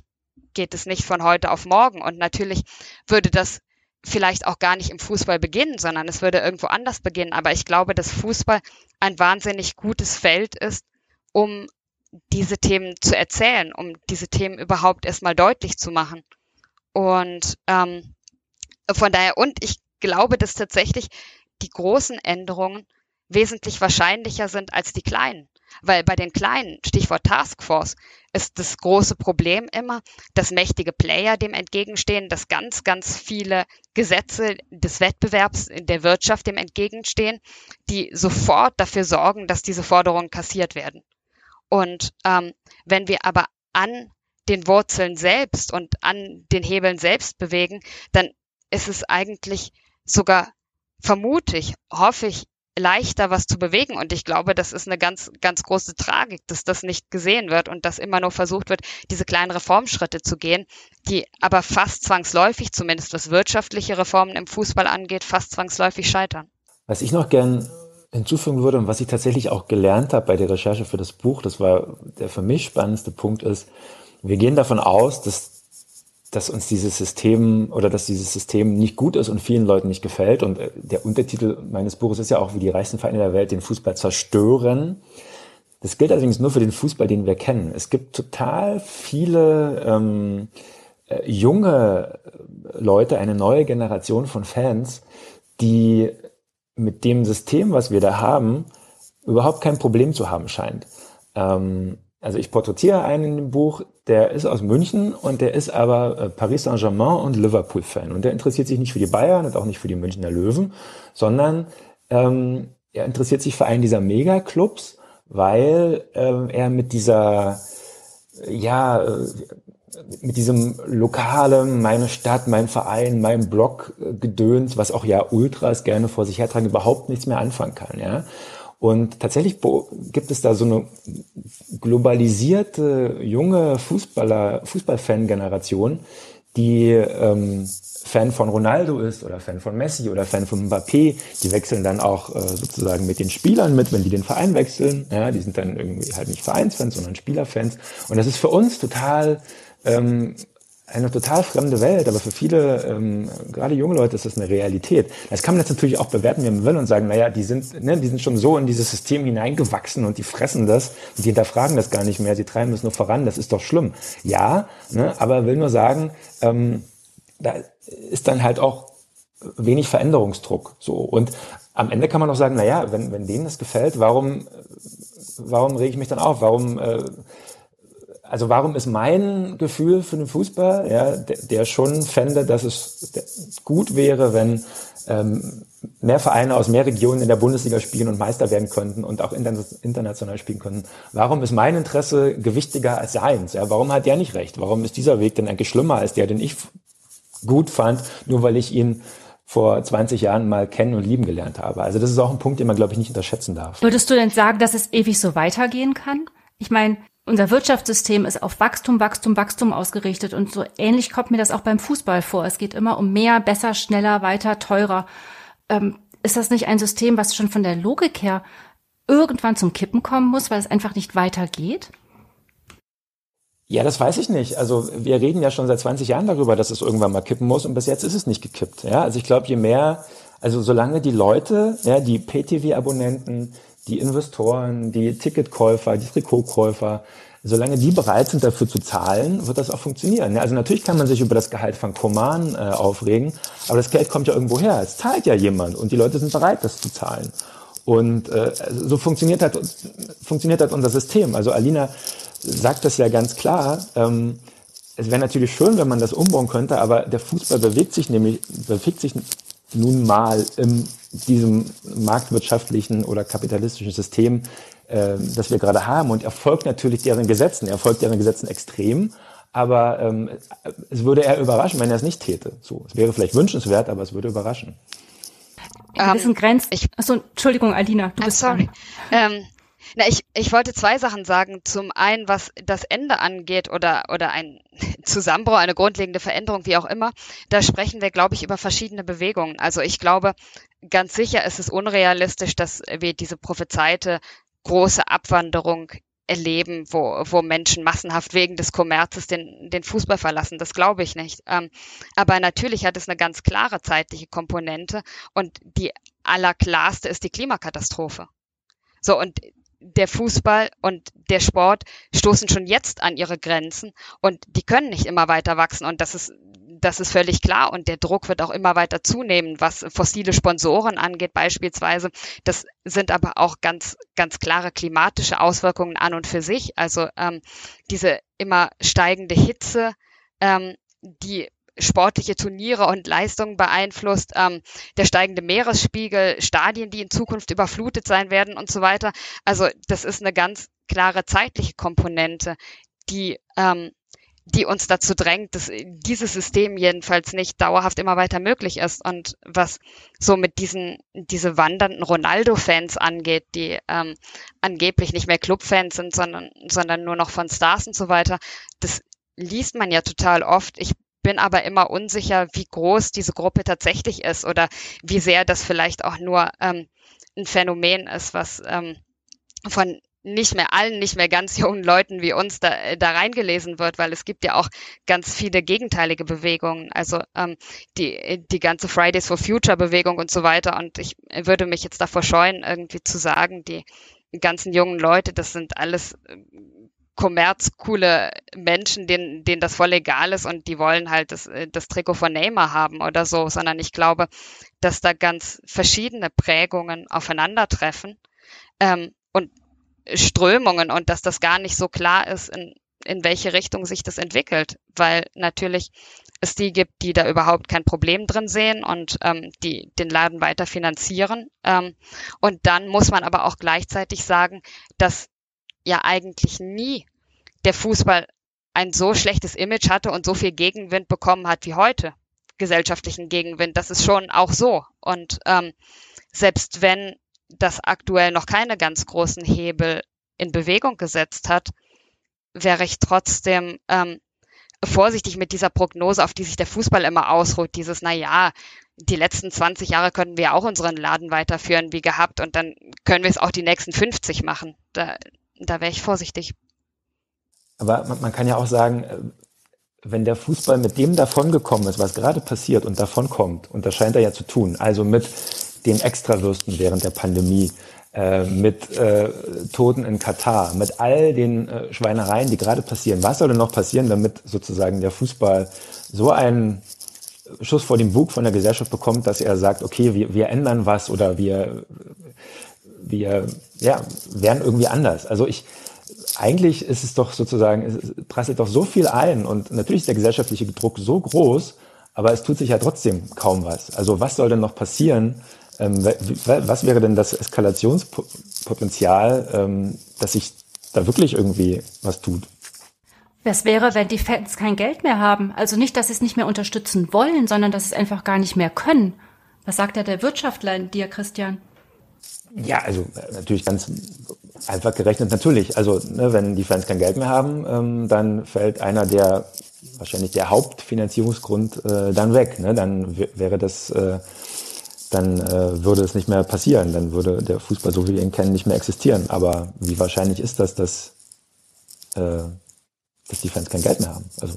geht es nicht von heute auf morgen. Und natürlich würde das vielleicht auch gar nicht im Fußball beginnen, sondern es würde irgendwo anders beginnen. Aber ich glaube, dass Fußball ein wahnsinnig gutes Feld ist, um diese Themen zu erzählen, um diese Themen überhaupt erstmal deutlich zu machen. Und ähm, von daher, und ich glaube, dass tatsächlich die großen Änderungen wesentlich wahrscheinlicher sind als die kleinen. Weil bei den kleinen, Stichwort Taskforce, ist das große Problem immer, dass mächtige Player dem entgegenstehen, dass ganz, ganz viele Gesetze des Wettbewerbs in der Wirtschaft dem entgegenstehen, die sofort dafür sorgen, dass diese Forderungen kassiert werden. Und ähm, wenn wir aber an den Wurzeln selbst und an den Hebeln selbst bewegen, dann ist es eigentlich sogar vermute ich, hoffe ich, leichter was zu bewegen. Und ich glaube, das ist eine ganz, ganz große Tragik, dass das nicht gesehen wird und dass immer nur versucht wird, diese kleinen Reformschritte zu gehen, die aber fast zwangsläufig, zumindest was wirtschaftliche Reformen im Fußball angeht, fast zwangsläufig scheitern. Was ich noch gern hinzufügen würde und was ich tatsächlich auch gelernt habe bei der Recherche für das Buch, das war der für mich spannendste Punkt ist, wir gehen davon aus, dass dass uns dieses System oder dass dieses System nicht gut ist und vielen Leuten nicht gefällt. Und äh, der Untertitel meines Buches ist ja auch, wie die reichsten Vereine der Welt den Fußball zerstören. Das gilt allerdings nur für den Fußball, den wir kennen. Es gibt total viele ähm, äh, junge Leute, eine neue Generation von Fans, die mit dem System, was wir da haben, überhaupt kein Problem zu haben scheint. Ähm, also ich porträtiere einen in dem Buch, der ist aus München und der ist aber äh, Paris Saint-Germain und Liverpool-Fan. Und der interessiert sich nicht für die Bayern und auch nicht für die Münchner Löwen, sondern ähm, er interessiert sich für einen dieser Megaclubs, weil ähm, er mit dieser, ja, äh, mit diesem lokalen, meine Stadt, mein Verein, mein Blog äh, Gedöns, was auch ja Ultras gerne vor sich hertragen, überhaupt nichts mehr anfangen kann, ja. Und tatsächlich gibt es da so eine globalisierte junge Fußballer, Fußballfan-Generation, die ähm, Fan von Ronaldo ist oder Fan von Messi oder Fan von Mbappé. Die wechseln dann auch äh, sozusagen mit den Spielern mit, wenn die den Verein wechseln. Ja, die sind dann irgendwie halt nicht Vereinsfans, sondern Spielerfans. Und das ist für uns total ähm, eine total fremde Welt, aber für viele, ähm, gerade junge Leute, ist das eine Realität. Das kann man jetzt natürlich auch bewerten, wie man will und sagen, naja, die sind, ne, die sind schon so in dieses System hineingewachsen und die fressen das und die hinterfragen das gar nicht mehr, sie treiben es nur voran, das ist doch schlimm. Ja, ne, aber will nur sagen, ähm, da ist dann halt auch wenig Veränderungsdruck. So. Und am Ende kann man auch sagen, naja, wenn, wenn denen das gefällt, warum, warum rege ich mich dann auf? Warum äh, also warum ist mein Gefühl für den Fußball, ja, der, der schon fände, dass es gut wäre, wenn ähm, mehr Vereine aus mehr Regionen in der Bundesliga spielen und Meister werden könnten und auch international spielen könnten. Warum ist mein Interesse gewichtiger als seins? Ja, warum hat der nicht recht? Warum ist dieser Weg denn eigentlich schlimmer als der, den ich gut fand, nur weil ich ihn vor 20 Jahren mal kennen und lieben gelernt habe? Also das ist auch ein Punkt, den man, glaube ich, nicht unterschätzen darf. Würdest du denn sagen, dass es ewig so weitergehen kann? Ich meine, unser Wirtschaftssystem ist auf Wachstum, Wachstum, Wachstum ausgerichtet und so ähnlich kommt mir das auch beim Fußball vor. Es geht immer um mehr, besser, schneller, weiter, teurer. Ähm, ist das nicht ein System, was schon von der Logik her irgendwann zum Kippen kommen muss, weil es einfach nicht weitergeht? Ja, das weiß ich nicht. Also wir reden ja schon seit 20 Jahren darüber, dass es irgendwann mal kippen muss und bis jetzt ist es nicht gekippt. Ja, also ich glaube, je mehr, also solange die Leute, ja, die PTV-Abonnenten, die Investoren, die Ticketkäufer, die Trikotkäufer, solange die bereit sind, dafür zu zahlen, wird das auch funktionieren. Also natürlich kann man sich über das Gehalt von Koman äh, aufregen, aber das Geld kommt ja irgendwo her. Es zahlt ja jemand und die Leute sind bereit, das zu zahlen. Und äh, so funktioniert halt, funktioniert halt unser System. Also Alina sagt das ja ganz klar. Ähm, es wäre natürlich schön, wenn man das umbauen könnte, aber der Fußball bewegt sich nämlich, bewegt sich nun mal in diesem marktwirtschaftlichen oder kapitalistischen System, äh, das wir gerade haben. Und er folgt natürlich deren Gesetzen. Er folgt deren Gesetzen extrem. Aber ähm, es würde eher überraschen, wenn er es nicht täte. So, es wäre vielleicht wünschenswert, aber es würde überraschen. In gewissen um, Grenzen. Ich, achso, Entschuldigung, Alina, du I'm bist sorry. Ähm, na, ich, ich wollte zwei Sachen sagen. Zum einen, was das Ende angeht oder, oder ein Zusammenbruch, eine grundlegende Veränderung, wie auch immer. Da sprechen wir, glaube ich, über verschiedene Bewegungen. Also ich glaube, ganz sicher ist es unrealistisch, dass wir diese prophezeite große Abwanderung erleben, wo, wo Menschen massenhaft wegen des Kommerzes den, den Fußball verlassen. Das glaube ich nicht. Ähm, aber natürlich hat es eine ganz klare zeitliche Komponente und die allerklarste ist die Klimakatastrophe. So, und der Fußball und der Sport stoßen schon jetzt an ihre Grenzen und die können nicht immer weiter wachsen und das ist das ist völlig klar und der Druck wird auch immer weiter zunehmen, was fossile Sponsoren angeht beispielsweise. Das sind aber auch ganz, ganz klare klimatische Auswirkungen an und für sich. Also ähm, diese immer steigende Hitze, ähm, die sportliche Turniere und Leistungen beeinflusst, ähm, der steigende Meeresspiegel, Stadien, die in Zukunft überflutet sein werden und so weiter. Also das ist eine ganz klare zeitliche Komponente, die ähm, die uns dazu drängt, dass dieses System jedenfalls nicht dauerhaft immer weiter möglich ist. Und was so mit diesen diese wandernden Ronaldo-Fans angeht, die ähm, angeblich nicht mehr Clubfans sind, sondern sondern nur noch von Stars und so weiter, das liest man ja total oft. Ich bin aber immer unsicher, wie groß diese Gruppe tatsächlich ist oder wie sehr das vielleicht auch nur ähm, ein Phänomen ist, was ähm, von nicht mehr allen, nicht mehr ganz jungen Leuten wie uns da, äh, da reingelesen wird, weil es gibt ja auch ganz viele gegenteilige Bewegungen, also ähm, die, die ganze Fridays for Future Bewegung und so weiter. Und ich würde mich jetzt davor scheuen, irgendwie zu sagen, die ganzen jungen Leute, das sind alles äh, kommerzcoole Menschen, denen, denen das voll egal ist und die wollen halt das, äh, das Trikot von Neymar haben oder so, sondern ich glaube, dass da ganz verschiedene Prägungen aufeinandertreffen ähm, und Strömungen und dass das gar nicht so klar ist, in, in welche Richtung sich das entwickelt, weil natürlich es die gibt, die da überhaupt kein Problem drin sehen und ähm, die den Laden weiter finanzieren. Ähm, und dann muss man aber auch gleichzeitig sagen, dass ja eigentlich nie der Fußball ein so schlechtes Image hatte und so viel Gegenwind bekommen hat wie heute, gesellschaftlichen Gegenwind. Das ist schon auch so. Und ähm, selbst wenn das aktuell noch keine ganz großen Hebel in Bewegung gesetzt hat, wäre ich trotzdem ähm, vorsichtig mit dieser Prognose, auf die sich der Fußball immer ausruht. Dieses, na ja, die letzten 20 Jahre können wir auch unseren Laden weiterführen wie gehabt und dann können wir es auch die nächsten 50 machen. Da, da wäre ich vorsichtig. Aber man, man, kann ja auch sagen, äh, wenn der Fußball mit dem davongekommen ist, was gerade passiert und davonkommt, und das scheint er ja zu tun, also mit den Extrawürsten während der Pandemie, äh, mit äh, Toten in Katar, mit all den äh, Schweinereien, die gerade passieren. Was soll denn noch passieren, damit sozusagen der Fußball so einen Schuss vor dem Bug von der Gesellschaft bekommt, dass er sagt, okay, wir, wir ändern was oder wir, wir ja, werden irgendwie anders. Also ich, eigentlich ist es doch sozusagen, es prasselt doch so viel ein und natürlich ist der gesellschaftliche Druck so groß, aber es tut sich ja trotzdem kaum was. Also was soll denn noch passieren? Ähm, was wäre denn das Eskalationspotenzial, ähm, dass sich da wirklich irgendwie was tut? Was wäre, wenn die Fans kein Geld mehr haben? Also nicht, dass sie es nicht mehr unterstützen wollen, sondern dass sie es einfach gar nicht mehr können. Was sagt da der Wirtschaftler in dir, Christian? Ja, also äh, natürlich ganz einfach gerechnet, natürlich. Also ne, wenn die Fans kein Geld mehr haben, ähm, dann fällt einer der wahrscheinlich der Hauptfinanzierungsgrund äh, dann weg. Ne? Dann wäre das, äh, dann äh, würde es nicht mehr passieren. Dann würde der Fußball, so wie wir ihn kennen, nicht mehr existieren. Aber wie wahrscheinlich ist das, dass, äh, dass die Fans kein Geld mehr haben? Also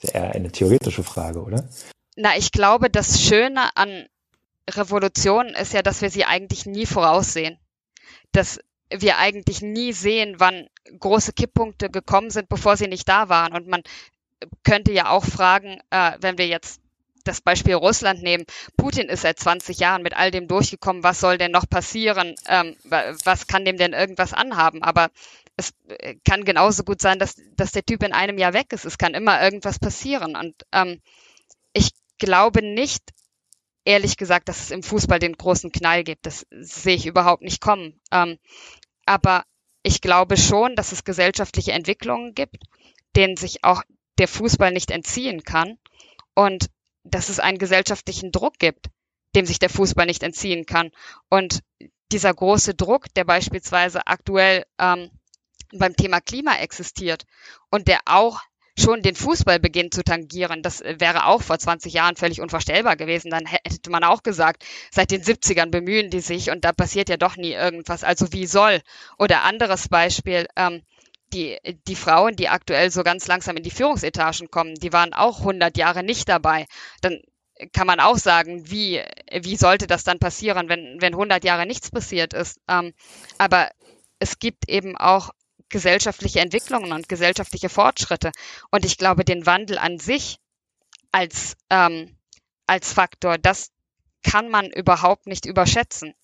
eher eine theoretische Frage, oder? Na, ich glaube, das Schöne an Revolutionen ist ja, dass wir sie eigentlich nie voraussehen. Dass wir eigentlich nie sehen, wann große Kipppunkte gekommen sind, bevor sie nicht da waren. Und man könnte ja auch fragen, äh, wenn wir jetzt das Beispiel Russland nehmen. Putin ist seit 20 Jahren mit all dem durchgekommen. Was soll denn noch passieren? Ähm, was kann dem denn irgendwas anhaben? Aber es äh, kann genauso gut sein, dass, dass der Typ in einem Jahr weg ist. Es kann immer irgendwas passieren. Und ähm, ich glaube nicht, ehrlich gesagt, dass es im Fußball den großen Knall gibt. Das sehe ich überhaupt nicht kommen. Ähm, aber ich glaube schon, dass es gesellschaftliche Entwicklungen gibt, denen sich auch der Fußball nicht entziehen kann und dass es einen gesellschaftlichen Druck gibt, dem sich der Fußball nicht entziehen kann. Und dieser große Druck, der beispielsweise aktuell ähm, beim Thema Klima existiert und der auch schon den Fußball beginnt zu tangieren. Das wäre auch vor 20 Jahren völlig unvorstellbar gewesen. Dann hätte man auch gesagt, seit den 70ern bemühen die sich und da passiert ja doch nie irgendwas. Also wie soll? Oder anderes Beispiel, ähm, die, die Frauen, die aktuell so ganz langsam in die Führungsetagen kommen, die waren auch 100 Jahre nicht dabei. Dann kann man auch sagen, wie, wie sollte das dann passieren, wenn, wenn 100 Jahre nichts passiert ist. Ähm, aber es gibt eben auch gesellschaftliche Entwicklungen und gesellschaftliche Fortschritte. Und ich glaube, den Wandel an sich als, ähm, als Faktor, das kann man überhaupt nicht überschätzen.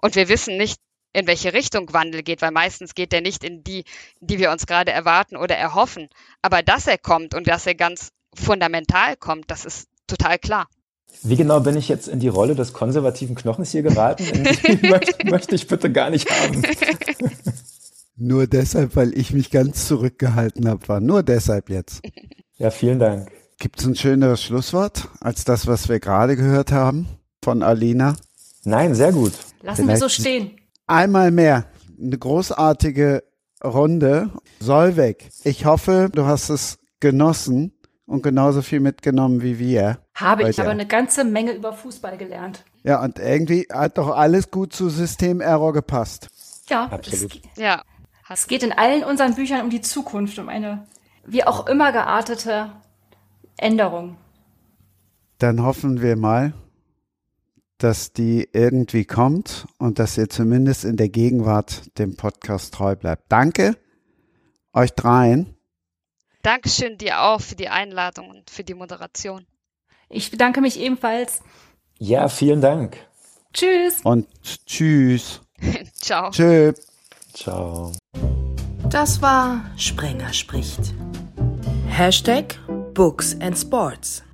Und wir wissen nicht, in welche Richtung Wandel geht, weil meistens geht der nicht in die, die wir uns gerade erwarten oder erhoffen. Aber dass er kommt und dass er ganz fundamental kommt, das ist total klar. Wie genau bin ich jetzt in die Rolle des konservativen Knochens hier geraten? möchte, möchte ich bitte gar nicht haben. Nur deshalb, weil ich mich ganz zurückgehalten habe, war nur deshalb jetzt. Ja, vielen Dank. Gibt es ein schöneres Schlusswort als das, was wir gerade gehört haben von Alina? Nein, sehr gut. Lassen Vielleicht wir so stehen. Einmal mehr. Eine großartige Runde. Soll weg. Ich hoffe, du hast es genossen und genauso viel mitgenommen wie wir. Habe heute. ich aber eine ganze Menge über Fußball gelernt. Ja, und irgendwie hat doch alles gut zu System Error gepasst. Ja, absolut. Es, ja. Es geht in allen unseren Büchern um die Zukunft, um eine wie auch immer geartete Änderung. Dann hoffen wir mal, dass die irgendwie kommt und dass ihr zumindest in der Gegenwart dem Podcast treu bleibt. Danke euch dreien. Dankeschön dir auch für die Einladung und für die Moderation. Ich bedanke mich ebenfalls. Ja, vielen Dank. Tschüss. Und tschüss. Ciao. Tschüss. Ciao. Das war Sprenger spricht. Hashtag Books and Sports.